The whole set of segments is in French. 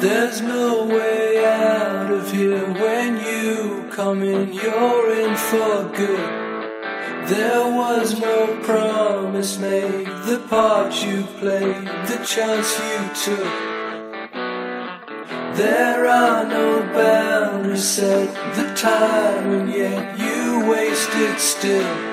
There's no way out of here when you come in, you're in for good. There was no promise made, the part you played, the chance you took. There are no boundaries set, the time, and yet you wasted still.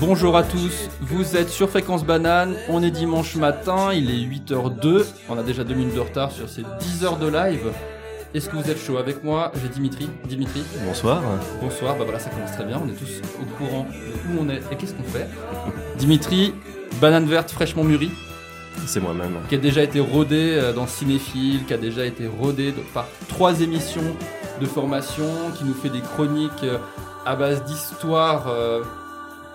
Bonjour à tous, vous êtes sur Fréquence Banane, on est dimanche matin, il est 8h02, on a déjà 2 minutes de retard sur ces 10 heures de live. Est-ce que vous êtes chaud avec moi? J'ai Dimitri. Dimitri, Bonsoir. bonsoir, bah voilà ça commence très bien, on est tous au courant de où on est et qu'est-ce qu'on fait. Dimitri, banane verte fraîchement mûrie, C'est moi-même. qui a déjà été rodé euh, dans Cinéphile, qui a déjà été rodé par trois émissions de formation, qui nous fait des chroniques euh, à base d'histoires euh,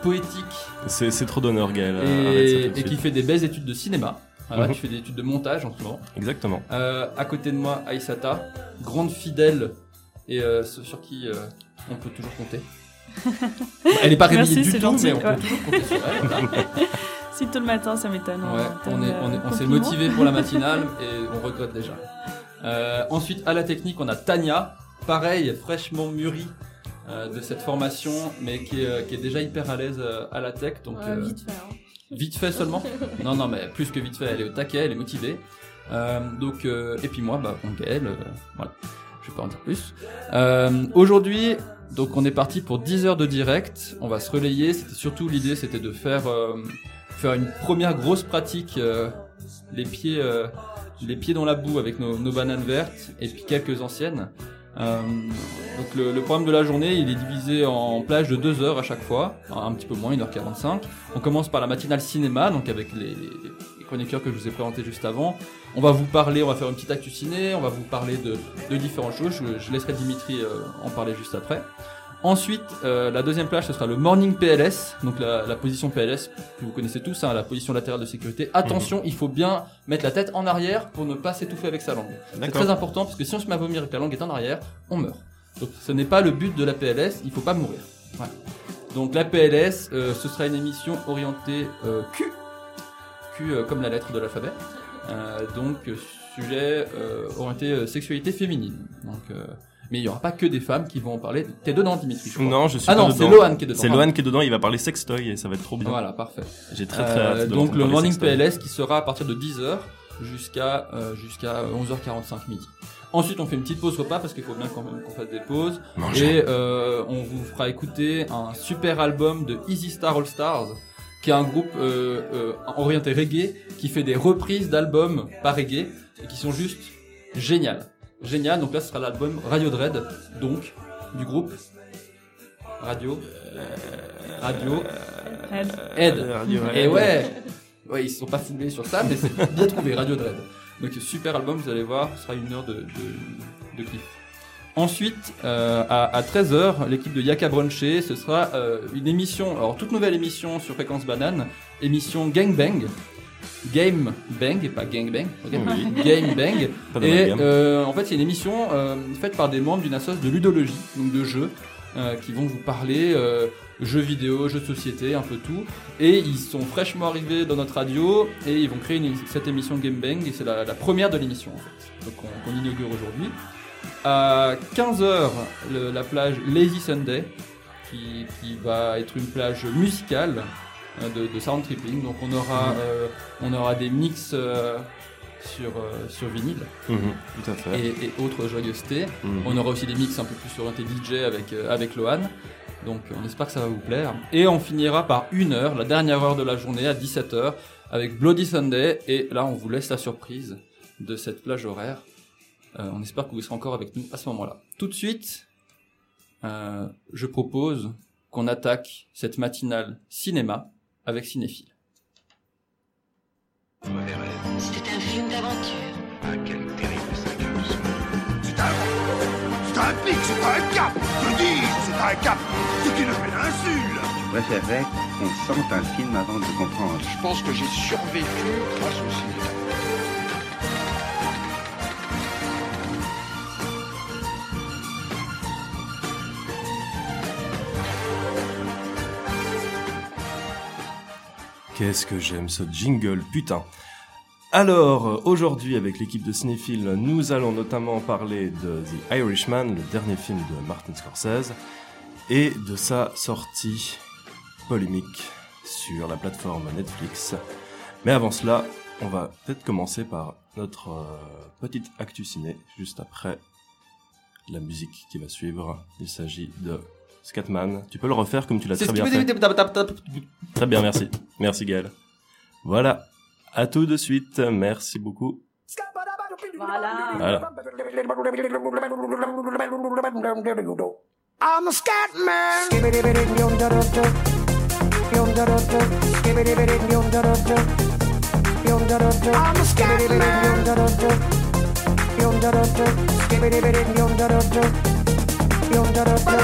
poétiques C'est c'est trop d'honneur, Gaël. Et, qui fait des belles études de cinéma. Voilà, Mhm. Tu fais des études de montage en ce moment. Exactement. Euh, à côté de moi, Aïsata, grande fidèle et euh, sur qui euh, on peut toujours compter. Elle n'est pas réveillée Merci, du c'est tout, gentil, mais on ouais. peut toujours compter sur elle. voilà. Si tôt le matin, ça m'étonne. Ouais, on est, euh, on est, on s'est motivé pour la matinale et on regrette déjà. Euh, ensuite, à la technique, on a Tania, pareil, fraîchement mûrie euh, de cette formation, mais qui est, euh, qui est déjà hyper à l'aise euh, à la tech. Donc, Ouais, euh, vite fait. hein. Vite fait seulement Non, non, mais plus que vite fait, elle est au taquet, elle est motivée. Euh, donc, euh, et puis moi, bah, bon, Gaël, euh, voilà, je vais pas en dire plus. Euh, Aujourd'hui, donc on est parti pour 10 heures de direct, on va se relayer, c'était surtout l'idée, c'était de faire, euh, faire une première grosse pratique, euh, les pieds... euh, les pieds dans la boue avec nos, nos bananes vertes et puis quelques anciennes. Euh, donc le, programme de la journée, il est divisé en plage de 2 heures à chaque fois, un petit peu moins, 1h45. On commence par la matinale cinéma, donc avec les, chroniqueurs que je vous ai présentés juste avant. On va vous parler, on va faire une petite actu ciné, on va vous parler de, différentes choses. Je, je laisserai Dimitri euh, en parler juste après. Ensuite, euh, la deuxième plage, ce sera le morning PLS, donc la, la position PLS que vous connaissez tous, hein, la position latérale de sécurité. Attention, il faut bien mettre la tête en arrière pour ne pas s'étouffer avec sa langue. C'est très important parce que si on se met à vomir et que la langue est en arrière, on meurt. Donc ce n'est pas le but de la PLS, il faut pas mourir. Voilà. Donc la PLS, euh, ce sera une émission orientée euh, Q, Q euh, comme la lettre de l'alphabet. Euh, donc sujet euh, orienté sexualité féminine. Donc, euh, mais il y aura pas que des femmes qui vont en parler. T'es dedans, Dimitri je crois. Non, je suis Ah pas non, c'est Lohan qui est dedans. C'est. Lohan qui est dedans, il va parler sextoy et ça va être trop bien. Voilà, parfait. J'ai très très Euh, hâte de donc le morning. PLS qui sera à partir de 10h jusqu'à euh, jusqu'à 11h45 midi. Ensuite, on fait une petite pause repas parce qu'il faut bien quand même qu'on fasse des pauses. Manger. Et euh, on vous fera écouter un super album de Easy Star All Stars, qui est un groupe euh, euh, orienté reggae, qui fait des reprises d'albums par reggae, et qui sont juste géniales. Génial, donc là ce sera l'album Radio Dread, donc, du groupe Radio... Radio... Ed. Et ouais, ouais, ils se sont pas foulés sur ça, mais c'est bien trouvé, Radio Dread. Donc super album, vous allez voir, ce sera une heure de, de, de kiff. Ensuite, euh, à, à 13h, l'équipe de Yaka Brunché, ce sera euh, une émission, alors toute nouvelle émission sur Fréquence Banane, émission Gangbang. Game Bang et pas Gangbang, ok Oui. Game Bang. Et euh, en fait, c'est une émission euh, faite par des membres d'une association de ludologie, donc de jeux, euh, qui vont vous parler euh, jeux vidéo, jeux de société, un peu tout. Et ils sont fraîchement arrivés dans notre radio et ils vont créer une- cette émission Game Bang et c'est la, la première de l'émission en fait, donc on, qu'on inaugure aujourd'hui. À 15h, la plage Lazy Sunday, qui, qui va être une plage musicale de, de sound tripping. Donc on aura, euh, on aura des mix euh, sur, euh, sur vinyle Mhm, Tout à fait. et, et autres joyeusetés. Mhm. On aura aussi des mix un peu plus orientés DJ avec, euh, avec Lohan. Donc on espère que ça va vous plaire. Et on finira par une heure, la dernière heure de la journée à 17h avec Bloody Sunday. Et là on vous laisse la surprise de cette plage horaire. Euh, on espère que vous serez encore avec nous à ce moment-là. Tout de suite, euh, je propose qu'on attaque cette matinale cinéma avec Cinéphile. C'était un film d'aventure. Ah, quel terrible son. C'est un... C'est un pic, c'est pas un cap Je dis, c'est un cap C'est une péninsule Je préférerais qu'on sente un film avant de comprendre. Je pense que j'ai survécu grâce au cinéma. Qu'est-ce que j'aime ce jingle, putain. Alors, aujourd'hui, avec l'équipe de Cinéphile, nous allons notamment parler de The Irishman, le dernier film de Martin Scorsese, et de sa sortie polémique sur la plateforme Netflix. Mais avant cela, on va peut-être commencer par notre euh, petite actu ciné, juste après la musique qui va suivre. Il s'agit de Scatman. Tu peux le refaire comme tu l'as très bien fait. Très bien, merci. Merci Gaël. Voilà. À tout de suite. Merci beaucoup. Voilà. Voilà. I'm a scat man. I'm a scat man. Gracias.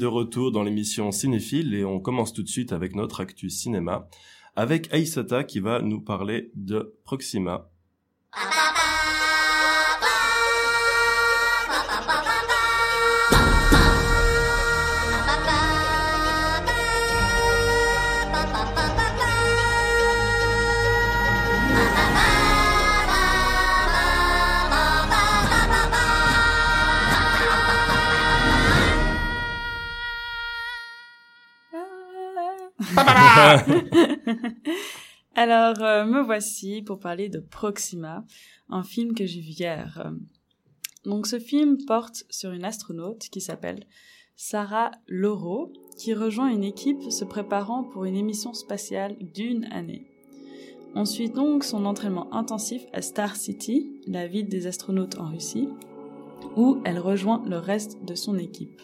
De retour dans l'émission Cinéphile et on commence tout de suite avec notre actu cinéma avec Aïsata qui va nous parler de Proxima. Voici pour parler de Proxima, un film que j'ai vu hier. Donc, ce film porte sur une astronaute qui s'appelle Sarah Laureau, qui rejoint une équipe se préparant pour une émission spatiale d'une année. On suit donc son entraînement intensif à Star City, la ville des astronautes en Russie, où elle rejoint le reste de son équipe.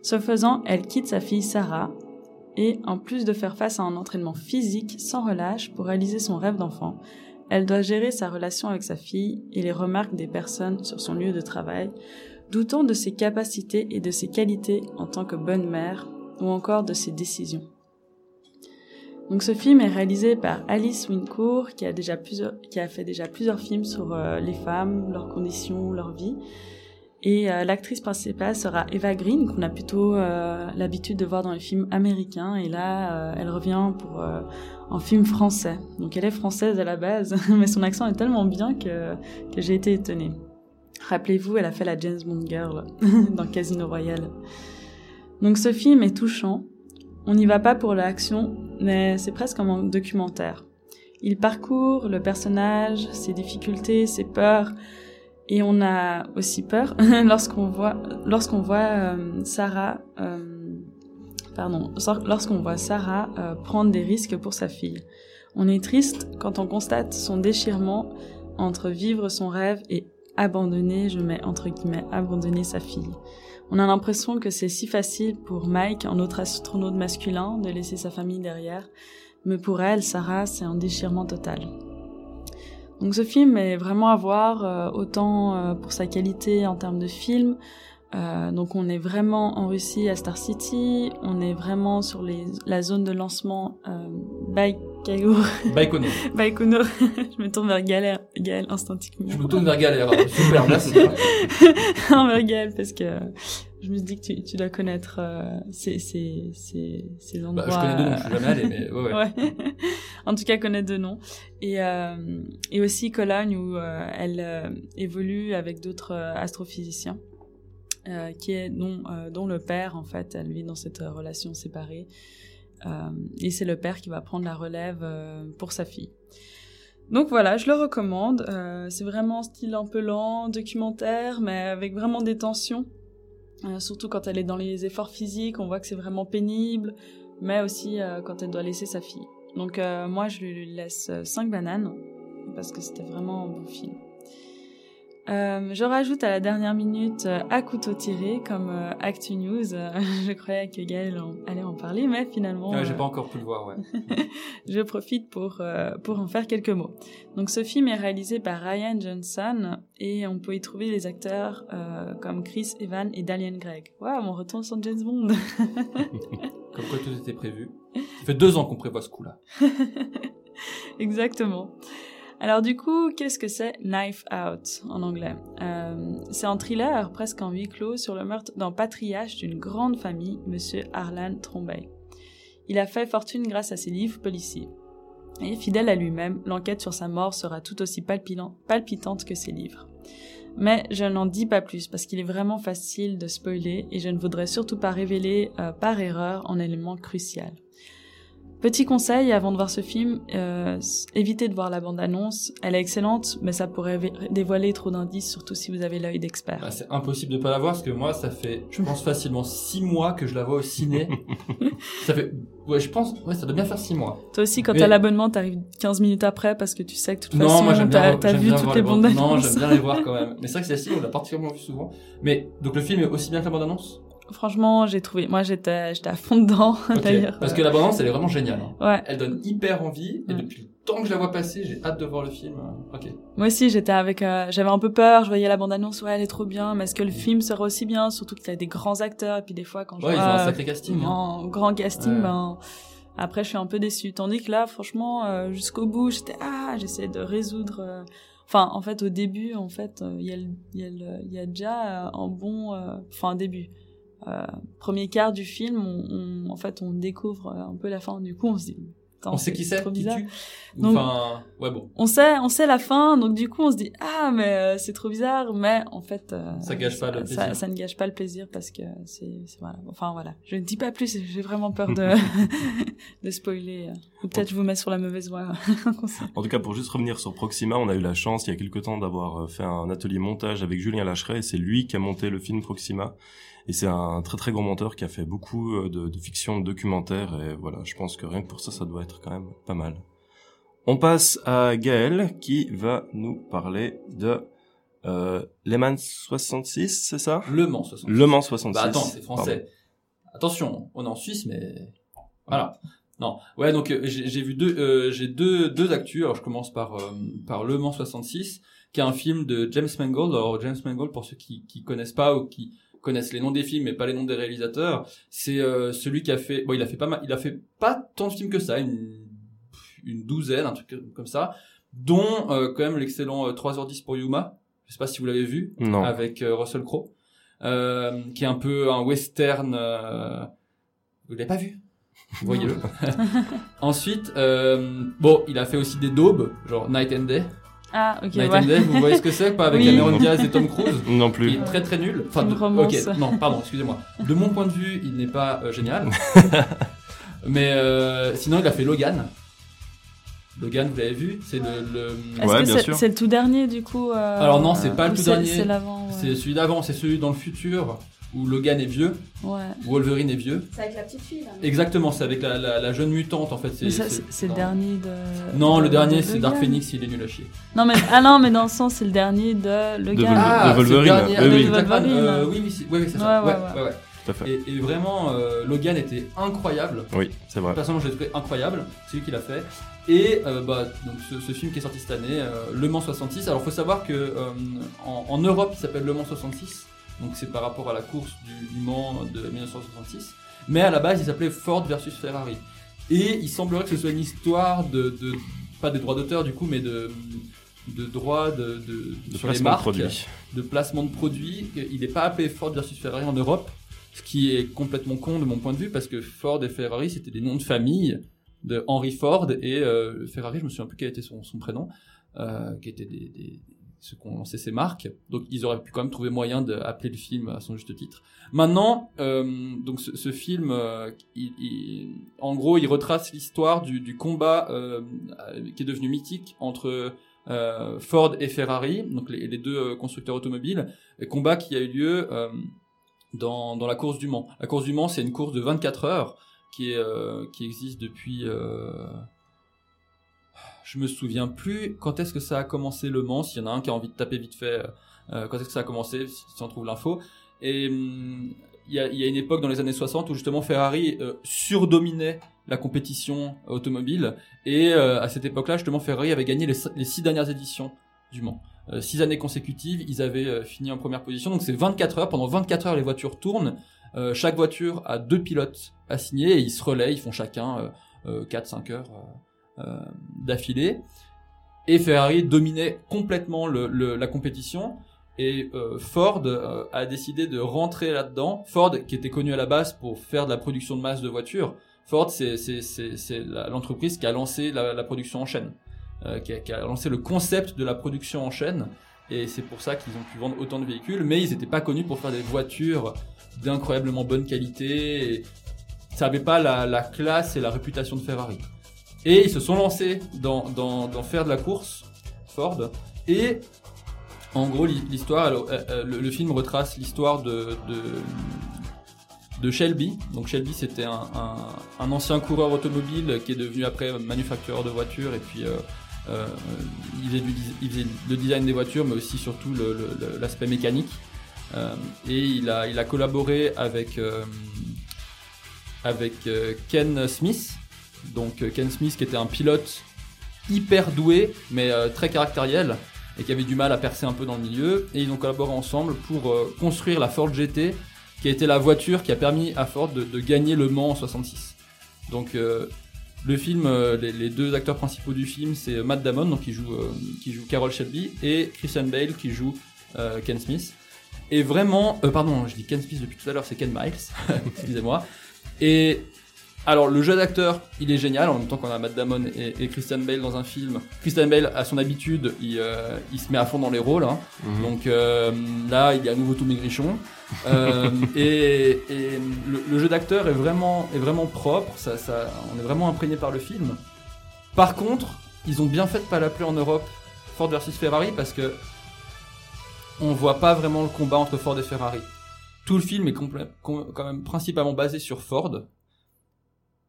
Ce faisant, elle quitte sa fille Sarah et, en plus de faire face à un entraînement physique sans relâche pour réaliser son rêve d'enfant, elle doit gérer sa relation avec sa fille et les remarques des personnes sur son lieu de travail, doutant de ses capacités et de ses qualités en tant que bonne mère ou encore de ses décisions. Donc ce film est réalisé par Alice Wincourt qui a déjà fait déjà plusieurs films sur euh, les femmes, leurs conditions, leur vie. Et euh, l'actrice principale sera Eva Green qu'on a plutôt euh, l'habitude de voir dans les films américains et là elle revient pour un film français. Donc elle est française à la base, mais son accent est tellement bien que que j'ai été étonnée. Rappelez-vous, elle a fait la James Bond Girl dans Casino Royale. Donc ce film est touchant. On n'y va pas pour l'action, mais c'est presque un documentaire. Il parcourt le personnage, ses difficultés, ses peurs, et on a aussi peur lorsqu'on voit lorsqu'on voit euh, Sarah euh, pardon lorsqu'on voit Sarah euh, prendre des risques pour sa fille. On est triste quand on constate son déchirement entre vivre son rêve et abandonner, je mets entre guillemets, abandonner sa fille. On a l'impression que c'est si facile pour Mike, un autre astronaute masculin, de laisser sa famille derrière, mais pour elle, Sarah, c'est un déchirement total. Donc ce film est vraiment à voir, euh, autant euh, pour sa qualité en termes de film, euh, donc on est vraiment en Russie à Star City, on est vraiment sur les, la zone de lancement euh, Baïkonour. Baïkonour. Baïkonour. je me tourne vers Gaël, Gaël instinctivement. Je me tourne vers Gaël, super, merci. non, vers Gaël parce que je me suis dit que tu, tu dois connaître euh, ces, ces, ces, ces endroits. Bah, je connais deux noms, je suis jamais allé, mais ouais, ouais. ouais. en tout cas, connaître deux noms. Et, euh, et aussi Cologne où euh, elle évolue avec d'autres astrophysiciens. Qui est dont, dont le père en fait elle vit dans cette relation séparée et c'est le père qui va prendre la relève pour sa fille donc voilà je le recommande c'est vraiment style un peu lent documentaire mais avec vraiment des tensions surtout quand elle est dans les efforts physiques on voit que c'est vraiment pénible mais aussi quand elle doit laisser sa fille. Donc moi je lui laisse 5 bananes parce que c'était vraiment un bon film euh, je rajoute à la dernière minute euh, à couteau tiré comme euh, Actu News. je croyais que Gaël en, allait en parler, mais finalement. Ouais, J'ai pas encore pu le voir, ouais. je profite pour pour en faire quelques mots. Donc ce film est réalisé par Ryan Johnson et on peut y trouver les acteurs comme Chris Evans et Dalian Gregg. Waouh, on retourne sur James Bond. comme quoi tout était prévu. Ça fait deux ans qu'on prévoit ce coup-là. Exactement. Alors du coup, qu'est-ce que c'est Knife Out en anglais? Euh, C'est un thriller presque en huis clos sur le meurtre d'un patriarche d'une grande famille, Monsieur Harlan Trombay. Il a fait fortune grâce à ses livres policiers. Et fidèle à lui-même, l'enquête sur sa mort sera tout aussi palpitante que ses livres. Mais je n'en dis pas plus parce qu'il est vraiment facile de spoiler et je ne voudrais surtout pas révéler euh, par erreur un élément crucial. Petit conseil avant de voir ce film, euh, évitez de voir la bande-annonce. Elle est excellente, mais ça pourrait dévoiler trop d'indices, surtout si vous avez l'œil d'expert. Bah, c'est impossible de pas la voir, parce que moi, ça fait, je pense facilement six mois que je la vois au ciné. ça fait, ouais, je pense, ouais, ça doit bien faire six mois. Toi aussi, quand mais... t'as l'abonnement, t'arrives 15 minutes après, parce que tu sais que de toute façon, t'as as vu toutes les bandes-annonces. Non, j'aime bien les voir quand même. Mais c'est vrai que celle-ci, on l'a particulièrement vu souvent. Mais, donc le film est aussi bien que la bande-annonce? Franchement, j'ai trouvé. Moi, j'étais, j'étais à fond dedans, okay. d'ailleurs. Parce que la bande elle est vraiment géniale. Hein. Ouais. Elle donne hyper envie. Et depuis le temps que je la vois passer, j'ai hâte de voir le film. Ok. Moi aussi, j'étais avec. Euh, j'avais un peu peur. Je voyais la bande annonce. Ouais, elle est trop bien. Mais est-ce que le film sera aussi bien? Surtout qu'il y a des grands acteurs. Et puis des fois, quand je ouais, vois ils ont un sacré casting. Un hein. grand casting, ouais. ben. Après, je suis un peu déçue. Tandis que là, franchement, euh, jusqu'au bout, j'étais ah, j'essayais de résoudre. Euh... Enfin, en fait, au début, en fait, il y a, il y a, le, il y a déjà un bon, enfin, un début euh, premier quart du film, on, on, en fait, on découvre un peu la fin. Du coup, on se dit, on sait qui c'est, trop bizarre. Qui donc, enfin, ouais bon. On sait, on sait la fin, donc du coup, on se dit ah mais euh, c'est trop bizarre, mais en fait, euh, ça gâche pas le plaisir. Ça, ça, ne gâche pas le plaisir parce que c'est, voilà. Enfin voilà, je ne dis pas plus, j'ai vraiment peur de de spoiler. Ou peut-être je vous mets sur la mauvaise voie. en tout cas, pour juste revenir sur Proxima, on a eu la chance il y a quelque temps d'avoir fait un atelier montage avec Julien Lacheret, et c'est lui qui a monté le film Proxima. Et c'est un très très grand monteur qui a fait beaucoup de, de fiction, de documentaires, et voilà, je pense que rien que pour ça, ça doit être quand même pas mal. On passe à Gaël qui va nous parler de euh, Le Mans 66, c'est ça? Le Mans 66. Le Mans 66. Bah attends, c'est français. attention, on est en Suisse, mais voilà. Non, ouais, donc euh, j'ai j'ai vu deux, euh, j'ai deux deux actus. Alors je commence par euh, par Le Mans 66, qui est un film de James Mangold. Alors James Mangold, pour ceux qui qui connaissent pas ou qui connaissent les noms des films mais pas les noms des réalisateurs, c'est euh, celui qui a fait, bon, il a fait pas mal, il a fait pas tant de films que ça, une une douzaine, un truc comme ça, dont euh, quand même l'excellent euh, 3h10 pour Yuma. Je sais pas si vous l'avez vu Non. avec euh, Russell Crowe, euh, qui est un peu un western. Euh... Vous l'avez pas vu? Voyez-le. Ensuite, euh, bon, il a fait aussi des daubes, genre Night and Day. Ah, ok, Night ouais. and Day, vous voyez ce que c'est Pas avec Oui. Cameron Diaz et Tom Cruise. Non Il plus. est très très nul. Enfin, de- ok, non, pardon, excusez-moi. De mon point de vue, il n'est pas euh, génial. Mais euh, sinon, il a fait Logan. Logan, vous l'avez vu C'est le, le- Est-ce Ouais, que bien c'est sûr. c'est le tout dernier du coup euh, Alors non, c'est pas le ou tout c'est- dernier. C'est l'avant. ouais. c'est celui d'avant, c'est celui dans le futur où Logan est vieux, Ouais. où Wolverine est vieux. C'est avec la petite fille là. Exactement, c'est avec la, la, la jeune mutante en fait. C'est le dernier de. Non, de- le dernier de c'est Dark Logan. Phoenix, il est nul à chier. Non mais ah non mais dans le sens c'est le dernier de le De gars. Wolverine. Ah, Wolverine, c'est le dernier oui, oui. Wolverine. Euh, oui, oui, c'est- ouais, ouais, c'est ça. Ouais, Ouais, ouais, ouais, ouais. Tout à fait. Et, et vraiment, euh, Logan était incroyable. Oui, c'est vrai. Personnellement, je l'ai trouvé incroyable. C'est lui qui l'a fait. Et euh, bah, donc ce, ce film qui est sorti cette année, euh, Le Mans 66. Alors, faut savoir que euh, en, en Europe, il s'appelle Le Mans 66. Donc, c'est par rapport à la course du, Mans de 1966. Mais à la base, il s'appelait Ford versus Ferrari. Et il semblerait que ce soit une histoire de, de pas des droits d'auteur du coup, mais de de droits de, de, De sur les placement de marques, produits. de placement de produits. Il n'est pas appelé Ford versus Ferrari en Europe, ce qui est complètement con de mon point de vue parce que Ford et Ferrari c'était des noms de famille de Henry Ford et euh, Ferrari, je me souviens plus quel était son, son prénom, euh, qui étaient des, des- ceux qui ont lancé ces marques. Donc ils auraient pu quand même trouver moyen d'appeler le film à son juste titre. Maintenant, euh, donc ce, ce film, euh, il- il- en gros, il retrace l'histoire du, du combat euh, qui est devenu mythique entre euh, Ford et Ferrari, donc les, deux euh, constructeurs automobiles, combat qui a eu lieu dans, dans la course du Mans. La course du Mans, c'est une course de 24 heures qui, est, qui existe depuis... euh, je me souviens plus quand est-ce que ça a commencé le Mans, s'il y en a un qui a envie de taper vite fait, euh, quand est-ce que ça a commencé, si, on trouve l'info. Et hum, il y, a, une époque dans les années 60 où justement Ferrari euh, surdominait la compétition automobile et euh, à cette époque-là justement Ferrari avait gagné les, six dernières éditions du Mans. Euh, six années consécutives, ils avaient euh, fini en première position. Donc c'est 24 heures. Pendant 24 heures, les voitures tournent. Euh, chaque voiture a deux pilotes assignés et ils se relaient. Ils font chacun euh, 4-5 heures euh, euh, d'affilée. Et Ferrari dominait complètement la compétition. Et euh, Ford euh, a décidé de rentrer là-dedans. Ford, qui était connu à la base pour faire de la production de masse de voitures, Ford, c'est l'entreprise qui a lancé la, production en chaîne, euh, qui, a, lancé le concept de la production en chaîne. Et c'est pour ça qu'ils ont pu vendre autant de véhicules. Mais ils n'étaient pas connus pour faire des voitures d'incroyablement bonne qualité. Et ça n'avait pas la classe et la réputation de Ferrari. Et ils se sont lancés dans, dans, faire de la course, Ford. Et en gros, l'hi- l'histoire, euh, euh, le, film retrace l'histoire de, de, Shelby. Donc Shelby, c'était un, un, ancien coureur automobile qui est devenu après manufactureur de voitures. Et puis, euh, il, faisait du, il faisait le design des voitures, mais aussi surtout l'aspect mécanique. Et il a, il a collaboré avec, avec Ken Smith. Donc euh, Ken Smith qui était un pilote hyper doué, mais euh, très caractériel, et qui avait du mal à percer un peu dans le milieu. Et ils ont collaboré ensemble pour euh, construire la Ford GT, qui a été la voiture qui a permis à Ford de, gagner le Mans en 66. Donc le film, les, les deux acteurs principaux du film, c'est Matt Damon, donc qui joue, joue Carol Shelby, et Christian Bale qui joue Ken Smith. Et vraiment, pardon, je dis Ken Smith depuis tout à l'heure, c'est Ken Miles, excusez-moi. Et alors le jeu d'acteur, il est génial en même temps qu'on a Matt Damon et, et Christian Bale dans un film. Christian Bale, à son habitude, il, euh, il se met à fond dans les rôles. hein. Mhm. Donc euh, là, il est à nouveau tout maigrichon. Euh, et et le, le jeu d'acteur est vraiment, est vraiment propre. Ça, ça, on est vraiment imprégné par le film. Par contre, ils ont bien fait de pas l'appeler en Europe Ford versus Ferrari parce que on voit pas vraiment le combat entre Ford et Ferrari. Tout le film est quand même principalement basé sur Ford.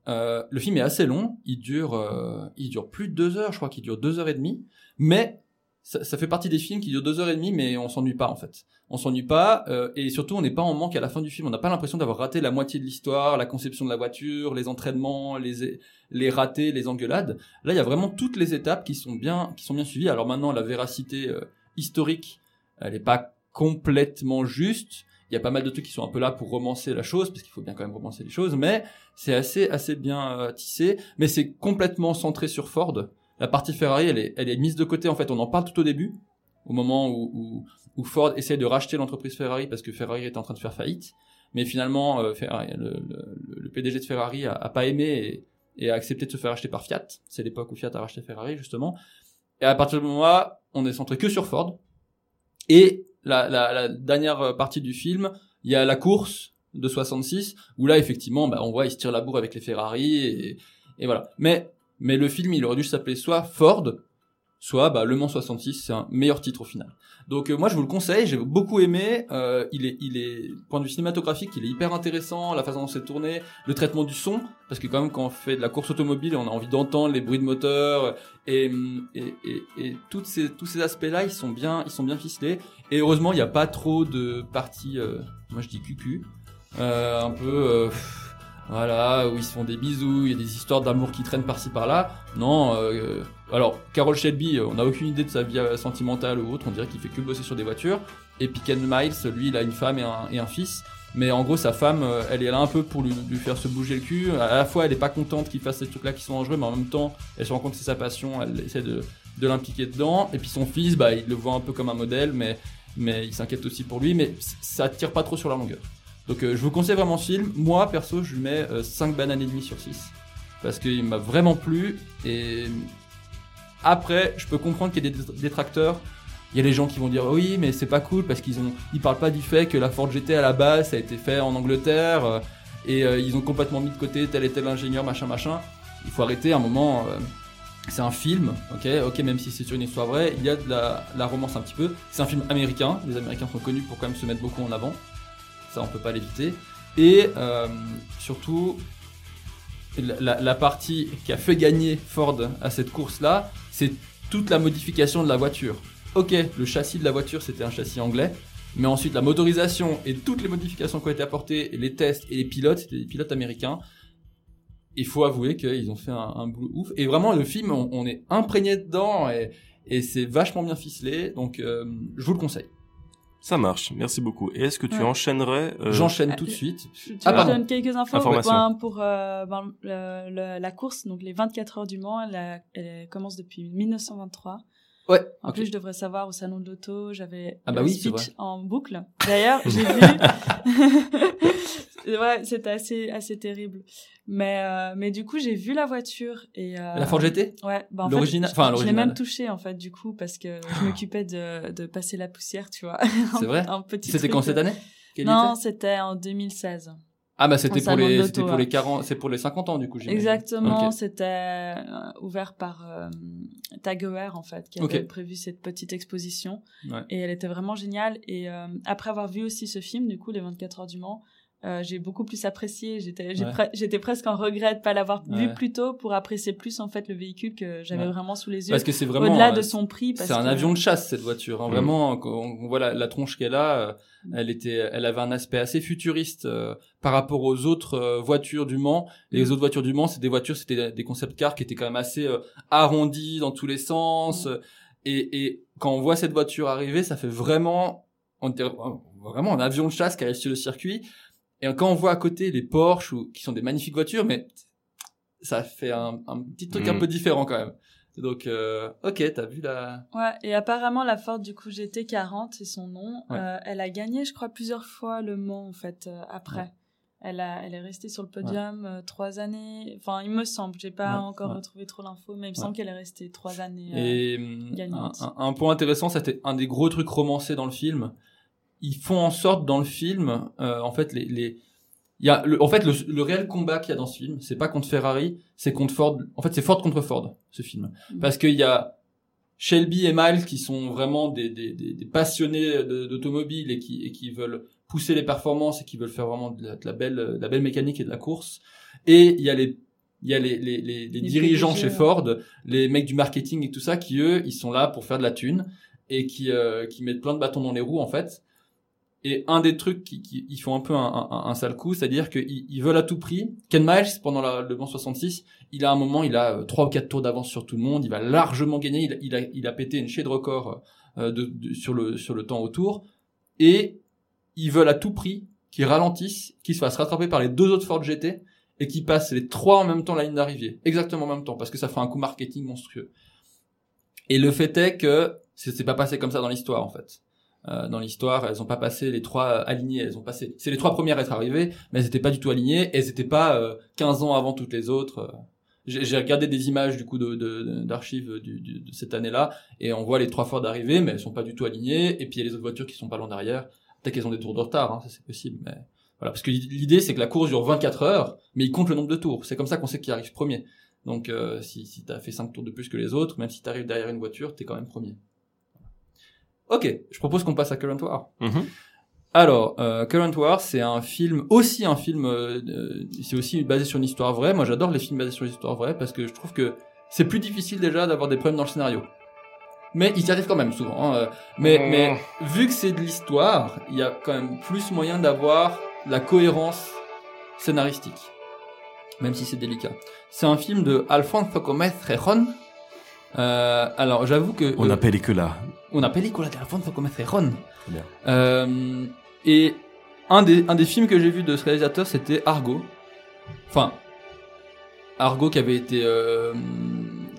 Euh, le film est assez long, il dure, euh, il dure plus de deux heures, je crois qu'il dure deux heures et demie, mais ça, fait partie des films qui durent deux heures et demie, mais on s'ennuie pas en fait. On s'ennuie pas, euh, et surtout on n'est pas en manque à la fin du film. On n'a pas l'impression d'avoir raté la moitié de l'histoire, la conception de la voiture, les entraînements, les les ratés, les engueulades. Là, il y a vraiment toutes les étapes qui sont bien qui sont bien suivies. Alors maintenant, la véracité euh, historique, elle n'est pas complètement juste. Il y a pas mal de trucs qui sont un peu là pour romancer la chose, parce qu'il faut bien quand même romancer les choses, mais c'est assez assez bien euh, tissé. Mais c'est complètement centré sur Ford. La partie Ferrari, elle est, elle est mise de côté. En fait, on en parle tout au début, au moment où, où, Ford essaie de racheter l'entreprise Ferrari parce que Ferrari est en train de faire faillite. Mais finalement, euh, le, PDG de Ferrari a, pas aimé et, a accepté de se faire acheter par Fiat. C'est l'époque où Fiat a racheté Ferrari, justement. Et à partir du moment là, on est centré que sur Ford. Et la, la, la dernière partie du film, il y a la course de 66 où là effectivement bah, on voit il se tire la bourre avec les Ferrari et, et voilà. Mais mais le film il aurait dû s'appeler soit Ford soit bah, Le Mans 66 c'est un meilleur titre au final. Donc euh, moi je vous le conseille j'ai beaucoup aimé euh, il est il est point de vue cinématographique il est hyper intéressant la façon dont c'est tourné le traitement du son parce que quand même quand on fait de la course automobile on a envie d'entendre les bruits de moteur et et, et, toutes ces tous ces aspects là ils sont bien ils sont bien ficelés. Et heureusement il n'y a pas trop de parties euh, moi je dis cucu euh, un peu voilà où ils se font des bisous il y a des histoires d'amour qui traînent par-ci par-là. Non euh, alors Carol Shelby on n'a aucune idée de sa vie euh, sentimentale ou autre on dirait qu'il fait que bosser sur des voitures. Et puis Ken Miles lui il a une femme et un, et un fils. Mais en gros sa femme euh, elle est là un peu pour lui, lui faire se bouger le cul. À la fois elle est pas contente qu'il fasse ces trucs là qui sont dangereux mais en même temps elle se rend compte que c'est sa passion elle essaie de, de l'impliquer dedans. Et puis son fils bah il le voit un peu comme un modèle mais mais il s'inquiète aussi pour lui. Mais ça tire pas trop sur la longueur donc euh, je vous conseille vraiment ce film. Moi, perso, je lui mets euh, 5 bananes et demie sur 6. Parce qu'il m'a vraiment plu. Et après, je peux comprendre qu'il y ait des détracteurs. Il y a les gens qui vont dire oui, mais c'est pas cool parce qu'ils ont, ils parlent pas du fait que la Ford GT à la base a été fait en Angleterre euh, et euh, ils ont complètement mis de côté tel et tel ingénieur machin machin. Il faut arrêter un moment. euh, c'est un film, ok, ok, même si c'est sur une histoire vraie, il y a de la romance un petit peu. C'est un film américain. Les Américains sont connus pour quand même se mettre beaucoup en avant ça on peut pas l'éviter. Et euh, surtout, la, partie qui a fait gagner Ford à cette course-là, c'est toute la modification de la voiture. Ok, le châssis de la voiture c'était un châssis anglais, mais ensuite la motorisation et toutes les modifications qui ont été apportées, les tests et les pilotes, c'était des pilotes américains. Il faut avouer qu'ils ont fait un, boulot ouf. Et vraiment, le film, on, est imprégné dedans et, et c'est vachement bien ficelé. Donc, euh, je vous le conseille. Ça marche, merci beaucoup. Et est-ce que tu Ouais. enchaînerais euh, J'enchaîne Ah, tout de suite. Tu Ah, pardon. donnes quelques infos Informations. Ben, pour euh, ben, le- le- la course, donc les 24 heures du Mans, elle, a- elle commence depuis 1923. Ouais. En plus, je devrais savoir au salon de l'auto, j'avais Ah bah le oui, c'est speech en boucle. D'ailleurs, j'ai vu. ouais, c'était assez assez terrible. Mais euh, mais du coup, j'ai vu la voiture et euh, La Ford GT Ouais, bah en L'original- je- enfin, je l'ai même touché en fait du coup parce que je m'occupais de de passer la poussière, tu vois. C'est vrai? Un petit C'était quand cette année? Quel Non, était c'était en 2016. Ah bah c'était pour les c'était pour les 40 c'est pour les 50 ans du coup. Exactement, c'était euh, ouvert par euh, Tag Heuer, en fait, qui avait prévu cette petite exposition. Ouais. Et elle était vraiment géniale. Et euh, après avoir vu aussi ce film, du coup, Les 24 heures du Mans, euh, j'ai beaucoup plus apprécié. J'étais Ouais. pre- j'étais presque en regret de pas l'avoir vu plus tôt pour apprécier plus en fait le véhicule que j'avais Ouais. vraiment sous les yeux. Parce que c'est vraiment Au-delà euh, de son prix. C'est un que- avion de chasse cette voiture. Hein. Mm. Vraiment, quand on voit la, la tronche qu'elle a, Mm. elle était, elle avait un aspect assez futuriste euh, par rapport aux autres euh, voitures du Mans. Les Mm. autres voitures du Mans, c'est des voitures, c'était des- concept cars qui étaient quand même assez euh, arrondis dans tous les sens. Et, et quand on voit cette voiture arriver, ça fait vraiment, on dirait- vraiment un avion de chasse qui arrive sur le circuit. Et quand on voit à côté les Porsche, ou, qui sont des magnifiques voitures, mais ça fait un, un petit truc un Mm. peu différent quand même. Donc, euh, ok, t'as vu la... Ouais, et apparemment la Ford du coup GT40, c'est son nom. Ouais. Euh, elle a gagné, je crois, plusieurs fois le Mans en fait euh, après. Ouais. Elle a, elle est restée sur le podium euh, trois années. Enfin, il me semble, j'ai pas Ouais, encore ouais. retrouvé trop l'info, mais il me Ouais. semble qu'elle est restée trois années. euh, Et un, gagnante. un- un point intéressant, c'était un des gros trucs romancés dans le film. Ils font en sorte dans le film, euh, en fait, les, les, il y a, le, en fait, le, le réel combat qu'il y a dans ce film, c'est pas contre Ferrari, c'est contre Ford. En fait, c'est Ford contre Ford, ce film, Mhm. parce qu'il y a Shelby et Miles qui sont vraiment des, des, des, des passionnés d'automobile et qui, et qui veulent pousser les performances et qui veulent faire vraiment de la, de la belle, de la belle mécanique et de la course. Et il y a les il y a les, les, les, les dirigeants chez. Ford, les mecs du marketing et tout ça, qui eux, ils sont là pour faire de la thune et qui, euh, qui mettent plein de bâtons dans les roues en fait. Et un des trucs qui, qui ils font un peu un, un, un sale coup, c'est-à-dire qu'ils ils veulent à tout prix. Ken Miles, pendant la, le Mans 66, il a un moment, il a euh, trois ou quatre tours d'avance sur tout le monde, il va largement gagner, il, a- il a, il a pété une chaîne de record euh, de, de- sur, le, sur le temps autour. Et ils veulent à tout prix qu'ils ralentissent, qu'ils se fassent rattraper par les deux autres Ford GT et qu'ils passent les trois en même temps la ligne d'arrivée. Exactement en même temps, parce que ça fait un coup marketing monstrueux. Et le fait est que c'est pas passé comme ça dans l'histoire, en fait. Euh, dans l'histoire, elles ont pas passé les trois euh, alignées, elles ont passé. C'est les trois premières à être arrivées, mais elles étaient pas du tout alignées, elles étaient pas euh, 15 ans avant toutes les autres. euh. J'ai regardé des images du coup de de- d'archives du, du- de cette année-là, et on voit les trois Ford arriver, mais elles sont pas du tout alignées, et puis il y a les autres voitures qui sont pas loin derrière. Peut-être qu'elles ont des tours de retard, hein, ça c'est possible, mais voilà, parce que l'idée c'est que la course dure 24 heures, mais il compte le nombre de tours. C'est comme ça qu'on sait qui arrive premier. Donc euh, si si t'as fait 5 tours de plus que les autres, même si t'arrives derrière une voiture, t'es quand même premier. Ok, je propose qu'on passe à Current War. Mhm. Alors, euh, Current War, c'est un film, aussi un film, euh, euh, c'est aussi basé sur une histoire vraie. Moi, j'adore les films basés sur une histoire vraie parce que je trouve que c'est plus difficile déjà d'avoir des problèmes dans le scénario. Mais ils y arrivent quand même souvent. hein, Mais, Mhm. mais vu que c'est de l'histoire, il y a quand même plus moyen d'avoir la cohérence scénaristique, même si c'est délicat. C'est un film de Alfonso Gomez Rejon. Euh, alors, j'avoue que On appelle que là. Una película de Alfonso bien. Euh, et un des, un des films que j'ai vu de ce réalisateur, c'était Argo. Enfin, Argo qui avait été, euh,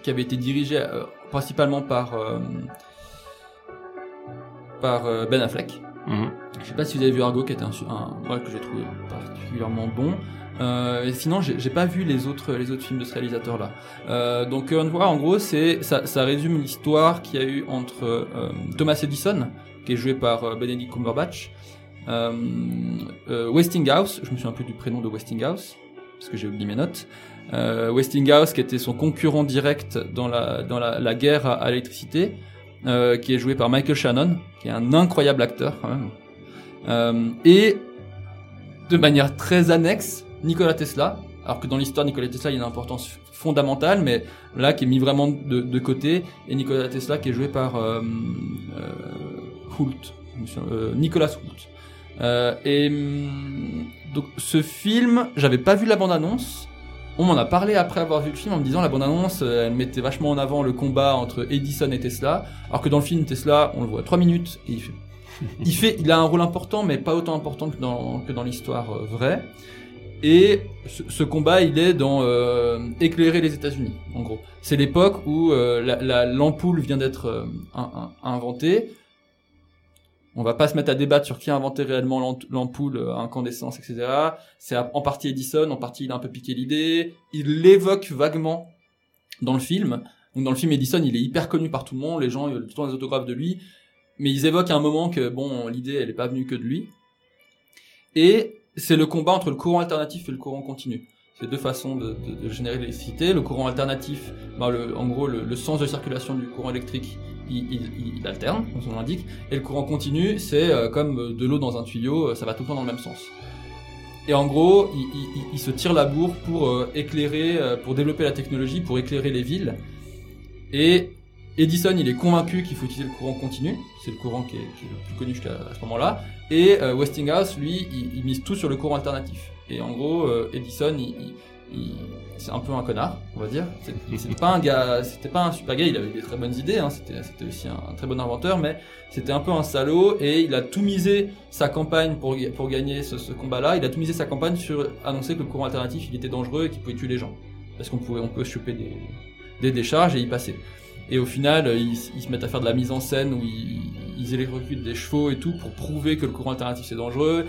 qui avait été dirigé euh, principalement par, euh, par Ben Affleck. Mhm. Je sais pas si vous avez vu Argo, qui était un, un ouais, que j'ai trouvé particulièrement bon. Euh, sinon, j'ai pas vu les autres les autres films de ce réalisateur-là. Euh, donc, Current War, en gros, c'est ça, ça résume l'histoire qu'il y a eu entre euh, Thomas Edison, qui est joué par euh, Benedict Cumberbatch, euh, euh, Westinghouse, je me souviens plus du prénom de Westinghouse parce que j'ai oublié mes notes. Euh, Westinghouse, qui était son concurrent direct dans la dans la, la guerre à, à l'électricité, euh, qui est joué par Michael Shannon, qui est un incroyable acteur quand même. Euh, et de manière très annexe, Nikola Tesla, alors que dans l'histoire, Nikola Tesla, il a une importance fondamentale, mais là, qui est mis vraiment de, de côté, et Nikola Tesla, qui est joué par euh, euh, euh, Nicolas Hult. Euh, et hum, donc, ce film, j'avais pas vu la bande-annonce. On m'en a parlé après avoir vu le film en me disant la bande-annonce, euh, elle mettait vachement en avant le combat entre Edison et Tesla, alors que dans le film Tesla, on le voit 3 minutes et il fait, il a un rôle important, mais pas autant important que dans, que dans l'histoire vraie. Et ce, combat, il est dans euh, éclairer les États-Unis, en gros. C'est l'époque où euh, la- la- l'ampoule vient d'être euh, in- in- inventée. On va pas se mettre à débattre sur qui a inventé réellement l'ampoule à incandescence, etc. C'est en partie Edison, en partie il a un peu piqué l'idée. Il l'évoque vaguement dans le film. Donc dans le film Edison, il est hyper connu par tout le monde, les gens ils veulent tout le temps des autographes de lui. Mais ils évoquent à un moment que bon, l'idée elle est pas venue que de lui. Et c'est le combat entre le courant alternatif et le courant continu. C'est deux façons de, de- de générer l'électricité. Le courant alternatif, ben, le- en gros, le, sens de circulation du courant électrique, il, alterne, comme nom l'indique. Et le courant continu, c'est euh, comme de l'eau dans un tuyau, euh, ça va tout le temps dans le même sens. Et en gros, il, se tire la bourre pour euh, éclairer, pour développer la technologie, pour éclairer les villes. Et Edison, il est convaincu qu'il faut utiliser le courant continu. C'est le courant qui est, le plus connu jusqu'à ce moment-là. Et euh, Westinghouse, lui, il, mise tout sur le courant alternatif. Et en gros, euh, Edison, il, il- c'est un peu un connard, on va dire. C'est pas un gars, c'était pas un super gars. Il avait des très bonnes idées. Hein, c'était, c'était aussi un, très bon inventeur, mais c'était un peu un salaud. Et il a tout misé sa campagne pour pour gagner ce, ce combat-là. Il a tout misé sa campagne sur annoncer que le courant alternatif, il était dangereux et qu'il pouvait tuer les gens, parce qu'on pouvait, on peut choper des des décharges et y passer. Et au final, euh, ils, se mettent à faire de la mise en scène où ils, électrocutent des chevaux et tout pour prouver que le courant alternatif c'est dangereux.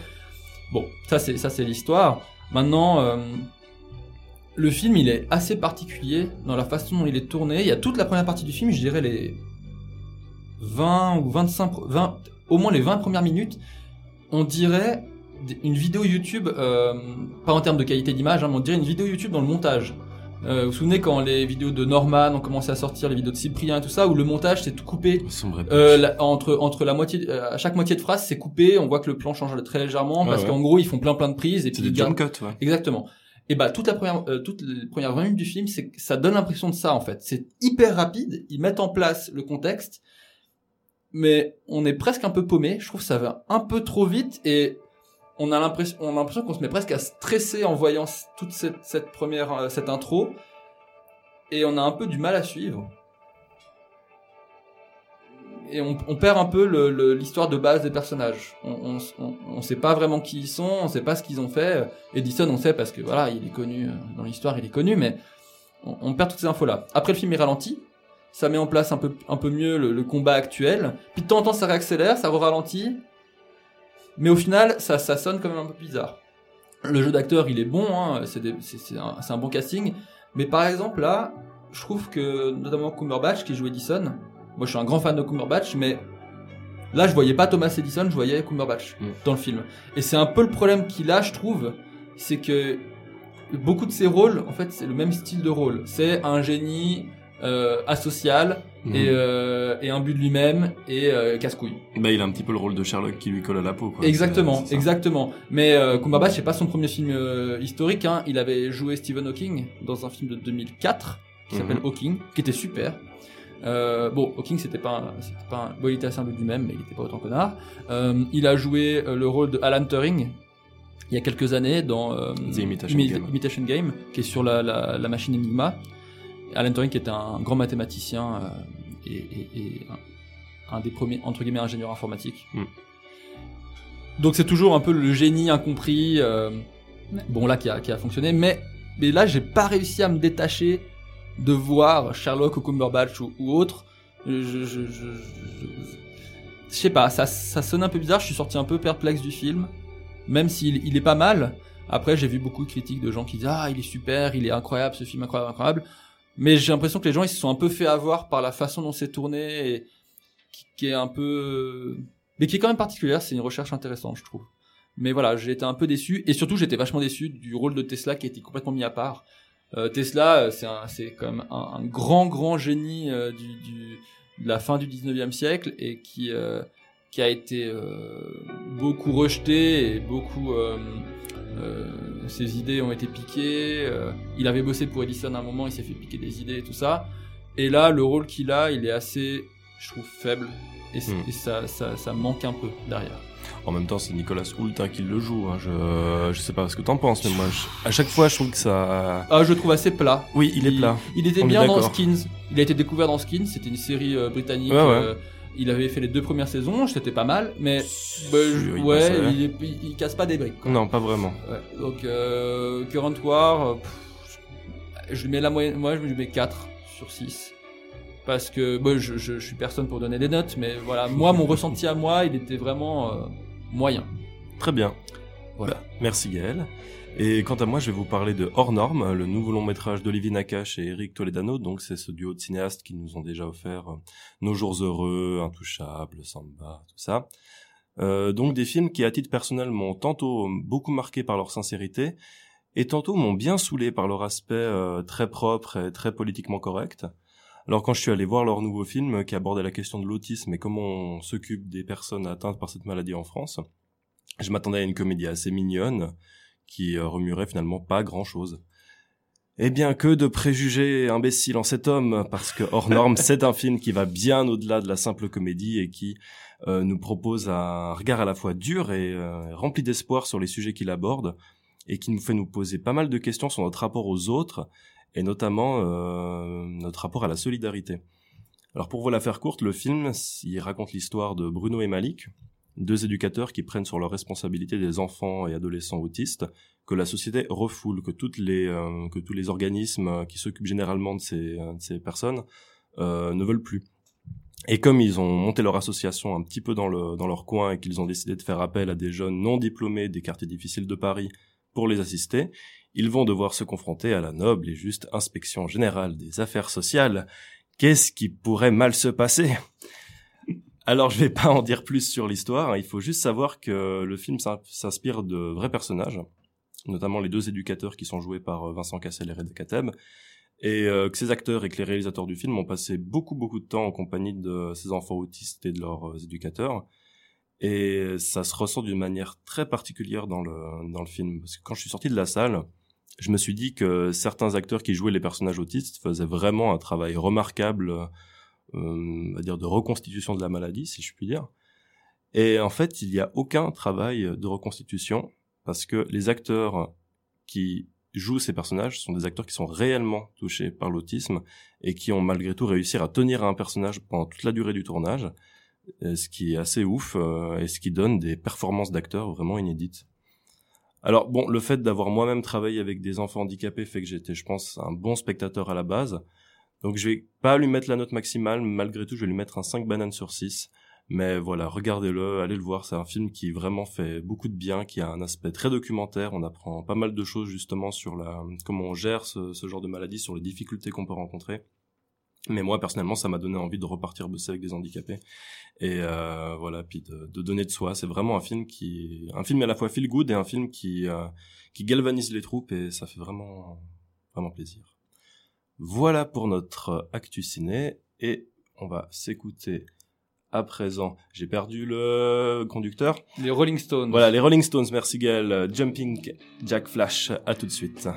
Bon, ça c'est ça c'est l'histoire. Maintenant, euh, le film il est assez particulier dans la façon dont il est tourné. Il y a toute la première partie du film, je dirais les 20 ou 25, pr- 20, au moins les 20 premières minutes, on dirait une vidéo YouTube, euh, pas en termes de qualité d'image, hein, mais on dirait une vidéo YouTube dans le montage. Euh, vous vous souvenez quand les vidéos de Norman ont commencé à sortir, les vidéos de Cyprien et tout ça, où le montage c'est tout coupé euh, la- entre entre la moitié, euh, à chaque moitié de phrase c'est coupé, on voit que le plan change très légèrement Ouais, parce ouais. qu'en gros ils font plein plein de prises et puis des jump cuts, ouais. Exactement. Et bah toute la première, euh, toutes les premières 20 minutes du film, c'est ça donne l'impression de ça en fait. C'est hyper rapide, ils mettent en place le contexte, mais on est presque un peu paumé. Je trouve que ça va un peu trop vite et on a l'impression, qu'on se met presque à stresser en voyant toute cette, première, euh, cette intro, et on a un peu du mal à suivre. Et on, perd un peu l'histoire de base des personnages. On, on, on, sait pas vraiment qui ils sont, on sait pas ce qu'ils ont fait. Edison, on sait parce que voilà, il est connu euh, dans l'histoire, il est connu, mais on, perd toutes ces infos là. Après, le film est ralenti. Ça met en place un peu, un peu mieux le, combat actuel. Puis de temps en temps, ça réaccélère, ça re-ralentit. Mais au final, ça, ça sonne quand même un peu bizarre. Le jeu d'acteur, il est bon, hein, c'est un bon casting. Mais par exemple, là, je trouve que, notamment Cumberbatch, qui joue Edison, moi je suis un grand fan de Cumberbatch, mais là je voyais pas Thomas Edison, je voyais Cumberbatch Mm. dans le film. Et c'est un peu le problème qu'il a, je trouve, c'est que beaucoup de ses rôles, en fait, c'est le même style de rôle. C'est un génie euh, asocial Mhm. et, euh, et un but de lui-même et euh, casse-couille. Bah, il a un petit peu le rôle de Sherlock qui lui colle à la peau. Quoi. Exactement, exactement. Mais euh, Cumberbatch, c'est pas son premier film historique. Hein. Il avait joué Stephen Hawking dans un film de 2004 qui s'appelle Mhm. Hawking, qui était super. Euh, bon, Hawking, c'était pas, un- c'était pas, un... bon, il était assez un peu du même, mais il était pas autant connard. Euh, il a joué le rôle de Alan Turing il y a quelques années dans euh, The Imitation Imi- Game. Imitation Game, qui est sur la, la, la machine Enigma. Alan Turing, qui était un grand mathématicien euh, et, et- et un, un des premiers entre guillemets ingénieurs informatiques. Mm. Donc c'est toujours un peu le génie incompris, euh, bon là qui a, qui a fonctionné, mais mais là j'ai pas réussi à me détacher de voir Sherlock ou Cumberbatch ou, ou autre. Je, je, je, je, je- je sais pas, ça, ça sonne un peu bizarre. Je suis sorti un peu perplexe du film, même s'il il est pas mal. Après j'ai vu beaucoup de critiques de gens qui disent ah il est super, il est incroyable, ce film incroyable, incroyable. Mais j'ai l'impression que les gens ils se sont un peu fait avoir par la façon dont c'est tourné et qui, est un peu mais qui est quand même particulière. C'est une recherche intéressante, je trouve. Mais voilà, j'ai été un peu déçu et surtout j'étais vachement déçu du rôle de Tesla qui été complètement mis à part. Euh, Tesla, euh, c'est c'est quand même un, un grand grand génie euh, du, du de la fin du 19e siècle et qui euh, qui a été euh, beaucoup rejeté et beaucoup euh, euh, ses idées ont été piquées. il avait bossé pour Edison à un moment, il s'est fait piquer des idées et tout ça. Et là, le rôle qu'il a, il est assez, je trouve, faible et, Hmm. et ça, ça, ça manque un peu derrière. En même temps, c'est Nicolas Hoult hein, qui le joue. hein. Je, je sais pas ce que t'en penses, mais moi, je- à chaque fois, je trouve que ça. Ah, je le trouve assez plat. Oui, il est plat. Il était On bien dans. Skins. Il a été découvert dans Skins. C'était une série euh, britannique. Ouais, ouais. euh, il avait fait les deux premières saisons. C'était pas mal, mais bah, je- ouais, il, il, il casse pas des briques. quoi. Non, pas vraiment. Ouais, donc euh, Current War, euh, pff, je, lui mets la moyenne. Moi, je lui mets 4 sur 6 parce que je, je, je suis personne pour donner des notes, mais voilà, moi, mon ressenti à moi, il était vraiment euh, moyen. Très bien. Voilà. Bah, Merci Gaël. Et quant à moi, je vais vous parler de Hors Norme, le nouveau long métrage d'Olivier Nakache et Eric Toledano. Donc, c'est ce duo de cinéastes qui nous ont déjà offert euh, Nos jours heureux, Intouchable, Samba, tout ça. Euh, donc, des films qui, à titre personnel, m'ont tantôt beaucoup marqué par leur sincérité et tantôt m'ont bien saoulé par leur aspect euh, très propre et très politiquement correct. Alors, quand je suis allé voir leur nouveau film qui abordait la question de l'autisme et comment on s'occupe des personnes atteintes par cette maladie en France, je m'attendais à une comédie assez mignonne qui euh, remuerait finalement pas grand-chose. Eh bien, que de préjugés imbéciles en cet homme, parce que Hors Norme, c'est un film qui va bien au-delà de la simple comédie et qui euh, nous propose un regard à la fois dur et euh, rempli d'espoir sur les sujets qu'il aborde, et qui nous fait nous poser pas mal de questions sur notre rapport aux autres, et notamment euh, notre rapport à la solidarité. Alors pour vous la faire courte, le film, il raconte l'histoire de Bruno et Malik, deux éducateurs qui prennent sur leur responsabilité des enfants et adolescents autistes que la société refoule, que toutes les euh, que tous les organismes qui s'occupent généralement de ces euh, personnes euh, ne veulent plus. Et comme ils ont monté leur association un petit peu dans leur coin et qu'ils ont décidé de faire appel à des jeunes non diplômés des quartiers difficiles de Paris pour les assister, ils vont devoir se confronter à la noble et juste inspection générale des affaires sociales. Qu'est-ce qui pourrait mal se passer? Alors je vais pas en dire plus sur l'histoire, hein. il faut juste savoir que le film s'in- s'inspire de vrais personnages, notamment les deux éducateurs qui sont joués par euh, Vincent Cassel et Reda Kateb, et euh, que ces acteurs et que les réalisateurs du film ont passé beaucoup beaucoup de temps en compagnie de ces enfants autistes et de leurs euh, éducateurs, et ça se ressent d'une manière très particulière dans le, dans le film, parce que quand je suis sorti de la salle, je me suis dit que certains acteurs qui jouaient les personnages autistes faisaient vraiment un travail remarquable, on va dire de reconstitution de la maladie, si je puis dire. Et en fait, il n'y a aucun travail de reconstitution parce que les acteurs qui jouent ces personnages sont des acteurs qui sont réellement touchés par l'autisme et qui ont malgré tout réussi à tenir un personnage pendant toute la durée du tournage, euh, ce qui est assez ouf euh, et ce qui donne des performances d'acteurs vraiment inédites. Alors bon, le fait d'avoir moi-même travaillé avec des enfants handicapés fait que j'étais, je pense, un bon spectateur à la base. Donc je vais pas lui mettre la note maximale, malgré tout, je vais lui mettre un 5 bananes sur 6. Mais voilà, regardez-le, allez le voir, c'est un film qui vraiment fait beaucoup de bien, qui a un aspect très documentaire, on apprend pas mal de choses justement sur la comment on gère ce, ce genre de maladie, sur les difficultés qu'on peut rencontrer. Mais moi personnellement, ça m'a donné envie de repartir bosser avec des handicapés et euh, voilà, puis de, de, donner de soi. C'est vraiment un film qui, un film à la fois feel good et un film qui euh, qui galvanise les troupes et ça fait vraiment vraiment plaisir. Voilà pour notre actu ciné et on va s'écouter à présent. J'ai perdu le conducteur. Les Rolling Stones. Voilà, les Rolling Stones, merci Gaël. Jumping Jack Flash, à tout de suite.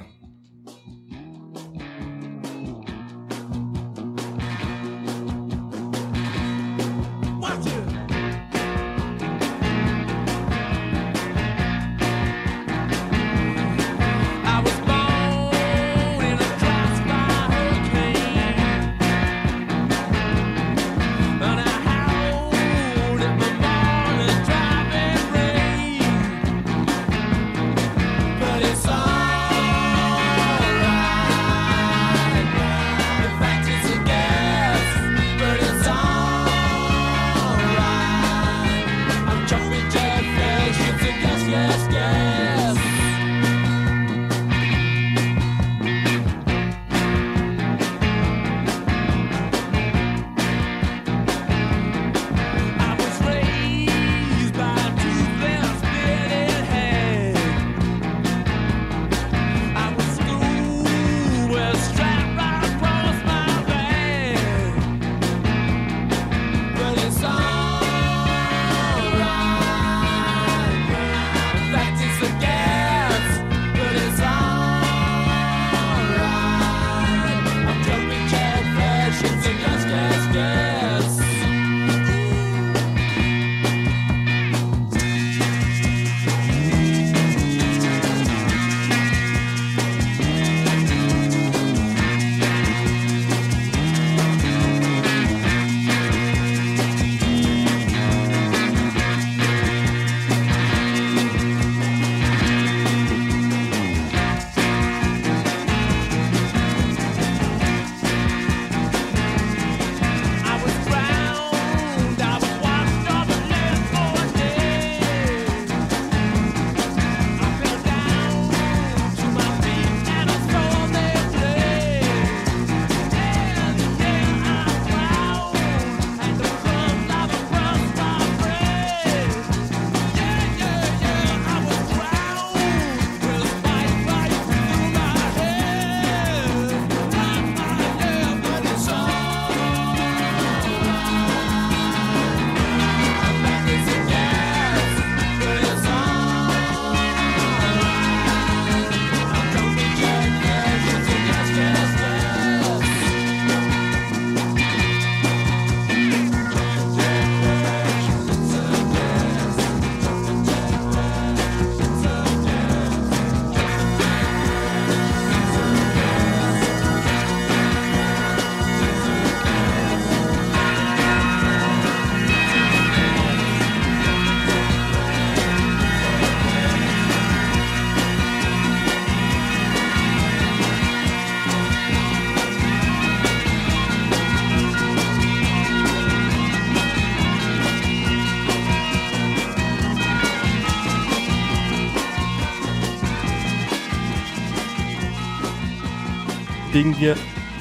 Ping,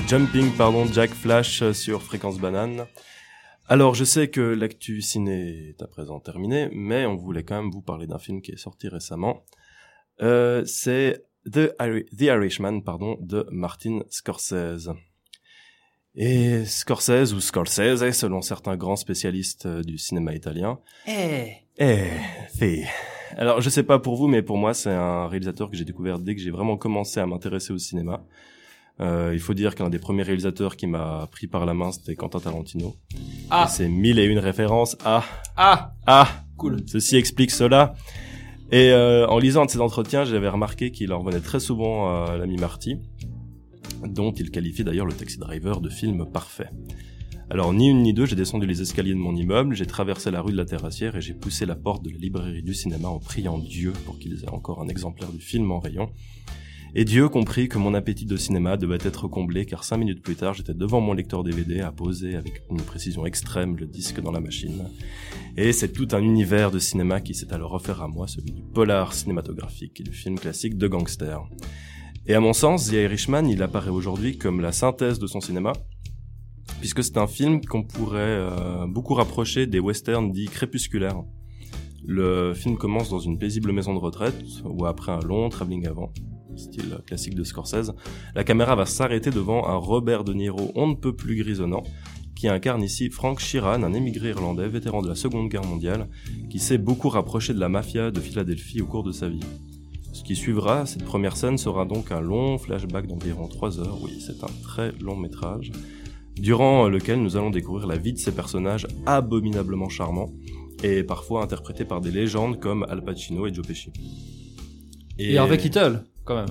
Jumping, pardon, Jack Flash euh, sur Fréquence Banane. Alors, je sais que l'actu ciné est à présent terminé, mais on voulait quand même vous parler d'un film qui est sorti récemment. Euh, c'est The, Iri- The Irishman, pardon, de Martin Scorsese. Et Scorsese ou Scorsese, selon certains grands spécialistes euh, du cinéma italien. Eh Eh, si. Alors, je sais pas pour vous, mais pour moi, c'est un réalisateur que j'ai découvert dès que j'ai vraiment commencé à m'intéresser au cinéma. Euh, il faut dire qu'un des premiers réalisateurs qui m'a pris par la main, c'était Quentin Tarantino. Ah. C'est mille et une références à Ah ah Cool. Ceci explique cela. Et euh, en lisant un de ses entretiens, j'avais remarqué qu'il en revenait très souvent à l'ami Marty, dont il qualifiait d'ailleurs le Taxi Driver de film parfait. Alors ni une ni deux, j'ai descendu les escaliers de mon immeuble, j'ai traversé la rue de la Terrassière et j'ai poussé la porte de la librairie du cinéma en priant Dieu pour qu'ils aient encore un exemplaire du film en rayon. Et Dieu comprit que mon appétit de cinéma devait être comblé car cinq minutes plus tard, j'étais devant mon lecteur DVD à poser avec une précision extrême le disque dans la machine. Et c'est tout un univers de cinéma qui s'est alors offert à moi, celui du polar cinématographique et du film classique de gangster. Et à mon sens, The Irishman, il apparaît aujourd'hui comme la synthèse de son cinéma, puisque c'est un film qu'on pourrait euh, beaucoup rapprocher des westerns dits crépusculaires. Le film commence dans une paisible maison de retraite, ou après un long travelling avant, style classique de Scorsese, la caméra va s'arrêter devant un Robert De Niro on ne peut plus grisonnant, qui incarne ici Frank Sheeran, un émigré irlandais vétéran de la Seconde Guerre mondiale, qui s'est beaucoup rapproché de la mafia de Philadelphie au cours de sa vie. Ce qui suivra, cette première scène sera donc un long flashback d'environ 3 heures, oui, c'est un très long métrage, durant lequel nous allons découvrir la vie de ces personnages abominablement charmants, et parfois interprétés par des légendes comme Al Pacino et Joe Pesci. Et Harvey Keitel, quand même.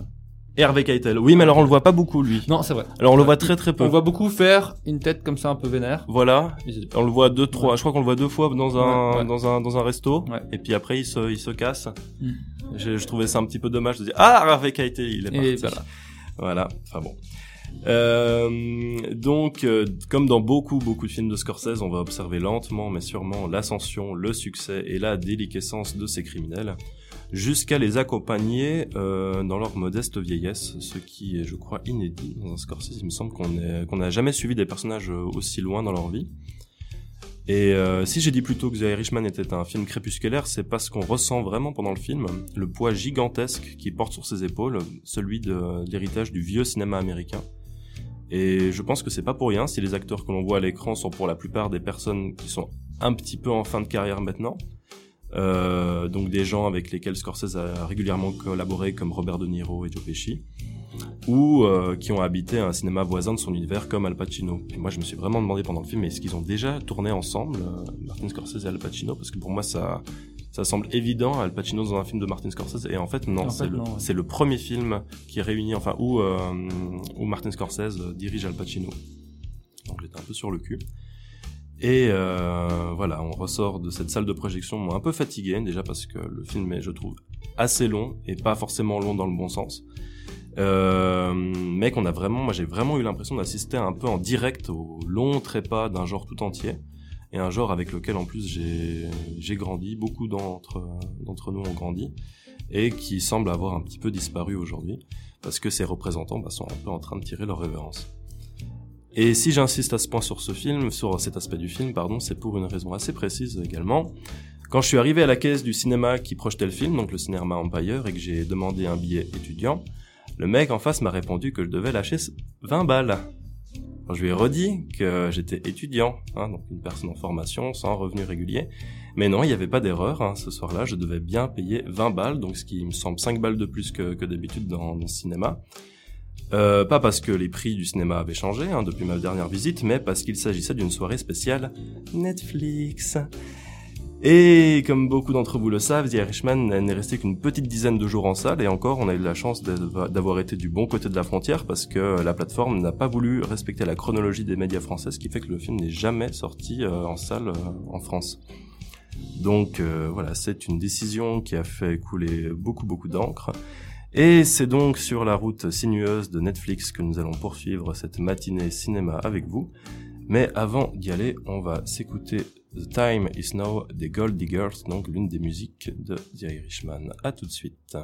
Et Harvey Keitel. Oui, mais alors on le voit pas beaucoup, lui. Non, c'est vrai. Alors on le voit très très peu. On le voit beaucoup faire une tête comme ça un peu vénère. Voilà. On le voit deux, trois. Je crois qu'on le voit deux fois dans un, Ouais, ouais. dans un, dans un resto. Ouais. Et puis après, il se, il se casse. Mm. Je, je trouvais ça un petit peu dommage de dire, ah, Harvey Keitel, il est Et parti. voilà. Voilà. Enfin bon. Euh, donc, euh, comme dans beaucoup, beaucoup de films de Scorsese, on va observer lentement, mais sûrement, l'ascension, le succès et la déliquescence de ces criminels, jusqu'à les accompagner euh, dans leur modeste vieillesse, ce qui est, je crois, inédit dans un Scorsese. Il me semble qu'on n'a jamais suivi des personnages euh, aussi loin dans leur vie. Et euh, si j'ai dit plutôt que The Irishman était un film crépusculaire, c'est parce qu'on ressent vraiment pendant le film le poids gigantesque qui porte sur ses épaules, celui de, de l'héritage du vieux cinéma américain. Et je pense que c'est pas pour rien si les acteurs que l'on voit à l'écran sont pour la plupart des personnes qui sont un petit peu en fin de carrière maintenant. Euh, donc des gens avec lesquels Scorsese a régulièrement collaboré comme Robert De Niro et Joe Pesci ou euh, qui ont habité un cinéma voisin de son univers comme Al Pacino. Et moi je me suis vraiment demandé pendant le film est-ce qu'ils ont déjà tourné ensemble euh, Martin Scorsese et Al Pacino? Parce que pour moi ça ça semble évident Al Pacino dans un film de Martin Scorsese et en fait non En c'est le, non, ouais. c'est le premier film qui réunit enfin où euh, où Martin Scorsese dirige Al Pacino. Donc j'étais un peu sur le cul. Et euh, voilà, on ressort de cette salle de projection un peu fatigué, déjà parce que le film est, je trouve, assez long et pas forcément long dans le bon sens. Euh, mais qu'on a vraiment, moi j'ai vraiment eu l'impression d'assister un peu en direct au long trépas d'un genre tout entier et un genre avec lequel en plus j'ai grandi, beaucoup d'entre d'entre nous ont grandi et qui semble avoir un petit peu disparu aujourd'hui parce que ses représentants bah, sont un peu en train de tirer leur révérence. Et si j'insiste à ce point sur ce film, sur cet aspect du film, pardon, c'est pour une raison assez précise également. Quand je suis arrivé à la caisse du cinéma qui projetait le film, donc le cinéma Empire, et que j'ai demandé un billet étudiant, le mec en face m'a répondu que je devais lâcher 20 balles. Je lui ai redit que j'étais étudiant, hein, donc une personne en formation, sans revenu régulier. Mais non, il n'y avait pas d'erreur. hein, ce soir-là, je devais bien payer 20 balles, donc ce qui me semble 5 balles de plus que, que d'habitude dans, dans le cinéma. Euh, pas parce que les prix du cinéma avaient changé hein, depuis ma dernière visite, mais parce qu'il s'agissait d'une soirée spéciale Netflix. Et comme beaucoup d'entre vous le savent, The Irishman n'est resté qu'une petite dizaine de jours en salle, et encore, on a eu la chance d'av- d'avoir été du bon côté de la frontière, parce que la plateforme n'a pas voulu respecter la chronologie des médias français, ce qui fait que le film n'est jamais sorti euh, en salle euh, en France. Donc euh, voilà, c'est une décision qui a fait couler beaucoup beaucoup d'encre. Et c'est donc sur la route sinueuse de Netflix que nous allons poursuivre cette matinée cinéma avec vous. Mais avant d'y aller, on va s'écouter The Time Is Now des Gold Diggers, donc l'une des musiques de The Irishman. À tout de suite.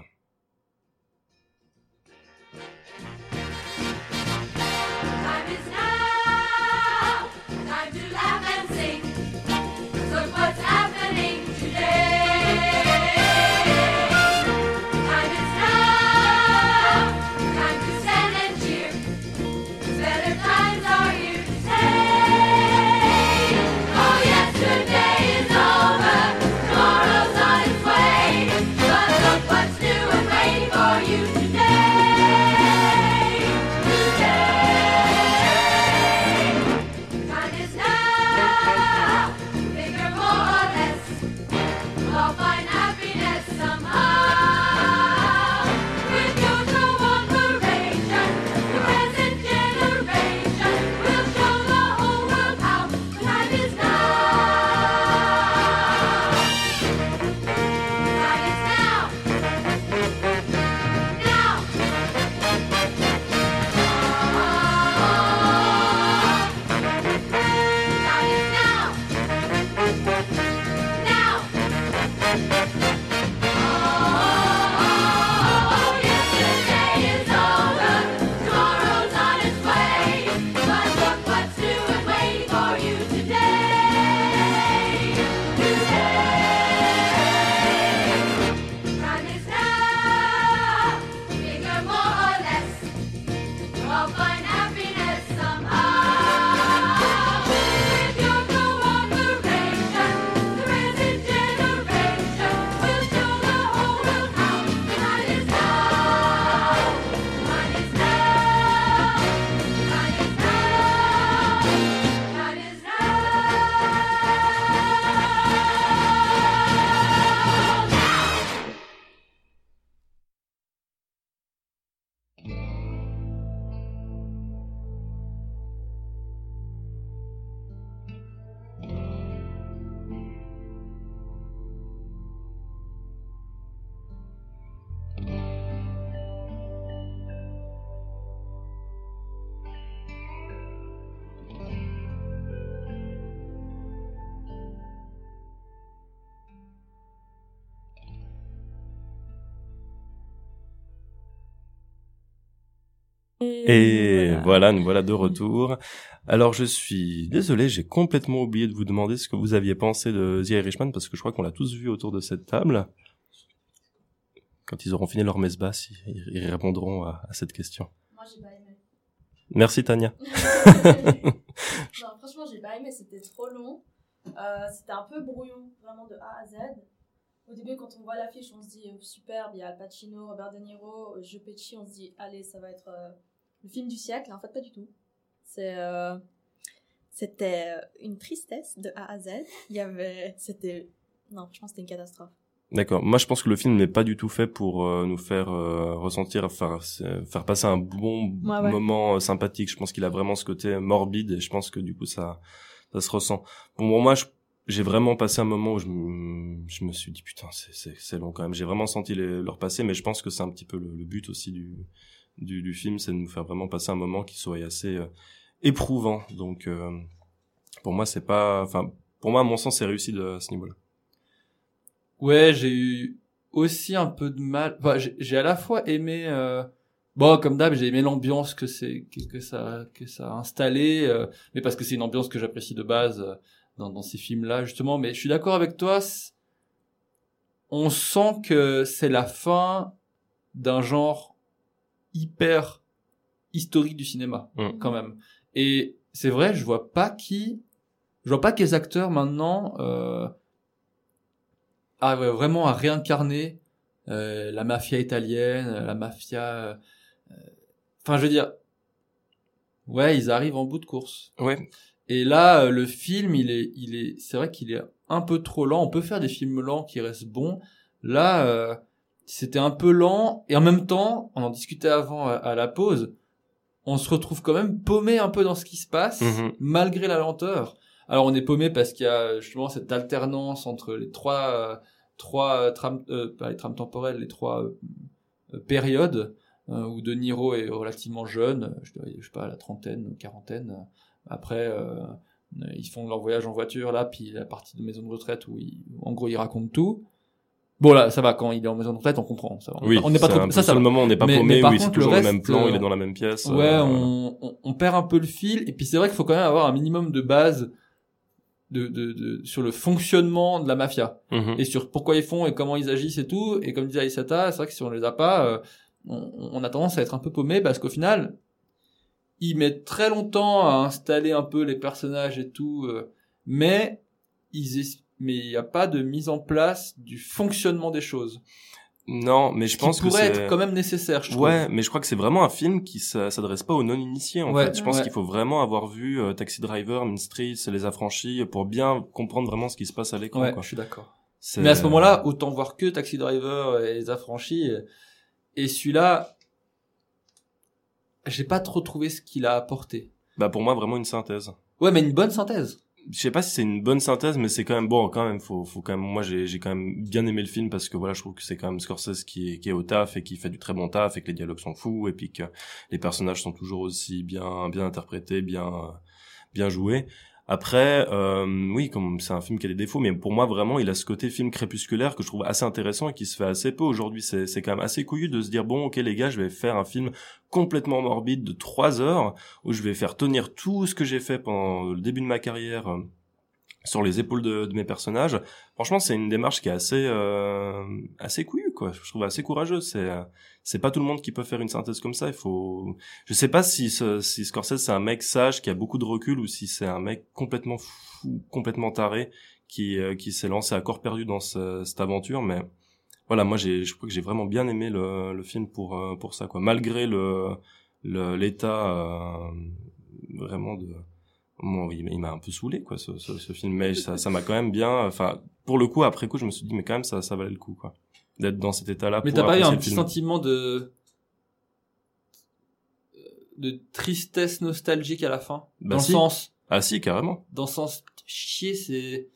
Et voilà, nous voilà de retour. Alors je suis désolé, j'ai complètement oublié de vous demander ce que vous aviez pensé de The Irishman parce que je crois qu'on l'a tous vu autour de cette table. Quand ils auront fini leur messe basse, ils, ils répondront à, à cette question. Moi, j'ai pas aimé. Merci Tania. non, franchement, j'ai pas aimé, c'était trop long. Euh, c'était un peu brouillon, vraiment de A à Z. Au début, quand on voit l'affiche, on se dit euh, superbe, il y a Al Pacino, Robert De Niro, euh, Joe Pesci, on se dit allez, ça va être euh, le film du siècle. En fait, pas du tout. C'est, euh, c'était euh, une tristesse de A à Z. Il y avait, c'était, non, franchement, c'était une catastrophe. D'accord. Moi, je pense que le film n'est pas du tout fait pour euh, nous faire euh, ressentir, faire, euh, faire passer un bon Ouais, ouais. moment euh, sympathique. Je pense qu'il a vraiment ce côté morbide et je pense que du coup, ça, ça se ressent. Bon, pour moi, j'ai vraiment passé un moment où je, me- je me suis dit putain, c'est, long quand même. J'ai vraiment senti les, leur passer, mais je pense que c'est un petit peu le, le but aussi du, du, du film, c'est de nous faire vraiment passer un moment qui soit assez euh, éprouvant. Donc, euh, pour moi, c'est pas, enfin, pour moi, à mon sens, c'est réussi de, à ce niveau-là. Ouais, j'ai eu aussi un peu de mal. J'ai- à la fois aimé. euh, Bon, comme d'hab, j'ai aimé l'ambiance que c'est que, ça que ça a installé, euh, mais parce que c'est une ambiance que j'apprécie de base euh, dans, dans ces films-là justement. Mais je suis d'accord avec toi. On sent que c'est la fin d'un genre hyper historique du cinéma Mm. quand même. Et c'est vrai, je vois pas qui, je vois pas quels acteurs maintenant euh, arrivent vraiment à réincarner euh, la mafia italienne, la mafia. euh, Enfin, je veux dire, ouais, ils arrivent en bout de course. Ouais. Et là, euh, le film, il est, il est, c'est vrai qu'il est un peu trop lent. On peut faire des films lents qui restent bons. Là, euh, c'était un peu lent et en même temps, on en discutait avant à, à la pause. On se retrouve quand même paumé un peu dans ce qui se passe, Mhm. malgré la lenteur. Alors on est paumé parce qu'il y a justement cette alternance entre les trois, euh, trois euh, trames, euh, pas les trames temporelles, les trois euh, euh, périodes euh, où De Niro est relativement jeune, je, dirais, je sais pas, à la trentaine, quarantaine. Après, euh, ils font leur voyage en voiture là, puis la partie de maison de retraite où ils, en gros ils racontent tout. Bon là, ça va quand il est en maison de retraite, on comprend. Ça, va. Oui, on n'est pas trop. Ça, ça le moment où on n'est pas Mais- paumé, mais par où c'est toujours le le même plan, il euh, est dans la même pièce. Ouais, euh, on, on, on perd un peu le fil. Et puis c'est vrai qu'il faut quand même avoir un minimum de base de, de, de, sur le fonctionnement de la mafia Mhm. et sur pourquoi ils font et comment ils agissent et tout. Et comme disait Aïsata, c'est vrai que si on les a pas, euh, on, on a tendance à être un peu paumé parce qu'au final, ils mettent très longtemps à installer un peu les personnages et tout, euh, mais ils mais il n'y a pas de mise en place du fonctionnement des choses. Non, mais je qui pense que pourrait c'est être quand même nécessaire, je trouve. Ouais, mais je crois que c'est vraiment un film qui s'a- s'adresse pas aux non-initiés en Ouais, fait. Je pense ouais. qu'il faut vraiment avoir vu euh, Taxi Driver, Mean Streets, Les Affranchis pour bien comprendre vraiment ce qui se passe à l'écran. Ouais, quoi. je suis d'accord. Mais à ce moment-là, autant voir que Taxi Driver et Les Affranchis. Et celui-là, j'ai pas trop trouvé ce qu'il a apporté. bah pour moi vraiment une synthèse. Ouais, mais une bonne synthèse. Je sais pas si c'est une bonne synthèse mais c'est quand même bon quand même faut faut quand même moi j'ai j'ai quand même bien aimé le film parce que voilà je trouve que c'est quand même Scorsese qui est qui est au taf et qui fait du très bon taf et que les dialogues sont fous et puis que les personnages sont toujours aussi bien bien interprétés bien bien joués après euh, oui comme c'est un film qui a des défauts mais pour moi vraiment il a ce côté film crépusculaire que je trouve assez intéressant et qui se fait assez peu aujourd'hui. C'est c'est quand même assez couillu de se dire bon ok les gars je vais faire un film complètement morbide de trois heures où je vais faire tenir tout ce que j'ai fait pendant le début de ma carrière euh, sur les épaules de, de mes personnages. Franchement, c'est une démarche qui est assez euh, assez couillue, quoi. Je trouve assez courageuse. C'est euh, c'est pas tout le monde qui peut faire une synthèse comme ça. Il faut. Je sais pas si ce, si Scorsese c'est un mec sage qui a beaucoup de recul ou si c'est un mec complètement fou, complètement taré qui euh, qui s'est lancé à corps perdu dans ce- cette aventure. Mais voilà, moi j'ai je crois que j'ai vraiment bien aimé le, le film pour euh, pour ça, quoi. Malgré le l'état euh, vraiment de Bon, il, il m'a un peu saoulé quoi ce, ce, ce film. Mais ça ça m'a quand même bien enfin pour le coup après coup je me suis dit mais quand même ça ça valait le coup quoi d'être dans cet état là Mais t'as pas eu un petit sentiment de de tristesse nostalgique à la fin? Bah dans si. le sens ah si carrément. dans le sens chier c'est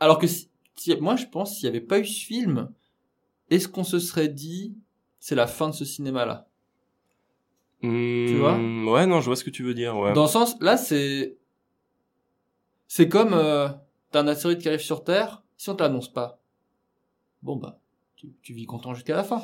alors que si, si- moi je pense s'il y avait pas eu ce film est-ce qu'on se serait dit c'est la fin de ce cinéma là tu vois ouais non je vois ce que tu veux dire ouais. Dans le sens là c'est c'est comme euh, t'as un astéroïde qui arrive sur Terre si on te l'annonce pas bon bah tu, tu vis content jusqu'à la fin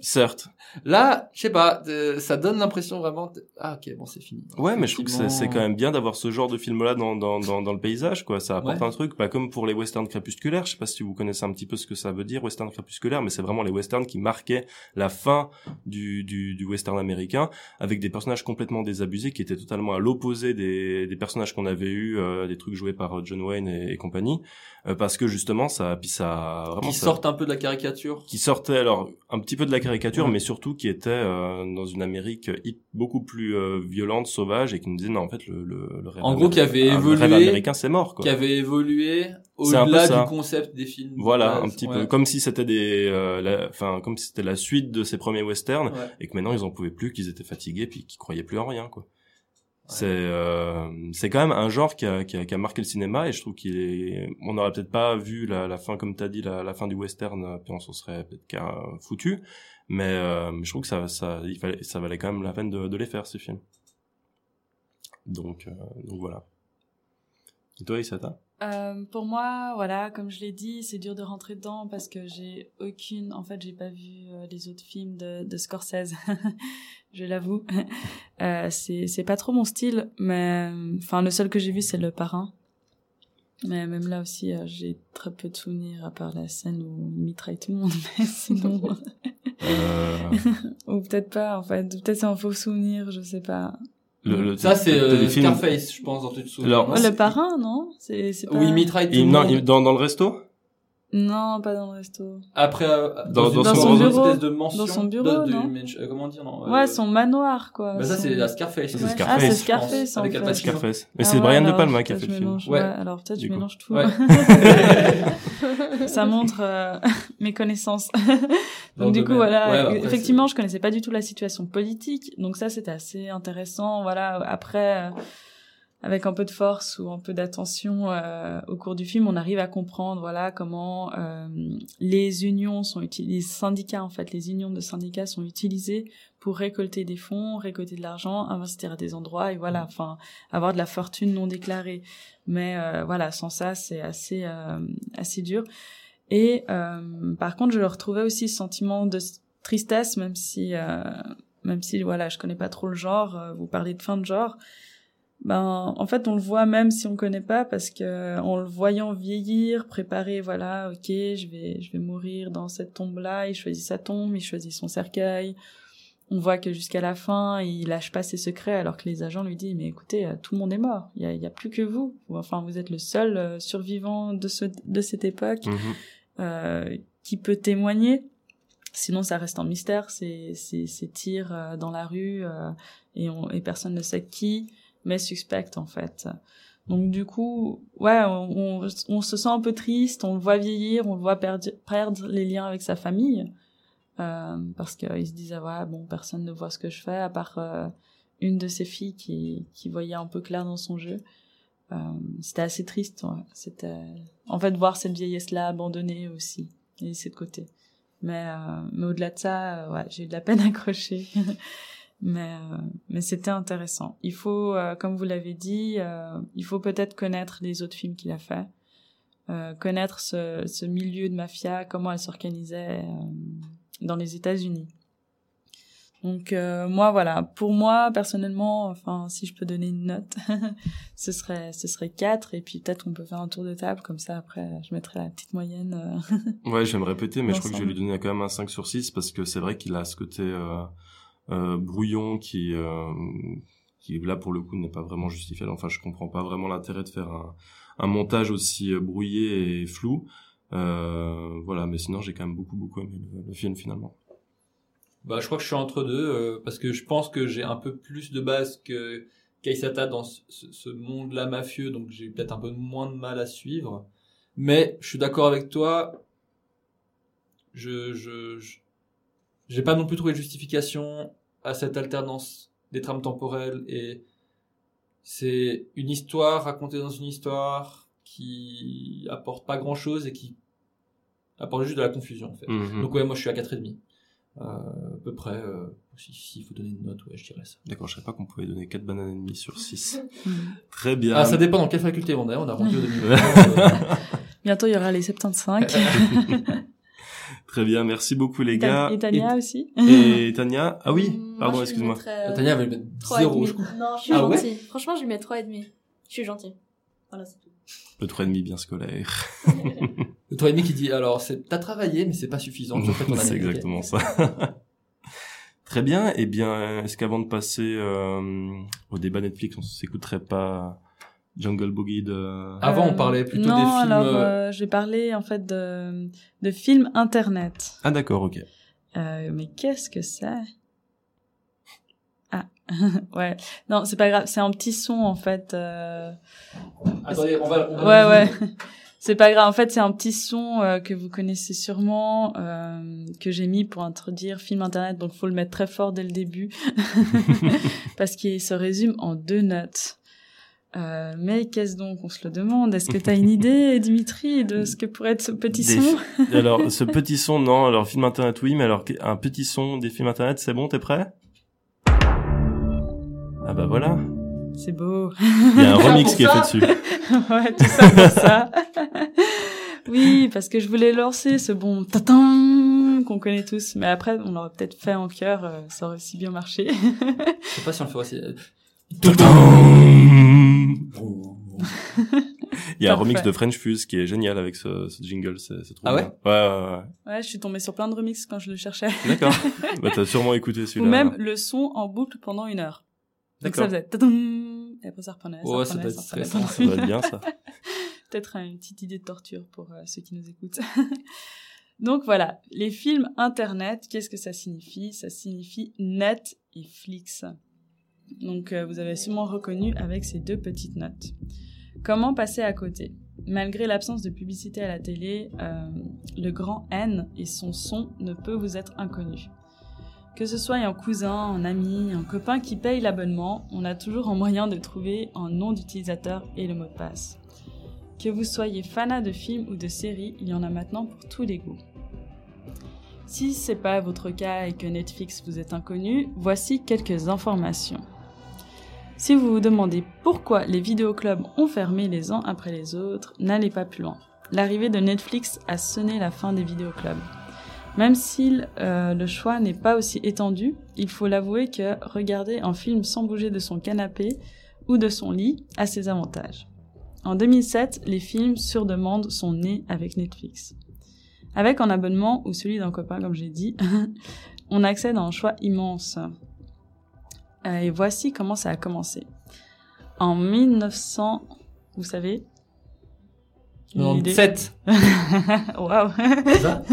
certes. Là je sais pas euh, ça donne l'impression vraiment de- ah ok bon c'est fini. Ouais mais je trouve que c'est quand même bien d'avoir ce genre de film là dans dans dans, dans le paysage quoi. Ça apporte Ouais. un truc. Pas comme pour les westerns crépusculaires je sais pas si vous connaissez un petit peu ce que ça veut dire western crépusculaire mais c'est vraiment les westerns qui marquaient la fin du du, du western américain avec des personnages complètement désabusés qui étaient totalement à l'opposé des, des personnages qu'on avait eu euh, des trucs joués par euh, John Wayne et, et compagnie. Euh, parce que justement ça puis ça vraiment qui ça- sortent un peu de la caricature. Qui sortait alors un petit peu de la caricature Ouais. mais surtout qui était euh, dans une Amérique beaucoup plus euh, violente sauvage et qui nous disait non en fait le le, le rêve En gros, qui avait le rêve évolué, américain c'est mort quoi qui avait évolué au-delà du concept des films voilà un petit ouais. peu comme si c'était des euh, la- enfin comme si c'était la suite de ces premiers westerns Ouais. et que maintenant ils en pouvaient plus qu'ils étaient fatigués puis qu'ils croyaient plus en rien quoi c'est euh, c'est quand même un genre qui a, qui a qui a marqué le cinéma et je trouve qu'il est on n'aurait peut-être pas vu la, la fin comme t'as dit la, la fin du western euh, puis on s'en serait peut-être foutu. Mais euh, je trouve que ça ça il fallait ça valait quand même la peine de, de les faire ces films. Donc euh, donc voilà. Et toi Isata? Euh, pour moi, voilà, comme je l'ai dit, c'est dur de rentrer dedans parce que j'ai aucune, en fait, j'ai pas vu euh, les autres films de, de Scorsese, je l'avoue. Euh, c'est c'est pas trop mon style, mais enfin le seul que j'ai vu c'est Le Parrain. Mais même là aussi, euh, j'ai très peu de souvenirs à part la scène où il mitraille tout le monde, mais sinon. Ou peut-être pas, en fait. Peut-être c'est un faux souvenir, je sais pas. Le, le- Ça, c'est euh, Scarface, je pense, dans souviens. Alors, Ouais, le parrain, non? C'est c'est pas... Où il mitraille tout il- le non, monde. il- dans dans le resto? Non, pas dans le resto. Après, euh, Dans- dans, dans son dans une bureau. espèce de mention. Dans son bureau, de, de- non euh, comment dire, non euh, Ouais, son manoir, quoi. Bah ça, Son- c'est la Scarface. Ouais. Ah, c'est Scarface, en fait. Scarface mais Ah c'est ouais, Brian De Palma qui a fait le film mélange- Ouais. ouais, alors peut-être je coup. mélange tout. Ouais. ça montre euh, mes connaissances. Dans donc du coup voilà, Ouais, après, effectivement, je connaissais pas du tout la situation politique, donc ça c'était assez intéressant. Voilà, après euh, avec un peu de force ou un peu d'attention euh, au cours du film, on arrive à comprendre voilà comment euh, les unions sont utilisées, les syndicats en fait, les unions de syndicats sont utilisés pour récolter des fonds, récolter de l'argent, investir à des endroits et voilà, enfin avoir de la fortune non déclarée. Mais euh, voilà, sans ça, c'est assez euh, assez dur. Et euh, par contre, je retrouvais aussi ce sentiment de tristesse, même si euh, même si voilà, je connais pas trop le genre. euh, vous parlez de fin de genre. Ben, en fait, on le voit même si on connaît pas, parce que en le voyant vieillir, préparer, voilà, ok, je vais, je vais mourir dans cette tombe-là. Il choisit sa tombe, il choisit son cercueil. On voit que jusqu'à la fin, il lâche pas ses secrets, alors que les agents lui disent, mais écoutez, euh, tout le monde est mort. Il y a, il y a plus que vous. Ou Enfin, vous êtes le seul euh, survivant de ce, de cette époque Mhm. euh, qui peut témoigner. Sinon, ça reste un mystère. C'est c'est ces tirs euh, dans la rue euh, et, on, et personne ne sait qui, mais suspecte en fait. Donc du coup, ouais, on, on, on se sent un peu triste, on le voit vieillir, on le voit perdre, les liens avec sa famille, euh, parce qu'il se disait ouais bon personne ne voit ce que je fais à part euh, une de ses filles qui qui voyait un peu clair dans son jeu. Euh, c'était assez triste, ouais. C'était en fait voir cette vieillesse là abandonnée aussi et laissée de côté. Mais euh, mais au-delà de ça, euh, ouais, j'ai eu de la peine à accrocher. Mais euh, mais c'était intéressant. Il faut, euh, comme vous l'avez dit, euh, il faut peut-être connaître les autres films qu'il a fait, euh, connaître ce, ce milieu de mafia, comment elle s'organisait euh, dans les États-Unis. Donc euh, moi voilà, pour moi personnellement, enfin si je peux donner une note, ce serait ce serait 4 et puis peut-être on peut faire un tour de table comme ça après je mettrai la petite moyenne. Ouais, j'aime répéter, mais je crois que je vais lui donner quand même un 5 sur 6 parce que c'est vrai qu'il a ce côté brouillon qui, euh, qui là pour le coup n'est pas vraiment justifié. Enfin, je comprends pas vraiment l'intérêt de faire un, un montage aussi euh, brouillé et flou. Euh, voilà, mais sinon j'ai quand même beaucoup beaucoup aimé le, film finalement. Bah, je crois que je suis entre deux, euh, parce que je pense que j'ai un peu plus de base que Kaisata dans ce, ce- monde-là mafieux, donc j'ai eu peut-être un peu moins de mal à suivre. Mais je suis d'accord avec toi. Je, je- j'ai pas non plus trouvé de justification à cette alternance des trames temporelles et c'est une histoire racontée dans une histoire qui apporte pas grand chose et qui apporte juste de la confusion en fait. Mhm. Donc ouais, moi je suis à 4,5. Euh, à peu près, euh, si- s'il faut donner une note, ouais, je dirais ça. D'accord, je savais pas qu'on pouvait donner 4 bananes et demie sur 6. Mhm. Très bien. Ah, ça dépend dans quelle faculté on est, on a rendu au demi. Bientôt il y aura les 75. Très bien, merci beaucoup les Et gars. et Tania aussi. Et, et Tania Ah oui, pardon, moi, excuse-moi. euh, Tania va lui mettre 3,5. 0, je crois. Non, je suis Ah ouais gentille. Franchement, je lui mets 3,5. Je suis gentille. Voilà, c'est tout. Le 3,5 bien scolaire. Le 3,5 qui dit, alors, c'est, t'as travaillé, mais c'est pas suffisant. tu ton C'est exactement ça. Très bien. Eh bien, est-ce qu'avant de passer euh, au débat Netflix, on s'écouterait pas Jungle Boogie de... Avant, on Euh, parlait plutôt non, des films, alors euh, euh, j'ai parlé en fait de, de films internet. Ah d'accord, ok. Euh, mais qu'est-ce que c'est? Ah, ouais. Non, c'est pas grave. C'est un petit son en fait. euh, Attendez, on va, on va- Ouais, ouais. C'est pas grave. En fait, c'est un petit son euh, que vous connaissez sûrement, euh, que j'ai mis pour introduire film internet. Donc, faut le mettre très fort dès le début, parce qu'il se résume en deux notes. Euh, mais qu'est-ce donc On se le demande? Est-ce que t'as une idée, Dimitri, de ce que pourrait être ce petit Des son? Alors, ce petit son, non. Alors, film internet, oui, mais alors, un petit son des films internet, c'est bon, t'es prêt? Ah bah voilà. C'est beau. Il y a un remix qui est fait dessus. ouais, tout ça pour ça. oui, parce que je voulais lancer ce bon tatin qu'on connaît tous, mais après on l'aurait peut-être fait en chœur, euh, ça aurait aussi bien marché. Je sais pas si on le fait aussi. Il y a un remix de French Fuse qui est génial avec ce, ce jingle, c'est trop Ah ouais bien. Ouais, ouais, ouais. ouais, je suis tombée sur plein de remixes quand je le cherchais. D'accord. bah, t'as sûrement écouté Ou celui-là. même le son en boucle pendant une heure. Donc ça faisait tatin, et après ça reprenait, ça Ouais, ça reprenait, doit être stressant, Ça doit être bien, ça. peut-être une petite idée de torture pour euh, ceux qui nous écoutent. Donc voilà, les films internet, qu'est-ce que ça signifie? Ça signifie net et flix. Donc euh, vous avez sûrement reconnu avec ces deux petites notes. Comment passer à côté? Malgré l'absence de publicité à la télé, euh, le grand N et son son ne peut vous être inconnu. Que ce soit un cousin, un ami, un copain qui paye l'abonnement, on a toujours un moyen de trouver un nom d'utilisateur et le mot de passe. Que vous soyez fanat de films ou de séries, il y en a maintenant pour tous les goûts. Si c'est pas votre cas et que Netflix vous est inconnu, voici quelques informations. Si vous vous demandez pourquoi les vidéoclubs ont fermé les uns après les autres, n'allez pas plus loin. L'arrivée de Netflix a sonné la fin des vidéoclubs. Même si euh, le choix n'est pas aussi étendu, il faut l'avouer que regarder un film sans bouger de son canapé ou de son lit a ses avantages. En 2007, les films sur demande sont nés avec Netflix. Avec un abonnement ou celui d'un copain, comme j'ai dit, on accède à un choix immense. Euh, et voici comment ça a commencé. En 1900, vous savez? Une idée 97. Waouh C'est ça?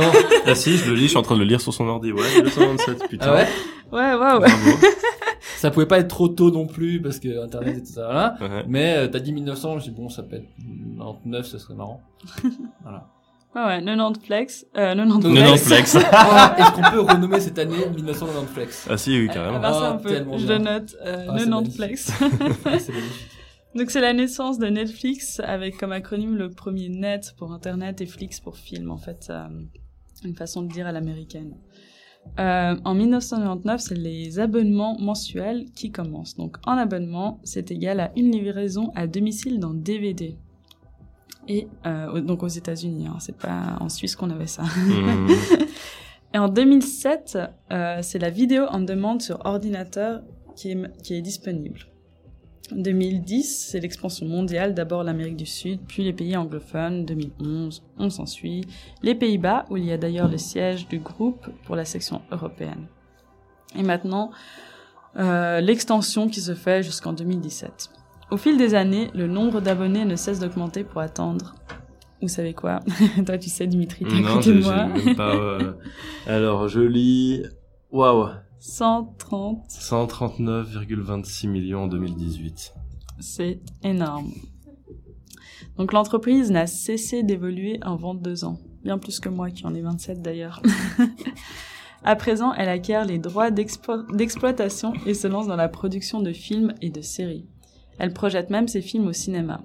Non. Ah si, je le lis, je suis en train de le lire sur son ordi. Ouais, 1997, putain. Ah ouais? Ouais, waouh Bravo. ça pouvait pas être trop tôt non plus parce que internet et tout ça là. Ouais. Mais euh, t'as dit 1900, je dis bon, ça peut être 99, ça serait marrant. voilà. Ouais, ouais, 90 flex. Euh, 90 90 flex. flex. Ah, Est-ce qu'on peut renommer cette année 1990 flex? Ah si, oui, carrément. ça Ah, un peu. tellement Je note. Euh, Ah, 90 flex. Ah. Donc c'est la naissance de Netflix avec comme acronyme le premier net pour internet et flix pour film en fait euh, une façon de dire à l'américaine. Euh, en 1999, c'est les abonnements mensuels qui commencent. Donc en abonnement, c'est égal à une livraison à domicile dans DVD. Et euh, donc aux États-Unis, hein, c'est pas en Suisse qu'on avait ça. Mhm. Et en 2007, euh, c'est la vidéo en demande sur ordinateur qui est, qui est disponible. En 2010, c'est l'expansion mondiale, d'abord l'Amérique du Sud, puis les pays anglophones. 2011, on s'ensuit. Les Pays-Bas, où il y a d'ailleurs le siège du groupe pour la section européenne. Et maintenant, euh, l'extension qui se fait jusqu'en 2017. Au fil des années, le nombre d'abonnés ne cesse d'augmenter pour atteindre... Vous savez quoi? Toi, tu sais, Dimitri, t'es à côté de moi. même pas. euh, Alors, je lis. Waouh. 130, 139,26 millions en 2018. c'est énorme. Donc l'entreprise n'a cessé d'évoluer en 22 ans, bien plus que moi qui en ai 27 d'ailleurs. à présent, elle acquiert les droits d'explo- d'exploitation et se lance dans la production de films et de séries. Elle projette même ses films au cinéma.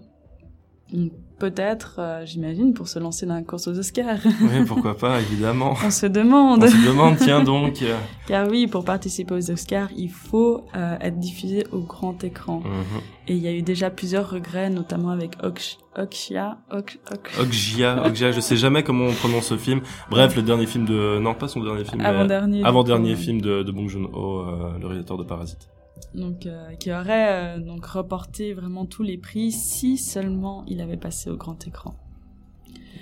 Peut-être, euh, j'imagine, pour se lancer dans la course aux Oscars. Oui, pourquoi pas, évidemment. On se demande. On se demande, tiens donc. Car oui, pour participer aux Oscars, il faut euh, être diffusé au grand écran. mhm. Et il y a eu déjà plusieurs regrets, notamment avec ok. Okja, Okja, je sais jamais comment on prononce ce film. Bref, le dernier film de, non pas son dernier film, Avant-dernier. avant du dernier coup. film de, de Bong Joon-ho, euh, le réalisateur de Parasite. Donc, euh, qui aurait euh, donc reporté vraiment tous les prix si seulement il avait passé au grand écran.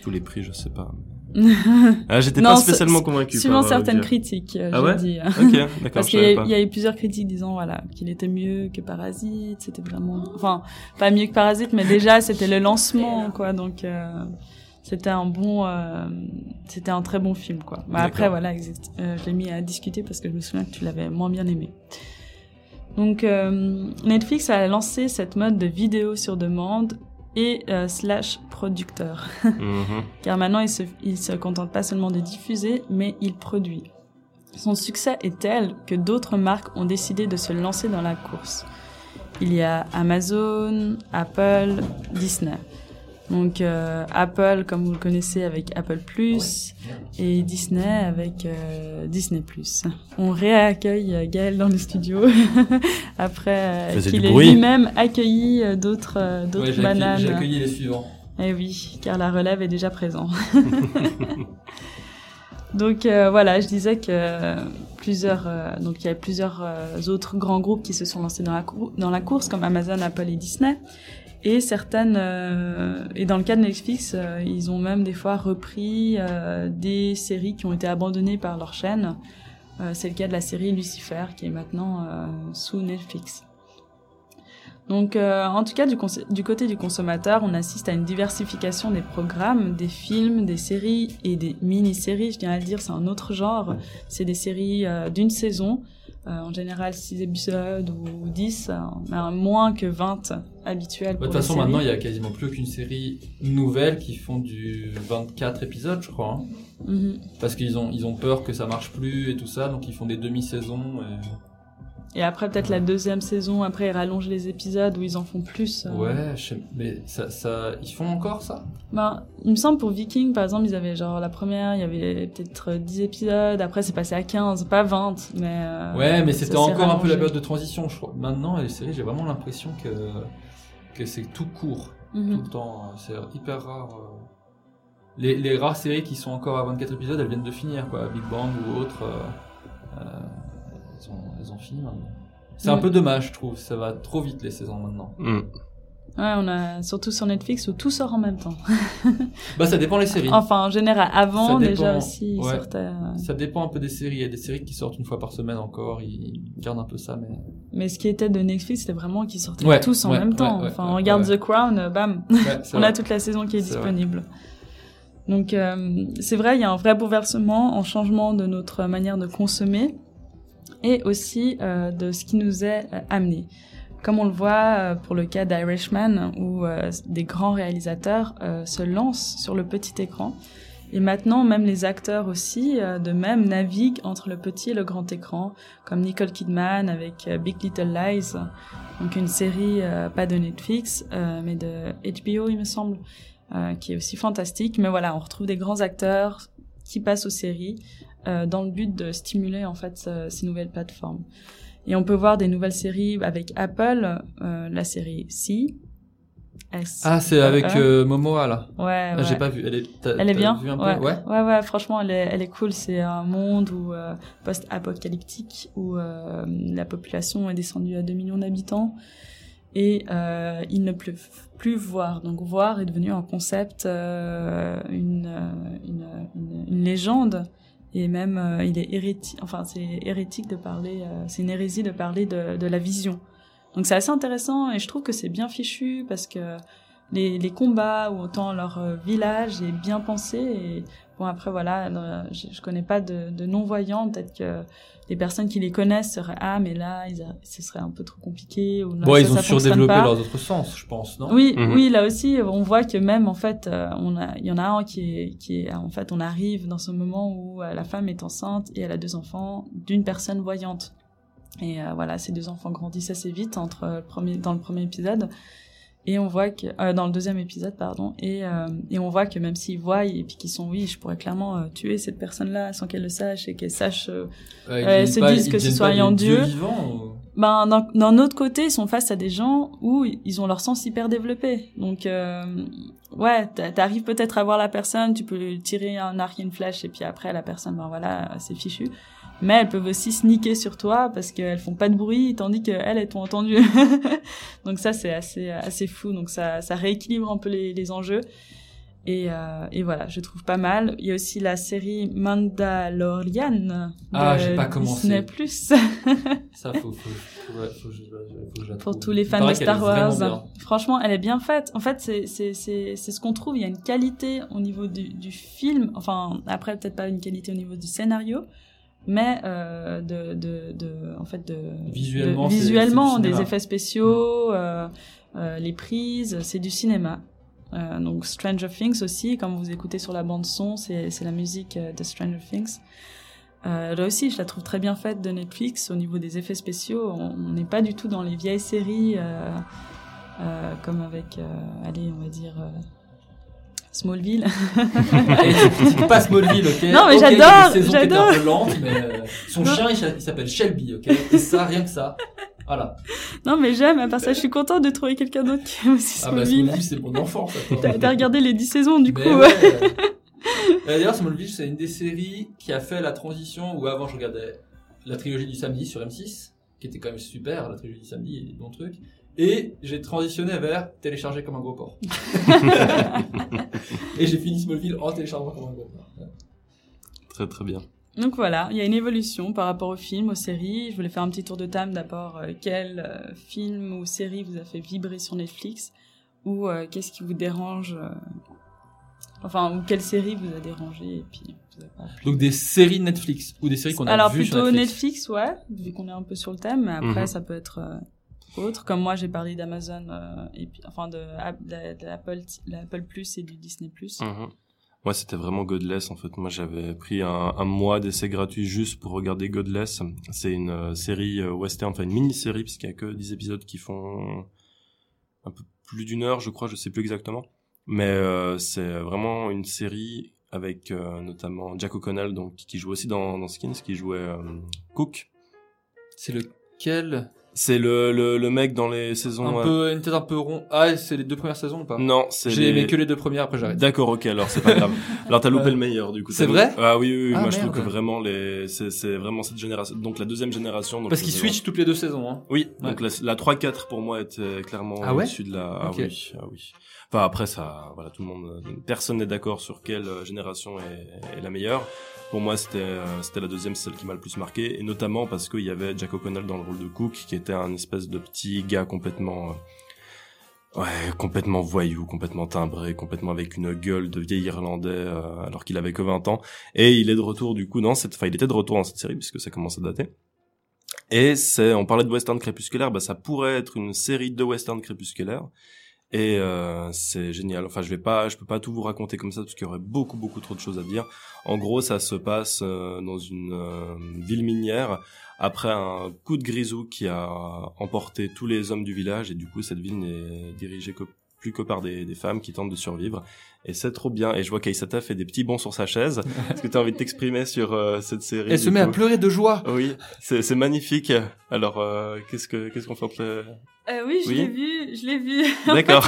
Tous les prix, je sais pas. Ah, j'étais pas spécialement convaincu. Suivant par, certaines critiques, euh, Ah je ouais d'accord, Parce qu'il y, y a eu plusieurs critiques disant voilà qu'il était mieux que Parasite, c'était vraiment, enfin pas mieux que Parasite, mais déjà c'était le lancement quoi, donc euh, c'était un bon, euh, c'était un très bon film quoi. Mais après voilà, euh, je l'ai mis à discuter parce que je me souviens que tu l'avais moins bien aimé. Donc euh, Netflix a lancé cette mode de vidéo sur demande et euh, slash producteur. Mhm. Car maintenant, il se, il se contente pas seulement de diffuser, mais il produit. Son succès est tel que d'autres marques ont décidé de se lancer dans la course. Il y a Amazon, Apple, Disney. Donc euh, Apple, comme vous le connaissez, avec Apple Plus, et Disney avec euh, Disney Plus. On réaccueille euh, Gaël dans le studio après euh, qu'il ait lui-même accueilli euh, d'autres euh, d'autres Ouais, bananes. j'ai accueilli les suivants. Eh oui, car la relève est déjà présente. donc euh, voilà, je disais que plusieurs, euh, donc il y a plusieurs euh, autres grands groupes qui se sont lancés dans la, cour- dans la course, comme Amazon, Apple et Disney. Et certaines, euh, et dans le cas de Netflix, euh, ils ont même des fois repris euh, des séries qui ont été abandonnées par leur chaîne. Euh, C'est le cas de la série Lucifer, qui est maintenant euh, sous Netflix. Donc, en tout cas, du, côté du consommateur, on assiste à une diversification des programmes, des films, des séries et des mini-séries. Je tiens à le dire, c'est un autre genre. C'est des séries d'une saison, en général 6 épisodes ou 10, euh, mais moins que 20 habituels. De toute façon, séries. maintenant, il y a quasiment plus aucune série nouvelle qui font du 24 épisodes, je crois. hein. Mhm. Parce qu'ils ont, ils ont peur que ça marche plus et tout ça, donc ils font des demi-saisons. et- Et après, peut-être la deuxième saison, après, ils rallongent les épisodes où ils en font plus. euh. Ouais, je sais- mais ça, ça, ils font encore ça? Ben, il me semble pour Viking, par exemple, ils avaient genre la première, il y avait peut-être 10 épisodes, après c'est passé à 15, pas 20, mais... euh, Ouais, mais c'était encore un peu la période de transition, je crois. Maintenant, les séries, j'ai vraiment l'impression que, que c'est tout court, Mhm. tout le temps. C'est hyper rare. euh. Les, les rares séries qui sont encore à 24 épisodes, elles viennent de finir, quoi. Big Bang ou autre, euh, euh, elles, ont, maintenant. C'est un peu dommage, je trouve. Ça va trop vite, les saisons, maintenant. Mm. Ouais, on a surtout sur Netflix où tout sort en même temps. Bah, ça dépend les séries. Enfin, en général, avant dépend, déjà aussi, ils ouais. sortaient... euh, Ça dépend un peu des séries. Il y a des séries qui sortent une fois par semaine encore. Ils gardent un peu ça, mais. Mais ce qui était de Netflix, c'était vraiment qu'ils sortaient Ouais, tous en ouais, même temps. enfin, ouais, on regarde ouais. The Crown, euh, bam, on vrai. a toute la saison qui est, vrai. disponible. Donc, euh, c'est vrai, il y a un vrai bouleversement, un changement de notre manière de consommer. Et aussi euh, de ce qui nous est euh, amené. Comme on le voit euh, pour le cas d'Irishman, où des grands réalisateurs se lancent sur le petit écran. Et maintenant, même les acteurs aussi, de même, naviguent entre le petit et le grand écran, comme Nicole Kidman avec Big Little Lies, donc une série pas de Netflix, mais de HBO, il me semble, qui est aussi fantastique. Mais voilà, on retrouve des grands acteurs qui passent aux séries dans le but de stimuler en fait ce- ces nouvelles plateformes. Et on peut voir des nouvelles séries avec Apple, euh, la série C. S Ah, c'est avec E. euh, Momoa là. Ouais, Ah, J'ai ouais. pas vu. Elle est, Elle bien? vu un peu? Ouais. ouais. ouais, ouais, franchement, elle est, elle est cool. C'est un monde où euh, post-apocalyptique où euh, la population est descendue à 2 millions d'habitants et euh, il ne peut plus voir. Donc voir est devenu un concept, euh, une, euh, une, une, une légende et même euh, il est hérétique. Enfin, c'est hérétique de parler. euh, c'est une hérésie de parler de, la vision. Donc c'est assez intéressant et je trouve que c'est bien fichu parce que les, combats ou autant leur euh, village est bien pensé bon après voilà euh, je, je connais pas de, de non voyants peut-être que les personnes qui les connaissent seraient ah mais là ils a- ce serait un peu trop compliqué ou ça, ils ont surdéveloppé pas. leurs autres sens, je pense, non? Oui, Mhm. oui, là aussi, on voit que même en fait, euh, on a, il y en a un qui est, qui est, en fait, on arrive dans ce moment où euh, la femme est enceinte et elle a deux enfants d'une personne voyante. Et euh, voilà, ces deux enfants grandissent assez vite entre le premier, dans le premier épisode. Et on voit que euh, dans le deuxième épisode, pardon, et euh, et on voit que même s'ils voient et puis qu'ils sont oui, je pourrais clairement euh, tuer cette personne-là sans qu'elle le sache et qu'elle sache ils se pas- disent ils que ce soit ayant Dieu. vivants, ou- Ben, d'un autre côté, ils sont face à des gens où ils ont leur sens hyper développé. Donc, ouais, t'a- t'arrives peut-être à voir la personne, tu peux lui tirer un arc et une flèche, et puis après, la personne, ben voilà, c'est fichu. Mais elles peuvent aussi sneaker sur toi parce qu'elles font pas de bruit, tandis qu'elles, elles t'ont entendu. Donc ça, c'est assez, assez fou. Donc ça, ça rééquilibre un peu les, les enjeux. Et, euh, et voilà, je trouve pas mal. Il y a aussi la série Mandalorian de Ah, j'ai pas commencé. Disney+. Plus. Ça, faut, faut, faut, ouais, faut je, faut je la pour tous les fans de Star Wars. Franchement, elle est bien faite. En fait, c'est c'est c'est c'est ce qu'on trouve. Il y a une qualité au niveau du du film. Enfin, après peut-être pas une qualité au niveau du scénario, mais euh, de de de en fait de Visuellement, de- des effets spéciaux, euh, euh, les prises, c'est du cinéma. Donc Stranger Things aussi, comme vous écoutez sur la bande son, c'est la musique de Stranger Things. Là aussi, je la trouve très bien faite de Netflix au niveau des effets spéciaux. On n'est pas du tout dans les vieilles séries comme avec, allez, on va dire Smallville. Pas Smallville, ok Non, mais Ok, il y a des j'adore, j'adore. euh, son Non. chien, il s'a- il s'appelle Shelby, ok Et ça, rien que ça. Voilà. non, mais j'aime. À part ça, je suis contente de trouver quelqu'un d'autre qui aime aussi Ah bah Smallville. Smallville, c'est mon enfant, ça. toi. T'as t'as regardé les 10 saisons du Mais coup. ouais. Euh, D'ailleurs, Smallville, c'est une des séries qui a fait la transition où avant je regardais la trilogie du samedi sur M6, qui était quand même super, la trilogie du samedi et des bons trucs. Et j'ai transitionné vers télécharger comme un gros porc. et j'ai fini Smallville en téléchargeant comme un gros porc. Ouais. Très très bien. Donc voilà, il y a une évolution par rapport aux films, aux séries. Je voulais faire un petit tour de table d'abord. euh, quel euh, film ou série vous a fait vibrer sur Netflix Ou euh, qu'est-ce qui vous dérange euh, Enfin, ou quelle série vous a dérangé et puis vous a pas plu. Donc des séries Netflix ou des séries qu'on a Alors vues plutôt sur Netflix. ouais, vu qu'on est un peu sur le thème. Mais après, Mhm. ça peut être euh, autre. Comme moi, j'ai parlé d'Amazon euh, et puis enfin de, de, de l'Apple, l'Apple Plus et du Disney Plus. Mhm. Moi, c'était vraiment Godless, en fait. Moi, j'avais pris un, un mois d'essai gratuit juste pour regarder Godless. C'est une euh, série euh, western, enfin une mini-série, puisqu'il y a que 10 épisodes qui font un peu plus d'une heure, je crois, je sais plus exactement. Mais euh, c'est vraiment une série avec euh, notamment Jack O'Connell, donc qui joue aussi dans, dans Skins, qui jouait euh, Cook. C'est lequel? C'est le, le, le mec dans les saisons... Un euh, peu, une tête un peu rond. Ah, c'est les deux premières saisons ou pas? Non, c'est J'ai les- aimé que les deux premières, après j'arrête. D'accord, ok, alors c'est pas grave. Alors t'as loupé le meilleur du coup. C'est vrai? Ah oui, oui, oui. Ah, moi je trouve que vraiment les, c'est, c'est vraiment cette génération, donc la deuxième génération. donc Parce qu'ils switchent toutes les deux saisons. Hein. Oui, Ouais. donc la, la 3-4 pour moi était clairement Ah ouais? au-dessus de la. Ah oui, ah oui. Enfin après ça, voilà, tout le monde, personne n'est d'accord sur quelle euh, génération est, est la meilleure. Pour moi, c'était euh, c'était la deuxième, celle qui m'a le plus marqué, et notamment parce qu'il y avait Jack O'Connell dans le rôle de Cook, qui était un espèce de petit gars complètement. euh, complètement voyou, complètement timbré, complètement avec une gueule de vieil irlandais, euh, alors qu'il avait que 20 ans. Et il est de retour, du coup, cette, enfin, il était de retour dans cette série, puisque ça commence à dater. Et c'est, on parlait de western crépusculaire, bah ça pourrait être une série de western crépusculaires. Et euh, c'est génial. Enfin, je vais pas, je peux pas tout vous raconter comme ça parce qu'il y aurait beaucoup, beaucoup trop de choses à dire. En gros, ça se passe euh, dans une euh, ville minière après un coup de grisou qui a emporté tous les hommes du village et du coup, cette ville n'est dirigée que plus que par des, des femmes qui tentent de survivre. Et c'est trop bien. Et je vois qu'Aïsata fait des petits bonds sur sa chaise. Est-ce que tu as envie de t'exprimer sur euh, cette série Elle se met à pleurer de joie. Oui, c'est c'est magnifique. Alors, euh, qu'est-ce que qu'est-ce qu'on fait entre Euh, oui, je Oui. l'ai vu, je l'ai vu. D'accord.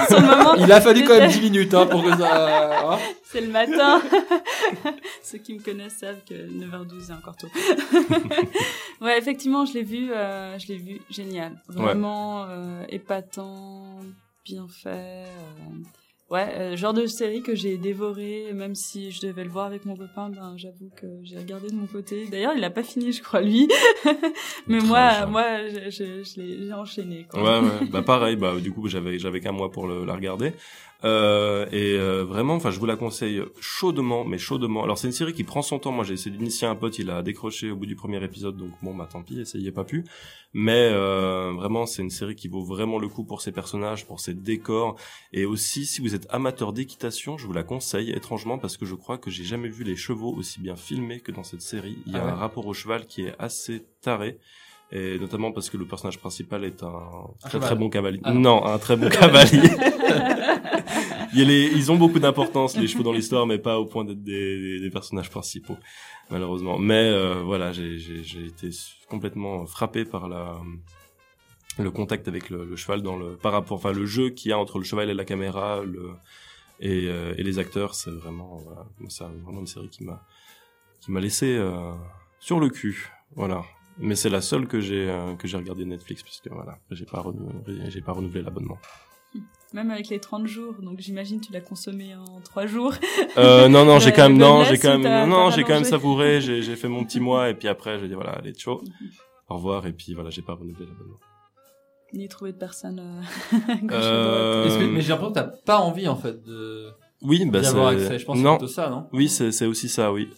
Il a fallu quand même j'étais- 10 minutes hein, pour que ça. hein. C'est le matin. Ceux qui me connaissent savent que 9h12 c'est encore tôt. ouais, effectivement, je l'ai vu, euh, je l'ai vu, génial. Vraiment euh, épatant, bien fait. euh, Ouais, euh, genre de série que j'ai dévoré, même si je devais le voir avec mon copain, ben j'avoue que j'ai regardé de mon côté. D'ailleurs, il a pas fini, je crois, lui. Mais moi, moi, je, je, je l'ai j'ai enchaîné. Quoi. Ouais, ouais. Bah pareil. Bah du coup, j'avais j'avais qu'un mois pour le, la regarder. Euh, et euh, vraiment, enfin, je vous la conseille chaudement, mais chaudement. Alors c'est une série qui prend son temps. Moi, j'ai essayé d'initier un pote, il a décroché au bout du premier épisode, donc bon, bah tant pis, essayez pas pu. Mais euh, vraiment, c'est une série qui vaut vraiment le coup pour ses personnages, pour ses décors, et aussi si vous êtes amateur d'équitation, je vous la conseille étrangement parce que je crois que j'ai jamais vu les chevaux aussi bien filmés que dans cette série. Il y a Ah ouais? un rapport au cheval qui est assez taré. Et notamment parce que le personnage principal est un très cheval. très bon cavalier. Ah. non, un très bon cavalier. Il y a les- ils ont beaucoup d'importance les chevaux dans l'histoire, mais pas au point d'être des, des- des personnages principaux, malheureusement. Mais euh, voilà, j'ai j'ai- j'ai été complètement frappé par la le contact avec le, le cheval dans le par rapport, enfin le jeu qu'il y a entre le cheval et la caméra, le et, euh, et les acteurs, c'est vraiment voilà, c'est vraiment une série qui m'a qui m'a laissé euh, sur le cul, voilà. Mais c'est la seule que j'ai euh, que j'ai regardé Netflix parce que voilà, j'ai pas renouvelé, j'ai pas renouvelé l'abonnement. Même avec les 30 jours, donc j'imagine tu l'as consommé en 3 jours. Euh, non, non, j'ai quand même, non, j'ai quand même, non, j'ai quand même savouré, j'ai, j'ai fait mon petit mois, et puis après, j'ai dit, voilà, allez, chaud. Au revoir, et puis voilà, j'ai pas renouvelé l'abonnement. Ni trouvé de personne euh, gauche Euh, que- Mais j'ai l'impression que t'as pas envie en fait de Oui, bah, c'est, accès. Je pense que c'est non, plutôt ça, non? Oui, c'est aussi ça, oui.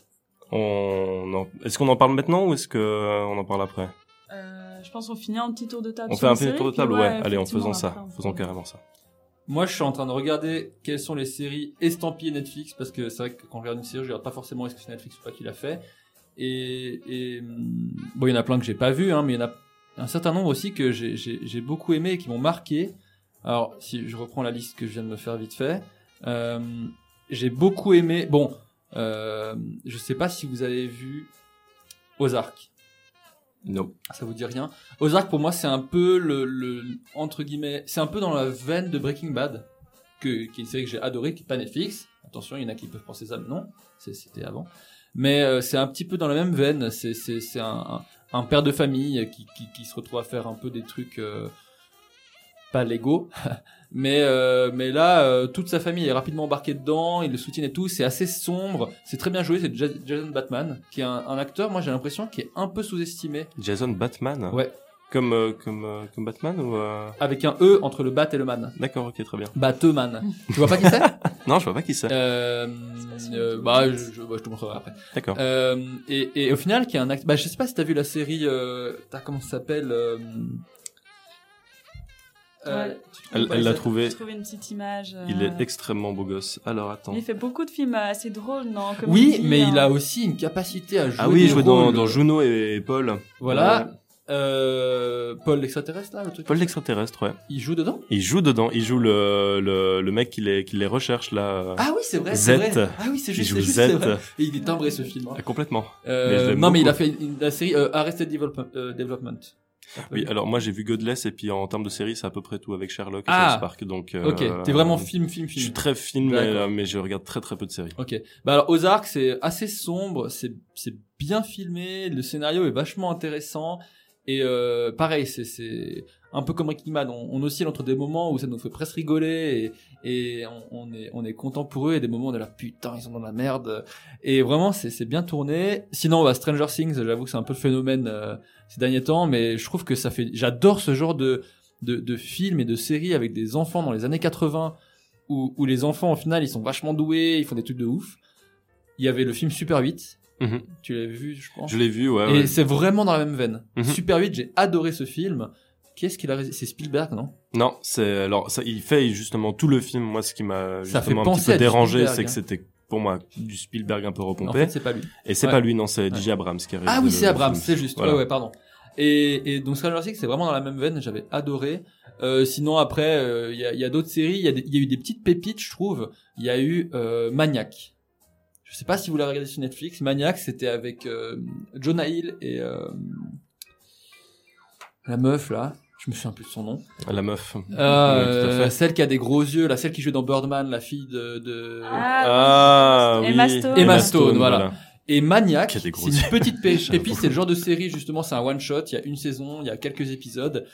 On en... Est-ce qu'on en parle maintenant, ou est-ce que euh, on en parle après? Euh, je pense qu'on finit un petit tour de table. On sur fait un petit série, tour de table, ouais, allez, en faisant ça, faisons peut- carrément ça. Moi, je suis en train de regarder quelles sont les séries estampillées Netflix parce que c'est vrai que quand je regarde une série, je regarde pas forcément est-ce que c'est Netflix ou pas qui l'a fait. Et, et hum, bon, il y en a plein que j'ai pas vu, hein, mais il y en a un certain nombre aussi que j'ai- j'ai j'ai beaucoup aimé et qui m'ont marqué. Alors, si je reprends la liste que je viens de me faire vite fait, euh, j'ai beaucoup aimé. Bon, euh, je sais pas si vous avez vu Ozark. Non. Ça vous dit rien Ozark pour moi c'est un peu le, le entre guillemets, c'est un peu dans la veine de Breaking Bad, que, qui est une série que j'ai adorée, qui est pas Netflix. Attention, il y en a qui peuvent penser ça, mais non, c'était avant. Mais euh, c'est un petit peu dans la même veine. C'est c'est c'est un, un, un père de famille qui, qui qui se retrouve à faire un peu des trucs euh, pas légaux, mais euh, mais là euh, toute sa famille est rapidement embarquée dedans, ils le soutiennent et tout. C'est assez sombre, c'est très bien joué. C'est Ja- Jason Batman qui est un, un acteur, moi j'ai l'impression qui est un peu sous-estimé. Jason Batman? Ouais. Comme, euh, comme, euh, comme Batman ou, euh... Avec un E entre le bat et le man. D'accord, ok, très bien. Batman. tu vois pas qui c'est? Non, je vois pas qui c'est. euh, euh, Bah, je, je, bah, je te montrerai après. D'accord. Euh, et, et au final, qui est un acte. Bah, je sais pas si t'as vu la série. Euh, t'as comment ça s'appelle euh, euh, Elle, l'a trouvé. J'ai trouvé une petite image. euh, Il est extrêmement beau gosse. Alors, attends. Il fait beaucoup de films assez drôles, non comme Oui, il dit, mais hein. il a aussi une capacité à jouer. Ah oui, il jouait dans, Juno et Paul. Voilà. Ouais. Euh, Paul l'extraterrestre là, le truc. Paul l'extraterrestre, ouais. Il joue dedans? Il joue dedans. Il joue le, le, le mec qui les, qui les recherche, là. Ah oui, c'est vrai. Z. vrai. Ah oui, c'est Il juste. joue c'est juste, Z. vrai. Et il est timbré ce film. hein. Ah, complètement. Euh, Mais non, mais il a fait une- la série euh, Arrested Development. Oui, alors moi j'ai vu Godless et puis en termes de série c'est à peu près tout avec Sherlock et Ah. Park donc. euh, Ok, t'es vraiment film, film, Je film. suis très film mais, euh, mais je regarde très très peu de séries. Ok. Bah alors Ozark c'est assez sombre, c'est c'est bien filmé, le scénario est vachement intéressant et euh, pareil c'est c'est un peu comme Breaking Bad, on, on oscille entre des moments où ça nous fait presque rigoler et, et on, on est on est content pour eux et des moments où on est là putain ils sont dans la merde et vraiment c'est bien tourné. Sinon bah, Stranger Things j'avoue que c'est un peu le phénomène euh, ces derniers temps mais je trouve que ça fait j'adore ce genre de de, de films et de séries avec des enfants dans les années 80 où, où les enfants au final ils sont vachement doués, ils font des trucs de ouf. Il y avait le film Super 8 Mhm. Tu l'as vu, je pense. Je l'ai vu, ouais. Et ouais. c'est vraiment dans la même veine. Mhm. Super 8, j'ai adoré ce film. C'est Spielberg, non? Non, c'est alors ça, il fait justement tout le film. Moi, ce qui m'a justement un petit peu dérangé, c'est que hein. c'était pour moi du Spielberg un peu En repompé. fait, c'est pas lui. et c'est ouais. pas lui, non, c'est Ouais. DJ Abrams qui a Ah réalisé oui, le- c'est Abrams, c'est juste. Voilà. Ouais, ouais, pardon. Et, et donc Stranger Things, c'est vraiment dans la même veine. J'avais adoré. Euh, sinon après, euh, il y a, il y a d'autres séries. Il y, a y eu des petites pépites, je trouve. Il y a eu euh, Maniac. Je sais pas si vous l'avez regardé sur Netflix. Maniac, c'était avec euh, Jonah Hill et euh, la meuf là. Je me souviens plus de son nom. La meuf. Euh, Ouais, tout à fait. celle qui a des gros yeux, là, celle qui joue dans Birdman, la fille de, de... Ah oui. Emma Stone. Emma Stone, voilà. Et Maniac, Qui a des gros c'est une petite pêche. J'avoue. Et puis c'est le genre de série justement, c'est un one shot. Il y a une saison, il y a quelques épisodes,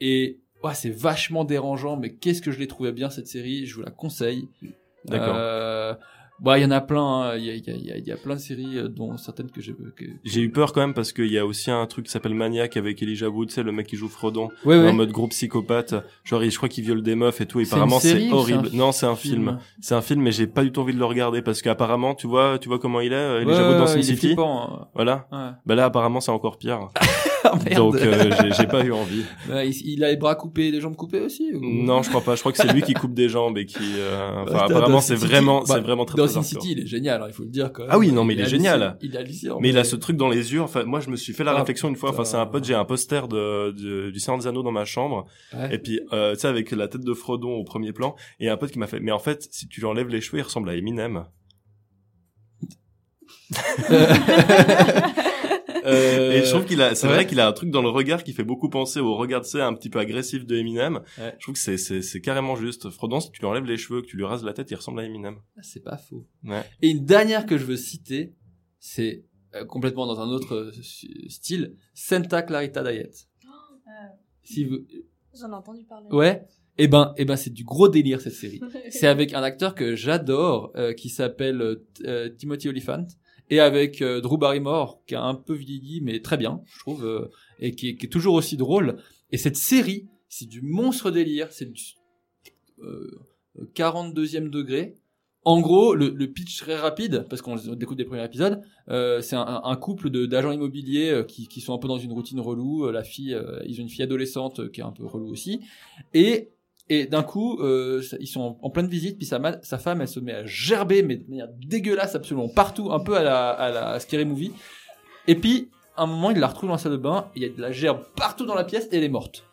et ouais, c'est vachement dérangeant. Mais qu'est-ce que je l'ai trouvé bien cette série? Je vous la conseille. D'accord. Euh, bah, il y en a plein. hein. Il y, a, il y, a, il y a- il y a plein de séries, euh, dont certaines que j'ai. Que... J'ai eu peur quand même parce qu'il y a aussi un truc qui s'appelle Maniac avec Elijah Wood, c'est le mec qui joue Frodon, Ouais, ouais. en mode gros psychopathe. Genre, je crois qu'il viole des meufs et tout. Et apparemment, c'est horrible. Non, c'est un film. C'est un film, mais j'ai pas du tout envie de le regarder parce qu'apparemment, tu vois, tu vois comment il est, euh, Elijah Ouais, Wood dans Sin City? flippant. Voilà. Ouais. Bah là, apparemment, c'est encore pire. Ah, merde. Donc, euh, j'ai- j'ai pas eu envie. Ouais, il, il a les bras coupés, les jambes coupées aussi ou- Non, je crois pas. Je crois que c'est lui qui coupe des jambes et qui. euh, dans- apparemment, c'est vraiment, bah, c'est vraiment très Dans Sin. City, il est génial, hein, il faut le dire quand même. Ah oui, non, mais il est a génial. Il est hallucinant. Mais il a ce truc dans les yeux. Enfin, moi, je me suis fait la Ah, réflexion une fois. Enfin, c'est un pote. J'ai un poster de, de- du Seigneur des Anneaux dans ma chambre. Ouais. Et puis, euh, tu sais, avec la tête de Frodon au premier plan. Et un pote qui m'a fait. Mais en fait, si tu lui enlèves les cheveux, il ressemble à Eminem. Euh, Et je trouve qu'il a, c'est ouais. vrai qu'il a un truc dans le regard qui fait beaucoup penser au regard, sais, un petit peu agressif de Eminem. Ouais. Je trouve que c'est, c'est, c'est carrément juste. Frodon, si tu lui enlèves les cheveux, que tu lui rases la tête, il ressemble à Eminem. Ah, C'est pas faux. Ouais. Et une dernière que je veux citer, c'est euh, complètement dans un autre euh, style, Santa Clarita Diet. Si vous... J'en ai entendu parler. Ouais. Eh ben, eh ben, c'est du gros délire cette série. c'est avec un acteur que j'adore, euh, qui s'appelle euh, Timothy Olyphant, et avec euh, Drew Barrymore, qui a un peu vieilli, mais très bien, je trouve, euh, et qui est, toujours aussi drôle. Et cette série, c'est du monstre délire, c'est du euh, 42e degré. En gros, le, pitch très rapide, parce qu'on découvre des premiers épisodes, euh, c'est un, couple d'agents immobiliers euh, qui, qui sont un peu dans une routine relou. La fille, ils ont une fille adolescente qui est un peu relou aussi, et et d'un coup, euh, ils sont en, pleine visite, puis sa, femme, elle se met à gerber, mais de manière dégueulasse absolument partout, un peu à la, à la Scary Movie. Et puis, à un moment, il la retrouve dans la salle de bain, il y a de la gerbe partout dans la pièce, et elle est morte.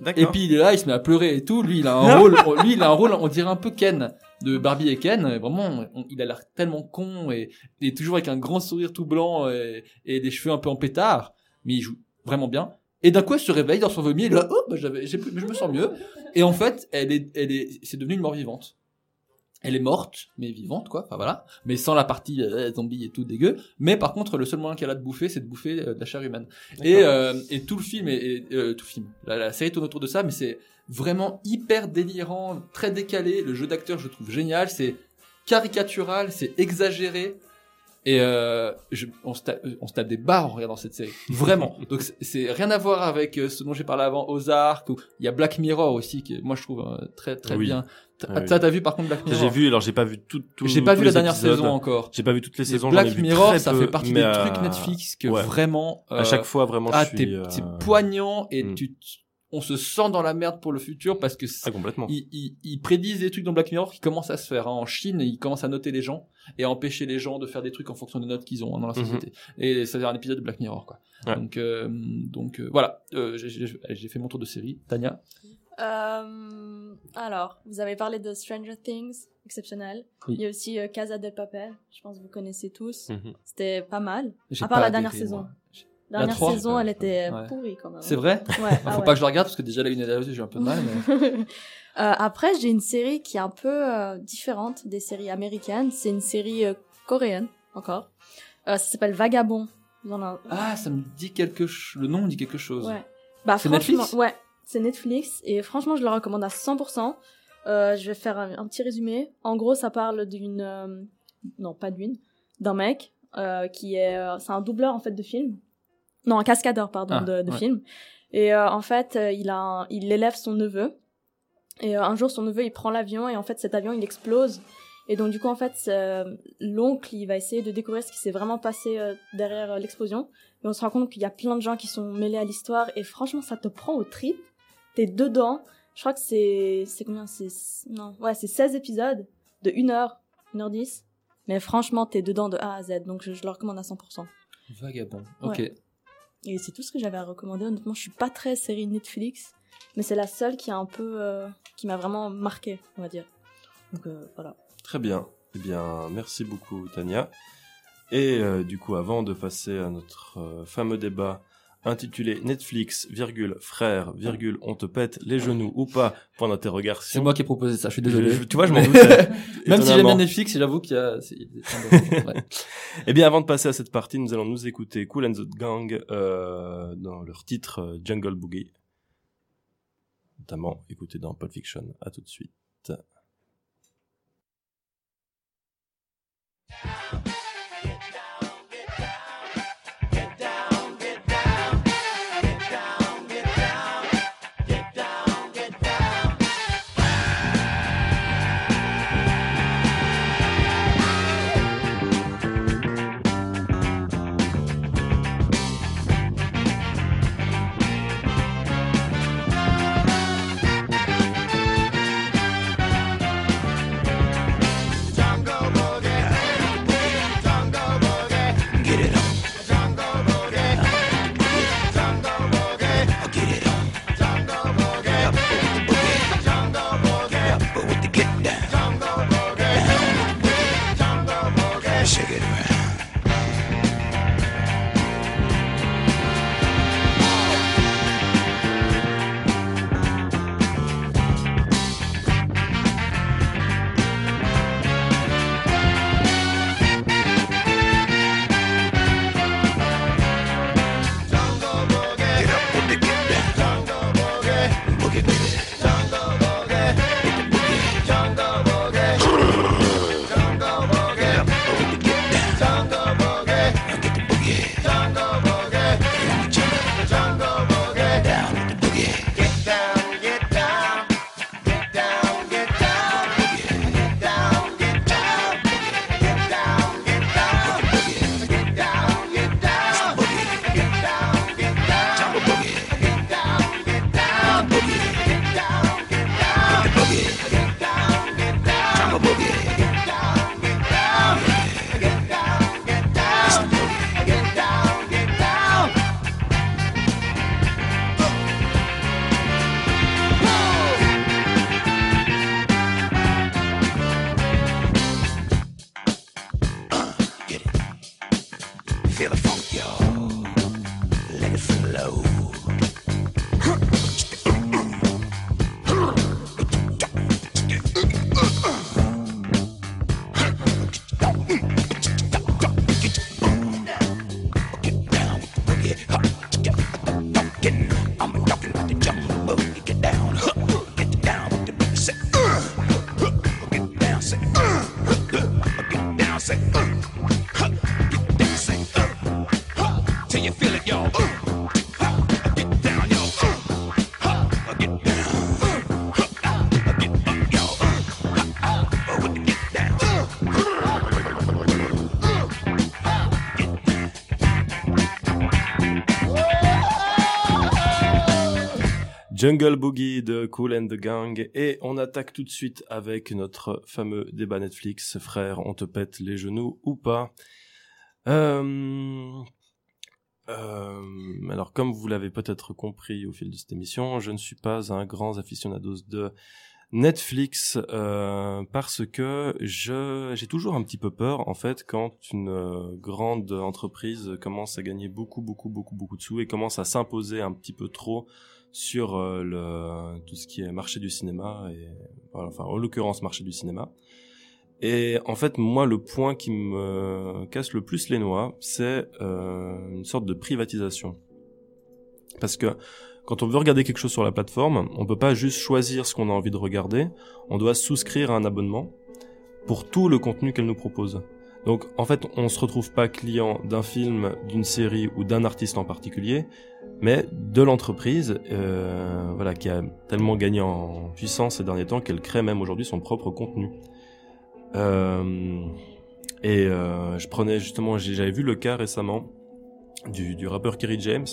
D'accord. Et puis il est là, il se met à pleurer et tout. Lui, il a un rôle, lui, il a un rôle, on dirait un peu Ken de Barbie et Ken. Vraiment, on- il a l'air tellement con et, et toujours avec un grand sourire tout blanc et, et des cheveux un peu en pétard. Mais il joue vraiment bien. Et d'un coup, elle se réveille dans son vomi. Et là, oh, bah, j'avais, je me sens mieux. Et en fait, elle est, elle est, c'est devenu une mort vivante. Elle est morte, mais vivante, quoi. Enfin voilà. Mais sans la partie euh, zombie et tout dégueu. Mais par contre, le seul moyen qu'elle a de bouffer, c'est de bouffer euh, de la chair humaine. Et, euh, et tout le film, est, euh, tout le film, la, la série tourne autour de ça, mais c'est vraiment hyper délirant, très décalé. Le jeu d'acteur, je trouve génial. C'est caricatural, c'est exagéré. Et euh, je, on, se tape, on se tape des barres en regardant cette série. Vraiment. Donc c'est- rien à voir avec euh, ce dont j'ai parlé avant, Ozark. Ou il y a Black Mirror aussi, qui moi je trouve euh, très très Oui. bien. T'as Oui. t'as- t'as vu par contre Black Mirror J'ai vu, alors j'ai pas vu tout, tout J'ai pas vu la dernière épisodes. saison encore. J'ai pas vu toutes les saisons. Black vu Mirror, très ça peu, fait partie des euh, trucs Netflix que ouais. vraiment. À euh, chaque fois, vraiment, ah, t'es- euh, poignant et hmm. tu, on se sent dans la merde pour le futur parce que c'est- Ah, complètement. ils, ils- ils prédisent des trucs dans Black Mirror qui commencent à se faire. hein. En Chine, ils commencent à noter les gens et à empêcher les gens de faire des trucs en fonction des notes qu'ils ont hein, dans la Mhm. société. Et ça c'est un épisode de Black Mirror, quoi. Ouais. Donc, euh, donc euh, voilà. Euh, j'ai- j'ai j'ai fait mon tour de série. Tania? Euh, alors, vous avez parlé de Stranger Things, exceptionnel. Oui. Il y a aussi euh, Casa del Papel, je pense que vous connaissez tous. Mhm. C'était pas mal. J'ai À part pas la dernière adhéré, saison. moi. La dernière trois saison, elle était Ouais. pourrie quand même. C'est vrai? Ouais. Il ah faut ouais. pas que je le regarde parce que déjà la une la deux, j'ai un peu de mal. Mais... Euh, après, j'ai une série qui est un peu euh, différente des séries américaines. C'est une série euh, coréenne, encore. Euh, ça s'appelle Vagabond. Ah, ça me dit quelque chose. Le nom me dit quelque chose. Ouais. Bah, C'est Netflix? Ouais, c'est Netflix. Et franchement, je le recommande à 100%. Euh, je vais faire un, un petit résumé. En gros, ça parle d'une... euh, non, pas d'une. D'un mec euh, qui est... euh, c'est un doubleur, en fait, de film. Non, un cascadeur, pardon, Ah, de, de ouais. film. Et euh, en fait, euh, il, a un- il élève son neveu. Et euh, un jour, son neveu, il prend l'avion. Et en fait, cet avion, il explose. Et donc du coup en fait l'oncle il va essayer de découvrir ce qui s'est vraiment passé derrière l'explosion. Et on se rend compte qu'il y a plein de gens qui sont mêlés à l'histoire et franchement ça te prend au trip. T'es dedans. Je crois que c'est c'est combien? C'est non ouais c'est 16 épisodes de 1 heure 1 heure 10. Mais franchement t'es dedans de A à Z donc je, je le recommande à 100%. Vagabond. Ok. Ouais. Et c'est tout ce que j'avais à recommander. Honnêtement, je suis pas très série Netflix, mais c'est la seule qui un peu, euh, qui m'a vraiment marqué, on va dire. Donc euh, voilà. Très bien. Eh bien, merci beaucoup, Tania. Et euh, du coup, avant de passer à notre fameux débat intitulé Netflix, virgule, frère, virgule, on te pète les genoux ou pas, point d'interrogation. C'est moi qui ai proposé ça, je suis désolé. Je- tu vois, je m'en doutais. Même si j'aime bien Netflix, j'avoue qu'il y a... Eh bien, avant de passer à cette partie, nous allons nous écouter Cool and the Gang euh, dans leur titre euh, Jungle Boogie. Notamment écouté dans Pulp Fiction. À tout de suite. Feel the Jungle Boogie de Cool and the Gang et on attaque tout de suite avec notre fameux débat Netflix. Frère, on te pète les genoux ou pas? Euh, euh, alors, comme vous l'avez peut-être compris au fil de cette émission, je ne suis pas un grand aficionados de Netflix euh, parce que je j'ai toujours un petit peu peur en fait quand une grande entreprise commence à gagner beaucoup beaucoup beaucoup beaucoup de sous et commence à s'imposer un petit peu trop sur euh, le tout ce qui est marché du cinéma et enfin en l'occurrence marché du cinéma. Et en fait, moi, le point qui me casse le plus les noix, c'est euh, une sorte de privatisation. Parce que quand on veut regarder quelque chose sur la plateforme, on peut pas juste choisir ce qu'on a envie de regarder, on doit souscrire à un abonnement pour tout le contenu qu'elle nous propose. Donc en fait, on se retrouve pas client d'un film, d'une série ou d'un artiste en particulier, mais de l'entreprise, euh, voilà, qui a tellement gagné en puissance ces derniers temps qu'elle crée même aujourd'hui son propre contenu. Euh, et euh, je prenais justement, j'avais vu le cas récemment du, rappeur Kerry James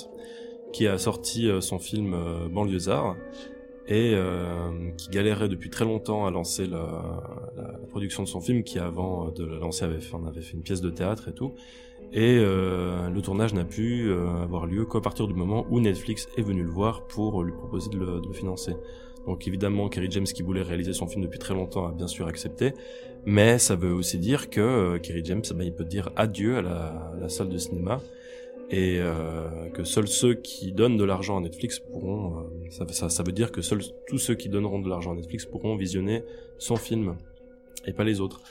qui a sorti son film Banlieusard et qui galérait depuis très longtemps à lancer la, production de son film qui avant de le lancer avait avait fait une pièce de théâtre et tout et euh, le tournage n'a pu euh, avoir lieu qu'à partir du moment où Netflix est venu le voir pour lui proposer de le, financer. Donc évidemment, Kerry James qui voulait réaliser son film depuis très longtemps a bien sûr accepté, mais ça veut aussi dire que euh, Kerry James, ben, il peut dire adieu à la, salle de cinéma et que seuls ceux qui donnent de l'argent à Netflix pourront, ça veut dire que seuls tous ceux qui donneront de l'argent à Netflix pourront visionner son film et pas les autres.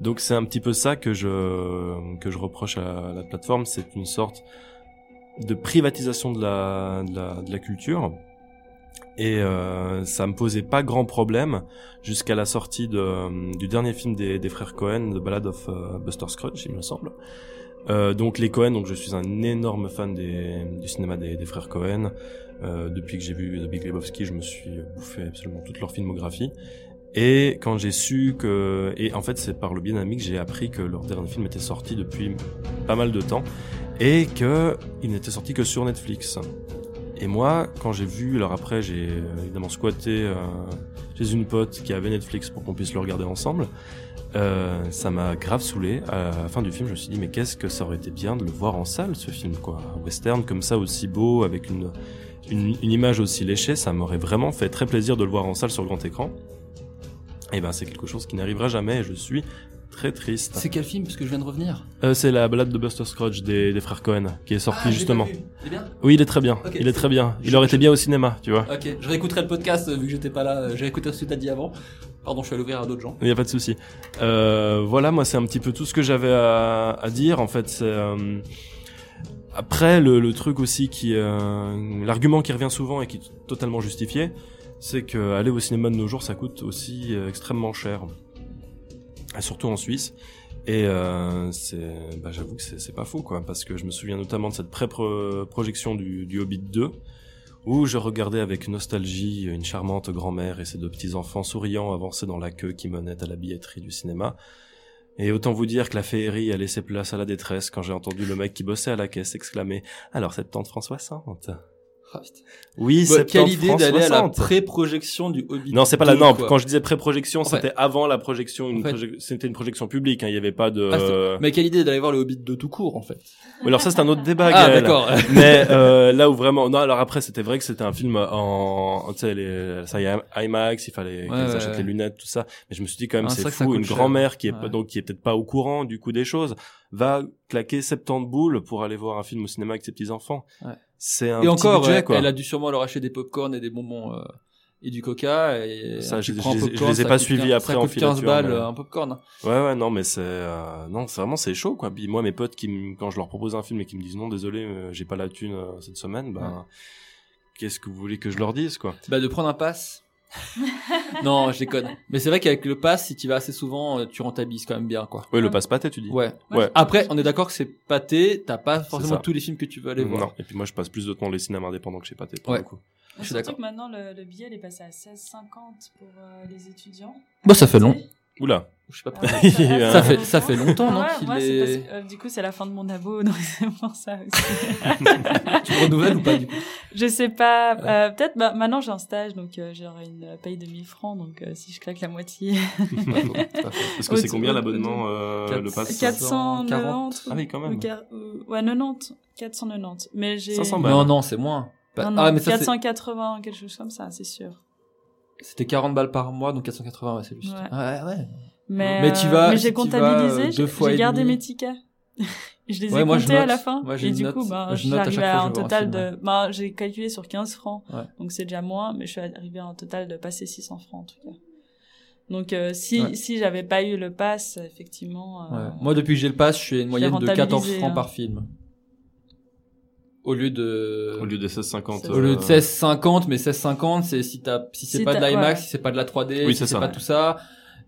Donc c'est un petit peu ça que je que je reproche à la plateforme, c'est une sorte de privatisation de la de la, de la culture. Et euh, ça me posait pas grand problème jusqu'à la sortie de, du dernier film des, des frères Cohen, The Ballad of euh, Buster Scruggs, il me semble. Euh, donc les Cohen, donc je suis un énorme fan des, du cinéma des, des frères Cohen. Euh, depuis que j'ai vu The Big Lebowski, je me suis bouffé absolument toute leur filmographie. Et quand j'ai su que, et en fait c'est par le biais d'un que j'ai appris que leur dernier film était sorti depuis pas mal de temps et que il n'était sorti que sur Netflix. Et moi, quand j'ai vu, alors après j'ai évidemment squatté euh, chez une pote qui avait Netflix pour qu'on puisse le regarder ensemble. Euh, ça m'a grave saoulé. À la fin du film, je me suis dit mais qu'est-ce que ça aurait été bien de le voir en salle ce film quoi, western comme ça aussi beau avec une une, une image aussi léchée, ça m'aurait vraiment fait très plaisir de le voir en salle sur grand écran. Et ben c'est quelque chose qui n'arrivera jamais et je suis très triste. C'est quel film? Parce que je viens de revenir. Euh, c'est la balade de Buster Scruggs des, des frères Cohen qui est sortie Ah, justement. Il est bien? Oui, il est très bien. Il est très bien. Il je- aurait été bien au cinéma, tu vois. Ok, je réécouterai le podcast euh, vu que j'étais pas là. euh, J'ai écouté ce que t'as dit avant. Pardon, je suis allé ouvrir à d'autres gens. Il n'y a pas de souci. Euh, voilà, moi c'est un petit peu tout ce que j'avais à, à dire. En fait, c'est euh, après le, le truc aussi qui, euh, l'argument qui revient souvent et qui est totalement justifié, c'est que aller au cinéma de nos jours, ça coûte aussi euh, extrêmement cher, surtout en Suisse. Et euh, c'est, bah, j'avoue que c'est pas faux, quoi, parce que je me souviens notamment de cette pré-projection du, du Hobbit 2, où je regardais avec nostalgie une charmante grand-mère et ses deux petits-enfants souriants avancer dans la queue qui menait à la billetterie du cinéma. Et autant vous dire que la féerie a laissé place à la détresse quand j'ai entendu le mec qui bossait à la caisse exclamer « Alors, 70 francs 60 Ah. Oui, Bah, 70 quelle idée d'aller à la 60. pré-projection du Hobbit. Non, c'est pas la 2, non. quoi. Quand je disais pré-projection, fait- c'était avant la projection. Une En fait- proje- C'était une projection publique. hein, Il y avait pas de. Ah, c'est- Mais quelle idée d'aller voir le Hobbit 2 tout court en fait. Oui, alors ça c'est un autre débat. Ah, d'accord. Mais euh, là où vraiment, non. Alors après, c'était vrai que c'était un film en, tu sais, les, ça y est, IMAX, il fallait qu'ils ouais, achètent ouais. les lunettes, tout ça. Mais je me suis dit quand même, Ah, c'est fou. Une grand-mère qui est Ouais. pas, donc qui est peut-être pas au courant du coup des choses, va claquer 70 boules pour aller voir un film au cinéma avec ses petits enfants. Ouais. C'est un et petit encore, budget, quoi. elle a dû sûrement leur acheter des popcorn et des bonbons euh, et du coca. Et Ça, je- je les ai- je popcorn, les ai ça pas suivis 15 après ça en coûte 15 filature, balles mais- euh, un popcorn. Ouais, ouais, non, mais c'est, euh, non, c'est vraiment, c'est chaud, quoi. Puis moi, mes potes qui quand je leur propose un film et qui me disent non, désolé, euh, j'ai pas la thune euh, cette semaine, ben, qu'est-ce que vous voulez que je leur dise, quoi? Bah de prendre un pass. non, je déconne. Mais c'est vrai qu'avec le pass, si tu vas assez souvent, euh, tu rentabilises quand même bien, quoi. Oui, le passe pâté, tu dis. Ouais. Ouais. Après, on est d'accord que c'est pâté, t'as pas forcément tous les films que tu veux aller voir. Non. Et puis moi, je passe plus de temps dans les cinémas indépendants que chez Pâté, pour Ouais. le coup. Je suis d'accord. que maintenant, le, le billet, il est passé à 16,50 pour euh, les étudiants. Bah ça fait long. Oula. Je sais pas Ah pourquoi. ouais, ça fait ça fait longtemps, non Ouais, qu'il moi, c'est est- parce que, euh, du coup, c'est la fin de mon abo, donc c'est pour ça aussi. Tu renouvelles ou pas du coup Je sais pas. euh, Peut-être bah, maintenant j'ai un stage, donc euh, j'aurai une paye de 1000 francs, donc euh, si je claque la moitié. Parce que c'est combien l'abonnement, euh, le pass? 490. Ah oui, quand même. ou quar- ou- Ouais, 90. 490. Mais j'ai. 500 balles. Non non, c'est moins. Bah, Non, non, ah mais ça c'est- 480, quelque chose comme ça, c'est sûr. c'était 40 balles par mois donc 480 ouais, c'est juste. Ouais. Ouais ouais. Mais, Mais tu euh, vas- mais si j'ai comptabilisé, euh, j'ai- gardé demi. mes tickets. je les ai Ouais, moi, je comptés à la fin. Moi, je et du note. coup, ben, Moi, je suis note à à fois un total de. Ben, j'ai calculé sur 15 francs. Ouais. Donc c'est déjà moins, mais je suis arrivée à un total de passer 600 francs en tout cas. Donc euh, si, Ouais. si j'avais pas eu le pass, effectivement. euh, Ouais. Moi depuis que j'ai le pass, je suis à une moyenne de 14 rentabilisé, francs hein. par film. Au lieu de Au lieu des 16,50. Au lieu de euh, 16,50, mais 16,50, c'est si t'as, si c'est Si pas de l'IMAX, ouais. si c'est pas de la 3D, Oui, si c'est pas tout ça,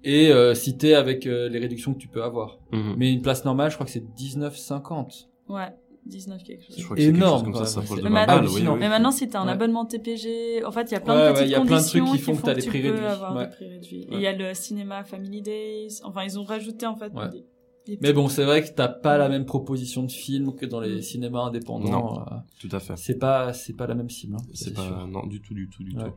et euh, si t'es avec euh, les réductions que tu peux avoir. mhm. Mais une place normale, je crois que c'est 19,50. Ouais. 19 quelque chose. Je crois que c'est quelque Énorme, chose comme quand ça, ça même. s'approche de C'est- Mais 20 maintenant, balles, oui, oui. mais maintenant, si t'as un Ouais. abonnement TPG, en fait, il y a plein Ouais, de petites il y a plein de conditions trucs qui font que t'as des tu prix peux réduits. avoir Ouais. des prix réduits. Ouais. Et il y a le cinéma Family Days. Enfin, ils ont rajouté, en fait, Ouais. des, des Mais bon, c'est vrai que t'as pas la même proposition de film que dans les Mm. cinémas indépendants. Non. euh, Tout à fait. C'est pas, c'est pas la même cible. hein, C'est pas sûr. non du tout du tout du Ouais. tout.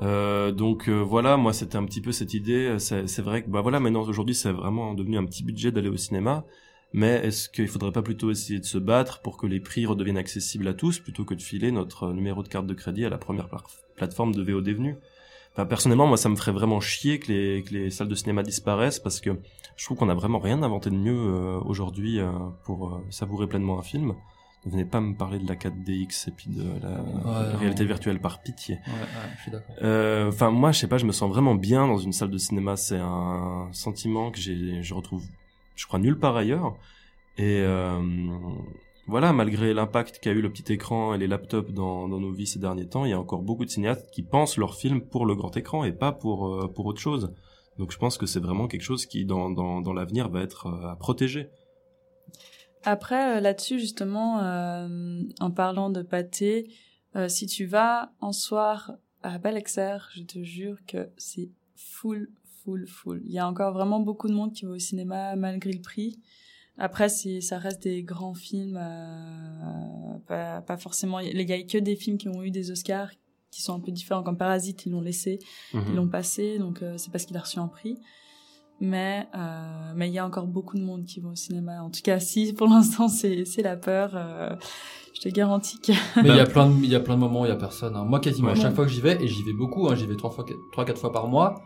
Euh, donc euh, voilà, moi c'était un petit peu cette idée. C'est c'est vrai que bah voilà, maintenant aujourd'hui c'est vraiment devenu un petit budget d'aller au cinéma. Mais est-ce qu'il faudrait pas plutôt essayer de se battre pour que les prix redeviennent accessibles à tous plutôt que de filer notre numéro de carte de crédit à la première pla- plateforme de VOD venue Enfin, personnellement, moi, ça me ferait vraiment chier que les, que les salles de cinéma disparaissent parce que je trouve qu'on a vraiment rien inventé de mieux euh, aujourd'hui euh, pour euh, savourer pleinement un film. Ne venez pas me parler de la 4DX et puis de la Ouais, réalité virtuelle par pitié. Ouais, je suis d'accord. Euh, Enfin, moi, je sais pas, je me sens vraiment bien dans une salle de cinéma. C'est un sentiment que j'ai, je retrouve, je crois, nulle part ailleurs. Et euh, voilà, malgré l'impact qu'a eu le petit écran et les laptops dans, dans nos vies ces derniers temps, il y a encore beaucoup de cinéastes qui pensent leur film pour le grand écran et pas pour euh, pour autre chose. Donc, je pense que c'est vraiment quelque chose qui, dans dans, dans l'avenir, va être à protéger. Après, euh, là-dessus, justement, euh, en parlant de pâté, euh, si tu vas en soir à Balexer, je te jure que c'est full, full, full. Il y a encore vraiment beaucoup de monde qui va au cinéma malgré le prix. Après, c'est, ça reste des grands films, euh, pas, pas forcément. Il y a que des films qui ont eu des Oscars qui sont un peu différents, comme Parasite, ils l'ont laissé, Mhm. ils l'ont passé, donc euh, c'est parce qu'il a reçu un prix. Mais euh, mais il y a encore beaucoup de monde qui va au cinéma. En tout cas, si pour l'instant c'est c'est la peur, euh, je te garantis que Mais il y a plein de, il y a plein de moments où il y a personne. hein. Moi, quasiment à Ouais. chaque fois que j'y vais, et j'y vais beaucoup, hein, j'y vais trois fois, trois, quatre fois par mois,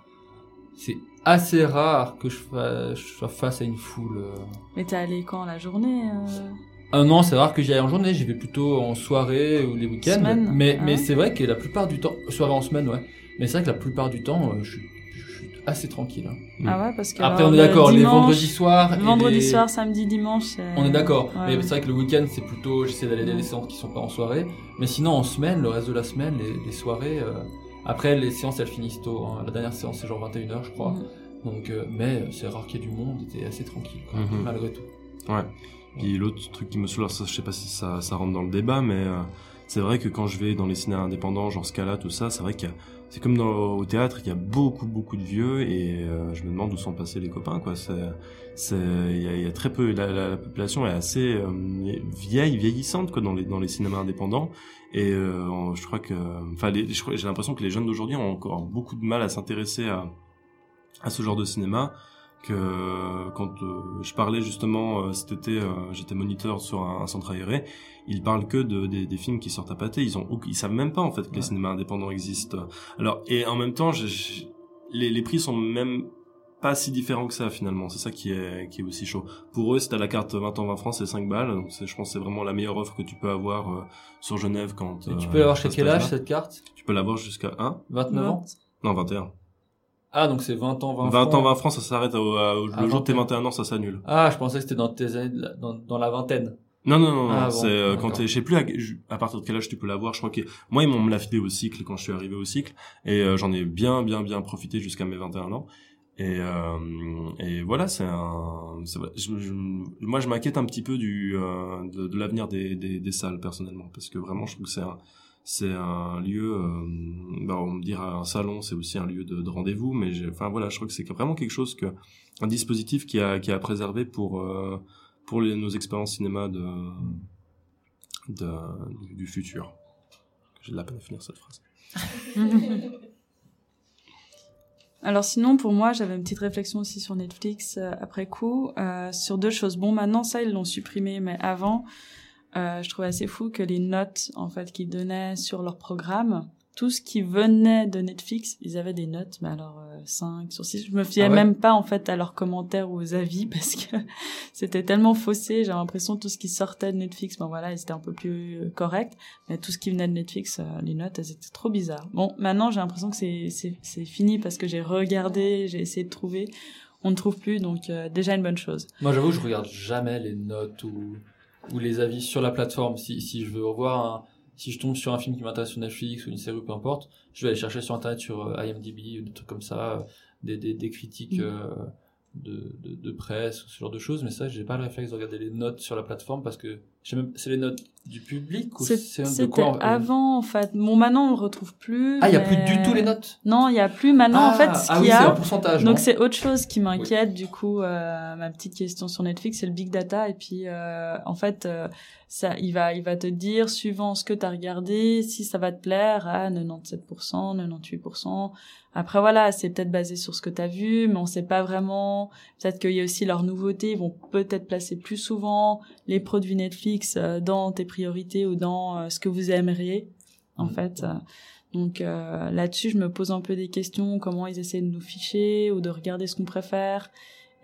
c'est assez rare que je, fa- je sois face à une foule. euh. Mais t'es allé quand la journée euh? Ah non, c'est rare que j'y aille en journée, j'y vais plutôt en soirée ou les week-ends. Semaine, Mais, ah mais ouais c'est vrai que la plupart du temps, soirée en semaine, ouais. Mais c'est vrai que la plupart du temps, euh, je suis assez tranquille. hein. Ah ouais, parce que Après, alors, on est le d'accord, les vendredis soirs. vendredi les- soir, samedi, dimanche. On est d'accord. Ouais. Mais c'est vrai que le week-end, c'est plutôt, j'essaie d'aller à des séances qui sont pas en soirée. Mais sinon, en semaine, le reste de la semaine, les, les soirées, euh, après, les séances, elles finissent tôt. hein. La dernière séance, c'est genre 21h, je crois. Mhm. Donc, euh, mais c'est rare qu'il y ait du monde, t'es assez tranquille, quoi, Mhm. malgré tout. Ouais. Puis l'autre truc qui me saoule, ça, je sais pas si ça, ça rentre dans le débat, mais euh, c'est vrai que quand je vais dans les cinémas indépendants, genre Scala, tout ça, c'est vrai qu'il y a, c'est comme dans, au théâtre, il y a beaucoup, beaucoup de vieux et euh, je me demande où sont passés les copains, quoi. Il y a, y a très peu, la, la, la population est assez euh, vieille, vieillissante, quoi, dans les, dans les cinémas indépendants. Et euh, je crois que, enfin, j'ai l'impression que les jeunes d'aujourd'hui ont encore beaucoup de mal à s'intéresser à, à ce genre de cinéma que quand euh, je parlais justement euh, cet été, euh, j'étais moniteur sur un, un centre aéré, ils parlent que de, des, des films qui sortent à pâté, ils ont ils savent même pas en fait que les cinémas indépendants existent. Alors et en même temps, je- je- les, les prix sont même pas si différents que ça finalement, c'est ça qui est qui est aussi chaud. Pour eux, si t'as la carte 20 ans 20 francs, c'est 5 balles, donc c'est- je pense que c'est vraiment la meilleure offre que tu peux avoir euh, sur Genève quand Et tu euh, peux l'avoir à jusqu'à quel âge, cette carte? Tu peux l'avoir jusqu'à 1 29 ans? Non, 21. Ah, donc c'est 20 ans, 20 20 francs. ans 20 francs, ça s'arrête au, au- À le jour de tes 21. 21 ans, ça s'annule. Ah, je pensais que c'était dans tes années, de la- dans, dans la vingtaine. Non, non, non, non, Ah, bon, c'est euh, quand t'es, je sais plus à, à partir de quel âge tu peux l'avoir. Je crois que moi ils m'ont me l'a filé au cycle quand je suis arrivé au cycle et euh, j'en ai bien, bien, bien profité jusqu'à mes 21 ans. Et, euh, et voilà, c'est un, je- je- moi je m'inquiète un petit peu du euh, de, de l'avenir des, des, des salles personnellement parce que vraiment je trouve que c'est un c'est un lieu, euh, bah, on me dira un salon, c'est aussi un lieu de, de rendez-vous, mais enfin voilà, je trouve que c'est vraiment quelque chose que un dispositif qui a qui a préservé pour euh, pour nos expériences cinéma de, du, futur. J'ai de la peine à finir cette phrase. Alors sinon, pour moi, j'avais une petite réflexion aussi sur Netflix euh, après coup, sur deux choses. Bon, maintenant, ça, ils l'ont supprimé, mais avant, je trouvais assez fou que les notes, en fait, qu'ils donnaient sur leur programme, tout ce qui venait de Netflix, ils avaient des notes, mais alors euh, 5 sur 6. Je me fiais Ah ouais? même pas, en fait, à leurs commentaires ou aux avis, parce que c'était tellement faussé. J'ai l'impression tout ce qui sortait de Netflix, ben voilà, c'était un peu plus euh, correct. Mais tout ce qui venait de Netflix, euh, les notes, elles étaient trop bizarres. Bon, maintenant, j'ai l'impression que c'est, c'est, c'est fini parce que j'ai regardé, j'ai essayé de trouver. On ne trouve plus, donc euh, déjà une bonne chose. Moi, j'avoue, je regarde jamais les notes ou, ou les avis sur la plateforme. Si, si je veux revoir un, si je tombe sur un film qui m'intéresse sur Netflix ou une série ou peu importe, je vais aller chercher sur internet sur euh, IMDb ou des trucs comme ça, euh, des, des, des critiques Mm. euh, de, de, de presse, ce genre de choses. Mais ça, j'ai pas le réflexe de regarder les notes sur la plateforme parce que je sais même- c'est les notes du public ou C'est- c'est de quoi on- avant, en fait. Bon, maintenant, on le retrouve plus. Ah, il y a mais- plus du tout les notes? Non, il y a plus. Maintenant, ah, en fait, ce ah qu'il oui, y c'est un a. pourcentage. Donc c'est autre chose qui m'inquiète du coup euh, ma petite question sur Netflix c'est le big data et puis euh, en fait euh, ça il va il va te dire suivant ce que tu as regardé si ça va te plaire à 97% 98% après voilà c'est peut-être basé sur ce que tu as vu mais on sait pas vraiment peut-être qu'il y a aussi leurs nouveautés ils vont peut-être placer plus souvent les produits Netflix euh, dans tes priorités ou dans euh, ce que vous aimeriez en fait. Euh, donc euh, là-dessus, je me pose un peu des questions, comment ils essaient de nous ficher ou de regarder ce qu'on préfère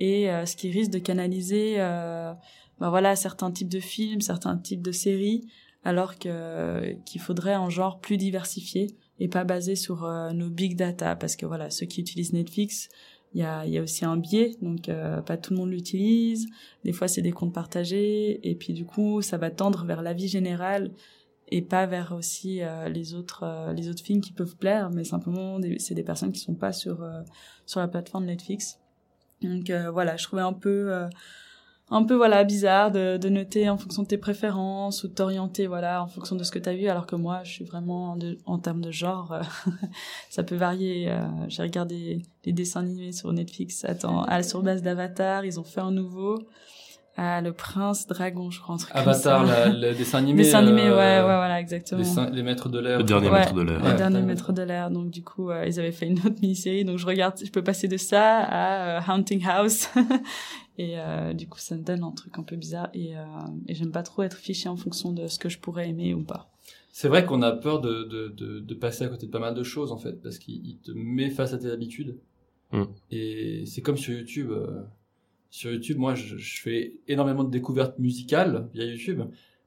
et euh, ce qui risque de canaliser euh, bah voilà, certains types de films, certains types de séries, alors que qu'il faudrait un genre plus diversifié et pas basé sur nos big data, parce que voilà, ceux qui utilisent Netflix, il y a, y a aussi un biais, donc euh, pas tout le monde l'utilise. Des fois, c'est des comptes partagés, et puis du coup, ça va tendre vers la vie générale et pas vers aussi euh, les autres euh, les autres films qui peuvent plaire. Mais simplement c'est des personnes qui sont pas sur euh, sur la plateforme Netflix. Donc euh, voilà je trouvais un peu euh, un peu voilà bizarre de, de noter en fonction de tes préférences ou de t'orienter voilà en fonction de ce que tu as vu. Alors que moi je suis vraiment de- en termes de genre euh, ça peut varier euh, j'ai regardé les dessins animés sur Netflix attends à sur base d'Avatar ils ont fait un nouveau ah le prince dragon je crois un truc comme Avatar, ça. le dessin animé. dessin animé euh, ouais ouais voilà exactement Les, maîtres de l'air. Le dernier Ouais, maître de l'air. le Ouais. dernier maître de l'air. Donc du coup, euh, ils avaient fait une autre mini-série. Donc je regarde, je peux passer de ça à euh, Haunting House. et euh, du coup, ça me donne un truc un peu bizarre. Et, euh, et j'aime pas trop être fiché en fonction de ce que je pourrais aimer ou pas. C'est vrai qu'on a peur de, de, de, de passer à côté de pas mal de choses en fait, parce qu'il il te met face à tes habitudes. Mm. Et c'est comme sur YouTube. Sur YouTube, moi, je, je fais énormément de découvertes musicales via YouTube,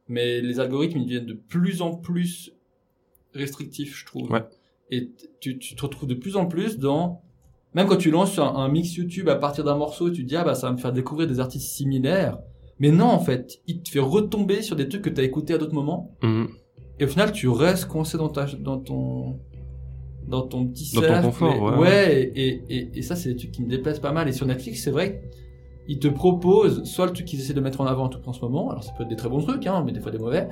mais les algorithmes ils deviennent de plus en plus restrictifs, je trouve. Ouais. Et tu, tu te retrouves de plus en plus dans même quand tu lances un, un mix YouTube à partir d'un morceau, tu te dis ah bah ça va me faire découvrir des artistes similaires. Mais non, en fait, il te fait retomber sur des trucs que tu as écoutés à d'autres moments. Mhm. Et au final, tu restes coincé dans, ta, dans ton dans ton petit Dans ton cercle. confort, et, ouais, ouais, Et, et, et ça, c'est des trucs qui me déplaisent pas mal. Et sur Netflix, c'est vrai ils te proposent soit le truc qu'ils essaient de mettre en avant tout en ce moment, alors ça peut être des très bons trucs, hein, mais des fois des mauvais,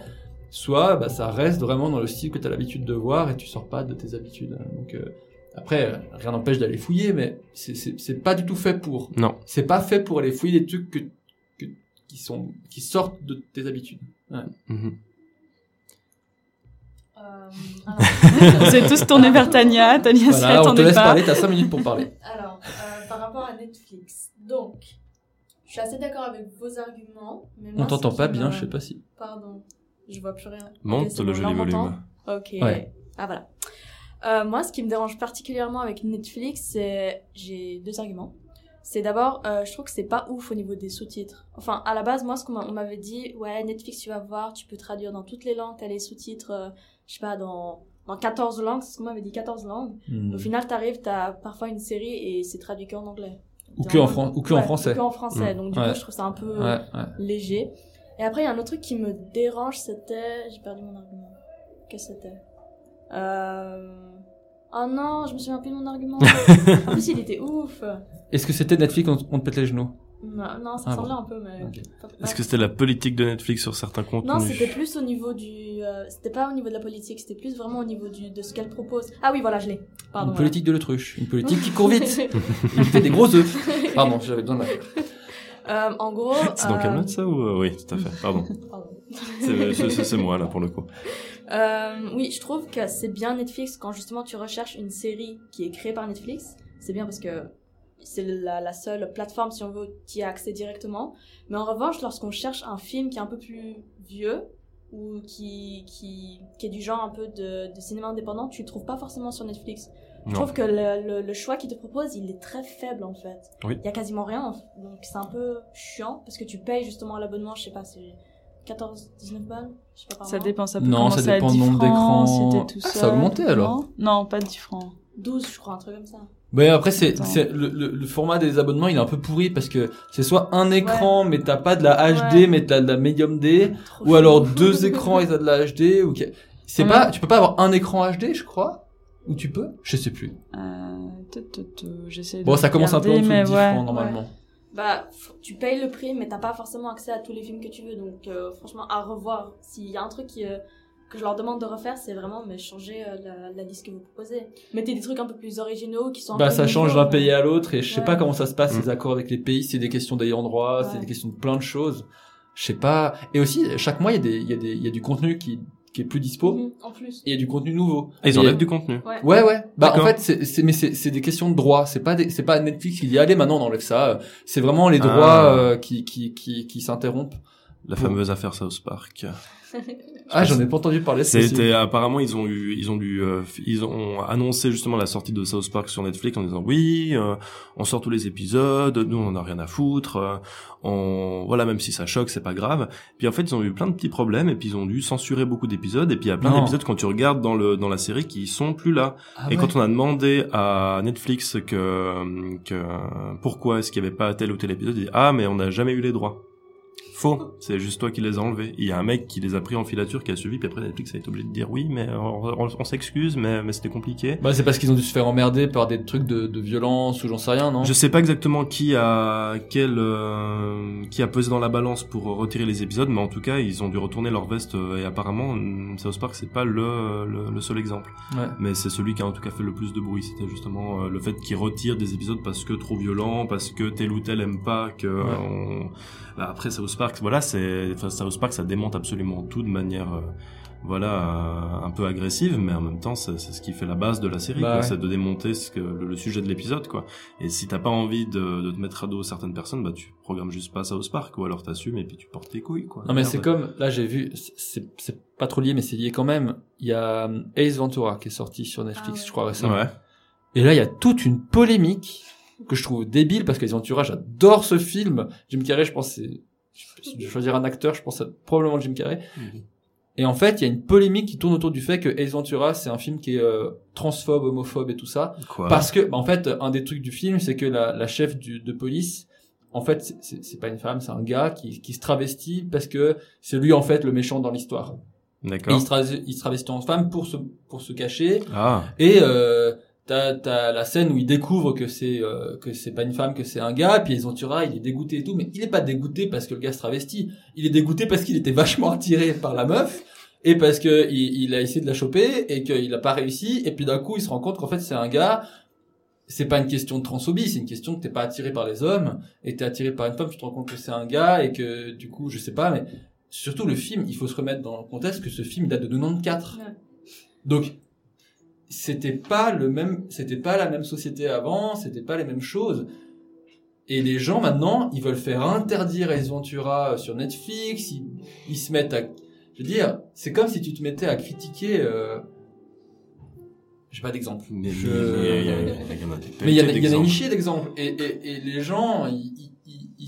soit bah, ça reste vraiment dans le style que tu as l'habitude de voir et tu sors pas de tes habitudes. Donc euh, après, euh, rien n'empêche d'aller fouiller, mais c'est- pas du tout fait pour. Non. C'est pas fait pour aller fouiller des trucs que, que- qui sont qui sortent de tes habitudes. Ouais. Euh, alors, Vous êtes tous tournés vers Tania. Tania s'y Voilà, on te laisse pas. parler, t'as 5 minutes pour parler. alors, euh, par rapport à Netflix. Donc, je suis assez d'accord avec vos arguments. Mais moi, On t'entend pas bien, je sais pas si. Pardon, je vois plus rien. Monte Ok, c'est le joli volume. Ok. Ouais. Ah voilà. Euh, moi, ce qui me dérange particulièrement avec Netflix, c'est j'ai deux arguments. C'est d'abord, euh, je trouve que c'est pas ouf au niveau des sous-titres. Enfin, à la base, moi, ce qu'on m'a- on m'avait dit, ouais, Netflix, tu vas voir, tu peux traduire dans toutes les langues, t'as les sous-titres, euh, je sais pas, dans dans 14 langues, c'est ce qu'on m'avait dit, 14 langues. Hmm. Au final, t'arrives, t'as parfois une série et c'est traduit qu'en anglais. Ou que en, mode- fran- ou que en Ouais, français. Ou que en français. Donc, du Ouais. coup, je trouve ça un peu ouais. léger. Et après, il y a un autre truc qui me dérange, c'était. J'ai perdu mon argument. Qu'est-ce que c'était? Euh. Oh non, je me souviens plus de mon argument. en plus, il était ouf. Est-ce que c'était Netflix on, on te pète les genoux? Non, non ça Ah ressemblait bon. un peu, mais. Est-ce que c'était la politique de Netflix sur certains contenus? Non, c'était plus au niveau du. euh, c'était pas au niveau de la politique, c'était plus vraiment au niveau du, de ce qu'elle propose. Ah oui, voilà, je l'ai. Pardon. Une politique de l'autruche, une politique qui court vite, qui fait des gros œufs. Pardon, j'avais besoin de la Euh, en gros. C'est dans euh, Camelot ça ou euh, oui tout à fait pardon pardon. c'est moi là pour le coup Euh, oui, je trouve que c'est bien Netflix quand justement tu recherches une série qui est créée par Netflix. C'est bien parce que c'est la, la seule plateforme, si on veut, qui a accès directement. Mais en revanche, lorsqu'on cherche un film qui est un peu plus vieux ou qui, qui, qui est du genre un peu de, de cinéma indépendant, tu le trouves pas forcément sur Netflix. Je Non. trouve que le, le, le choix qu'il te propose, il est très faible en fait. Oui. Il y a quasiment rien, donc c'est un peu chiant parce que tu payes justement l'abonnement, je sais pas, c'est 14, 19 balles, je sais pas par Ça mois. dépend, ça peut Non, ça à dépend 10 du nombre si Ah, ça a augmenté, alors Non, non, pas 10 francs. 12, je crois, un truc comme ça. Ouais, après, c'est, le, le, le format des abonnements, il est un peu pourri parce que c'est soit un écran, mais t'as pas de la HD, Ouais. mais t'as de la medium D, Trop ou alors deux écrans et t'as de la HD, ou que... c'est Ouais. pas, tu peux pas avoir un écran HD, je crois, ou tu peux, je sais plus. Euh, Bon, ça commence un peu en dessous de mais 10 ouais. francs, normalement. bah, tu payes le prix, mais t'as pas forcément accès à tous les films que tu veux. Donc, euh, franchement, à revoir. S'il y a un truc qui, euh, que je leur demande de refaire, c'est vraiment mais changer euh, la, la liste que vous proposez. Mettez des trucs un peu plus originaux qui sont un Bah ça change d'un pays à l'autre et je sais Ouais. pas comment ça se passe Mm. les accords avec les pays, c'est des questions d'ayant droit, c'est des questions de plein de choses. Je sais pas. Et aussi chaque mois il y a des il y a des il y a du contenu qui qui est plus dispo Mhm, en plus. et il y a du contenu nouveau. Ah, ils Et- enlèvent du contenu. Ouais. Ouais ouais. Bah en fait c'est c'est mais c'est c'est des questions de droit, c'est pas des, c'est pas Netflix qui dit allez maintenant on enlève ça, c'est vraiment les droits Ah. euh, qui qui qui qui s'interrompent. La Pour- fameuse affaire South Park. Ah, j'en ai pas entendu parler. C'était apparemment ils ont eu ils ont dû euh, ils ont annoncé justement la sortie de South Park sur Netflix en disant oui euh, on sort tous les épisodes nous on en a rien à foutre euh, on voilà même si ça choque c'est pas grave puis en fait ils ont eu plein de petits problèmes et puis ils ont dû censurer beaucoup d'épisodes et puis il y a plein d'épisodes quand tu regardes dans le dans la série qui sont plus là Ah et ouais. quand on a demandé à Netflix que que pourquoi est-ce qu'il y avait pas tel ou tel épisode il dit ah mais on n'a jamais eu les droits Faux, c'est juste toi qui les as enlevés. Il y a un mec qui les a pris en filature, qui a suivi, puis après Netflix a été obligé de dire oui, mais on, on- on s'excuse, mais, mais c'était compliqué. Bah c'est parce qu'ils ont dû se faire emmerder par des trucs de, de violence ou j'en sais rien non? Je sais pas exactement qui a quel euh, qui a pesé dans la balance pour retirer les épisodes, mais en tout cas ils ont dû retourner leur veste euh, et apparemment mm, South Park c'est pas le, le le seul exemple, Ouais. mais c'est celui qui a en tout cas fait le plus de bruit. C'était justement euh, le fait qu'ils retirent des épisodes parce que trop violent, parce que tel ou tel aime pas que Ouais. on... Bah, après South Park voilà c'est enfin South Park ça démonte absolument tout de manière euh, voilà euh, un peu agressive mais en même temps c'est ce qui fait la base de la série Bah ouais. c'est de démonter ce que le, le sujet de l'épisode quoi et si t'as pas envie de, de te mettre à dos certaines personnes bah tu programmes juste pas South Park ou alors t'assumes et puis tu portes tes couilles quoi Non mais c'est comme là j'ai vu c'est c'est pas trop lié mais c'est lié quand même. Il y a euh, Ace Ventura qui est sorti sur Netflix Ah ouais. je crois récemment. ouais Et là il y a toute une polémique que je trouve débile parce qu'Ace Ventura j'adore ce film. Jim Carrey je pense c'est si je choisir un acteur je pense à probablement Jim Carrey. Et en fait il y a une polémique qui tourne autour du fait que Ace Ventura c'est un film qui est euh, transphobe homophobe et tout ça. quoi? Parce que, bah, en fait, un des trucs du film, c'est que la, la chef du, de police, en fait, c'est- c'est c'est pas une femme, c'est un gars qui, qui se travestit parce que c'est lui, en fait, le méchant dans l'histoire. Et d'accord il se, tra- il se travestit en femme pour se, pour se cacher. ah Et, euh, t'as, la scène où il découvre que c'est, euh, que c'est pas une femme, que c'est un gars, puis Ventura, il est dégoûté et tout, mais il est pas dégoûté parce que le gars se travestit. Il est dégoûté parce qu'il était vachement attiré par la meuf. Et parce que il, il a essayé de la choper et qu'il a pas réussi et puis d'un coup il se rend compte qu'en fait c'est un gars c'est pas une question de transphobie, c'est une question que t'es pas attiré par les hommes et t'es attiré par une femme, tu te rends compte que c'est un gars et que du coup, je sais pas, mais surtout le film, il faut se remettre dans le contexte que ce film date de 94. Ouais. Donc c'était pas le même, c'était pas la même société avant, c'était pas les mêmes choses. Et les gens maintenant, ils veulent faire interdire Ace Ventura sur Netflix, ils, ils se mettent à, je veux dire, c'est comme si tu te mettais à critiquer. Euh... J'ai pas d'exemple. mais Je- il y a- a- en a des Mais il y en a, a d'exemples. chier d'exemples. Et, et, et les gens, ils,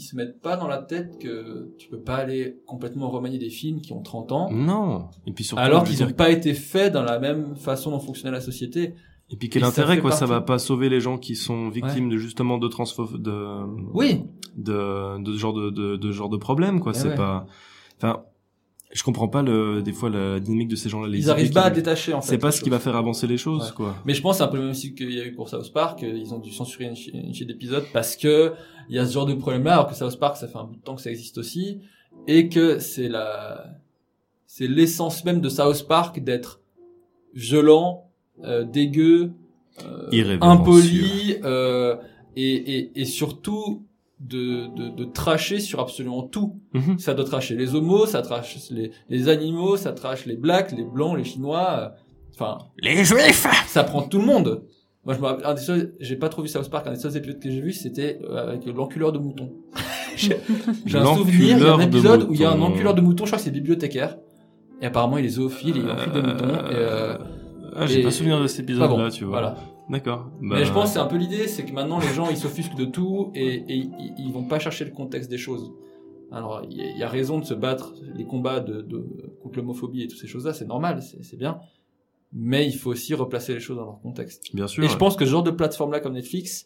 se mettent pas dans la tête que tu peux pas aller complètement remanier des films qui ont 30 ans, non. Et puis surtout alors qu'ils dire, ont pas été faits dans la même façon dont fonctionnait la société. et puis quel et intérêt quoi ça va pas sauver les gens qui sont victimes de justement de transphobe de Oui, de de ce genre de de, genre de problème quoi. Eh c'est ouais. pas enfin je comprends pas le des fois la dynamique de ces gens là les ils arrivent pas à détacher en fait. c'est pas ce qui va faire avancer les choses Ouais. quoi Mais je pense c'est un peu le même cycle qu'il y a eu pour South Park. euh, Ils ont dû censurer une, une d'épisodes parce que il y a ce genre de problème-là, alors que South Park, ça fait un bout de temps que ça existe aussi, et que c'est la, c'est l'essence même de South Park d'être violent, euh, dégueu, euh, impoli, euh, et, et, et surtout de, de, de tracher sur absolument tout. Mhm. Ça doit tracher les homos, ça trache les, les animaux, ça trache les blacks, les blancs, les chinois. euh, Enfin, les juifs ça prend tout le monde. Moi, je me rappelle, un des seuls, j'ai pas trop vu South Park, un des seuls épisodes que j'ai vu, c'était euh, avec l'enculeur de mouton. j'ai j'ai un souvenir, il y a un L'enculeur de épisode où il y a un enculeur de mouton, je crois que c'est bibliothécaire. Et apparemment, il est zoophile, il enfile des moutons. Et, euh, ah, j'ai pas souvenir de cet épisode pas là bon, tu vois Voilà. D'accord Mais Bah, je pense que c'est un peu l'idée, c'est que maintenant les gens ils s'offusquent de tout et, et ils, vont pas chercher le contexte des choses. Alors il y, a- il y a raison de se battre les combats de, de contre l'homophobie et toutes ces choses-là, c'est normal, c'est bien. Mais il faut aussi replacer les choses dans leur contexte. bien sûr Et je pense que ce genre de plateforme là comme Netflix,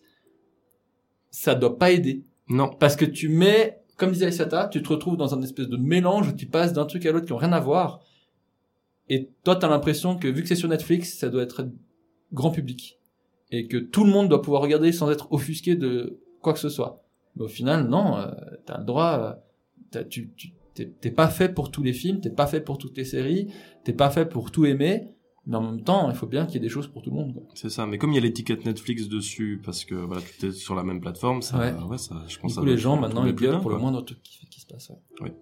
ça doit pas aider non parce que tu mets, comme disait Aïssata, tu te retrouves dans un espèce de mélange où tu passes d'un truc à l'autre qui ont rien à voir. Et toi, t'as l'impression que vu que c'est sur Netflix, ça doit être grand public. Et que tout le monde doit pouvoir regarder sans être offusqué de quoi que ce soit. Mais au final, non, euh, t'as le droit, euh, tu, t'es pas fait pour tous les films, t'es pas fait pour toutes les séries, t'es pas fait pour tout aimer, mais en même temps, il faut bien qu'il y ait des choses pour tout le monde. C'est ça, mais comme il y a l'étiquette Netflix dessus, parce que voilà, tout est sur la même plateforme, ça, Ouais. ouais, ça, je pense Du coup, les gens, maintenant, ils plus gueulent pour le moindre truc qui, qui se passe. ouais.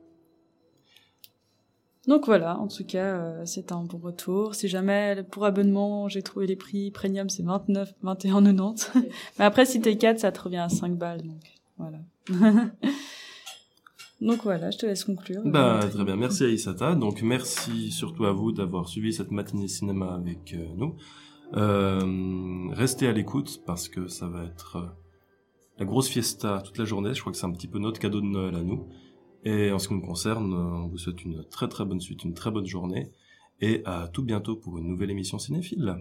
Donc voilà, en tout cas, euh, c'est un bon retour. Si jamais, pour abonnement, j'ai trouvé les prix premium, c'est 29, 21,90. Mais après, si t'es 4, ça te revient à 5 balles, donc voilà. donc voilà, je te laisse conclure. Bah, très bien, merci Aïsata. Donc, merci surtout à vous d'avoir suivi cette matinée cinéma avec euh, nous. Euh, restez à l'écoute parce que ça va être la grosse fiesta toute la journée. Je crois que c'est un petit peu notre cadeau de Noël à nous. Et en ce qui nous concerne, euh, on vous souhaite une très très bonne suite, une très bonne journée. Et à tout bientôt pour une nouvelle émission cinéphile.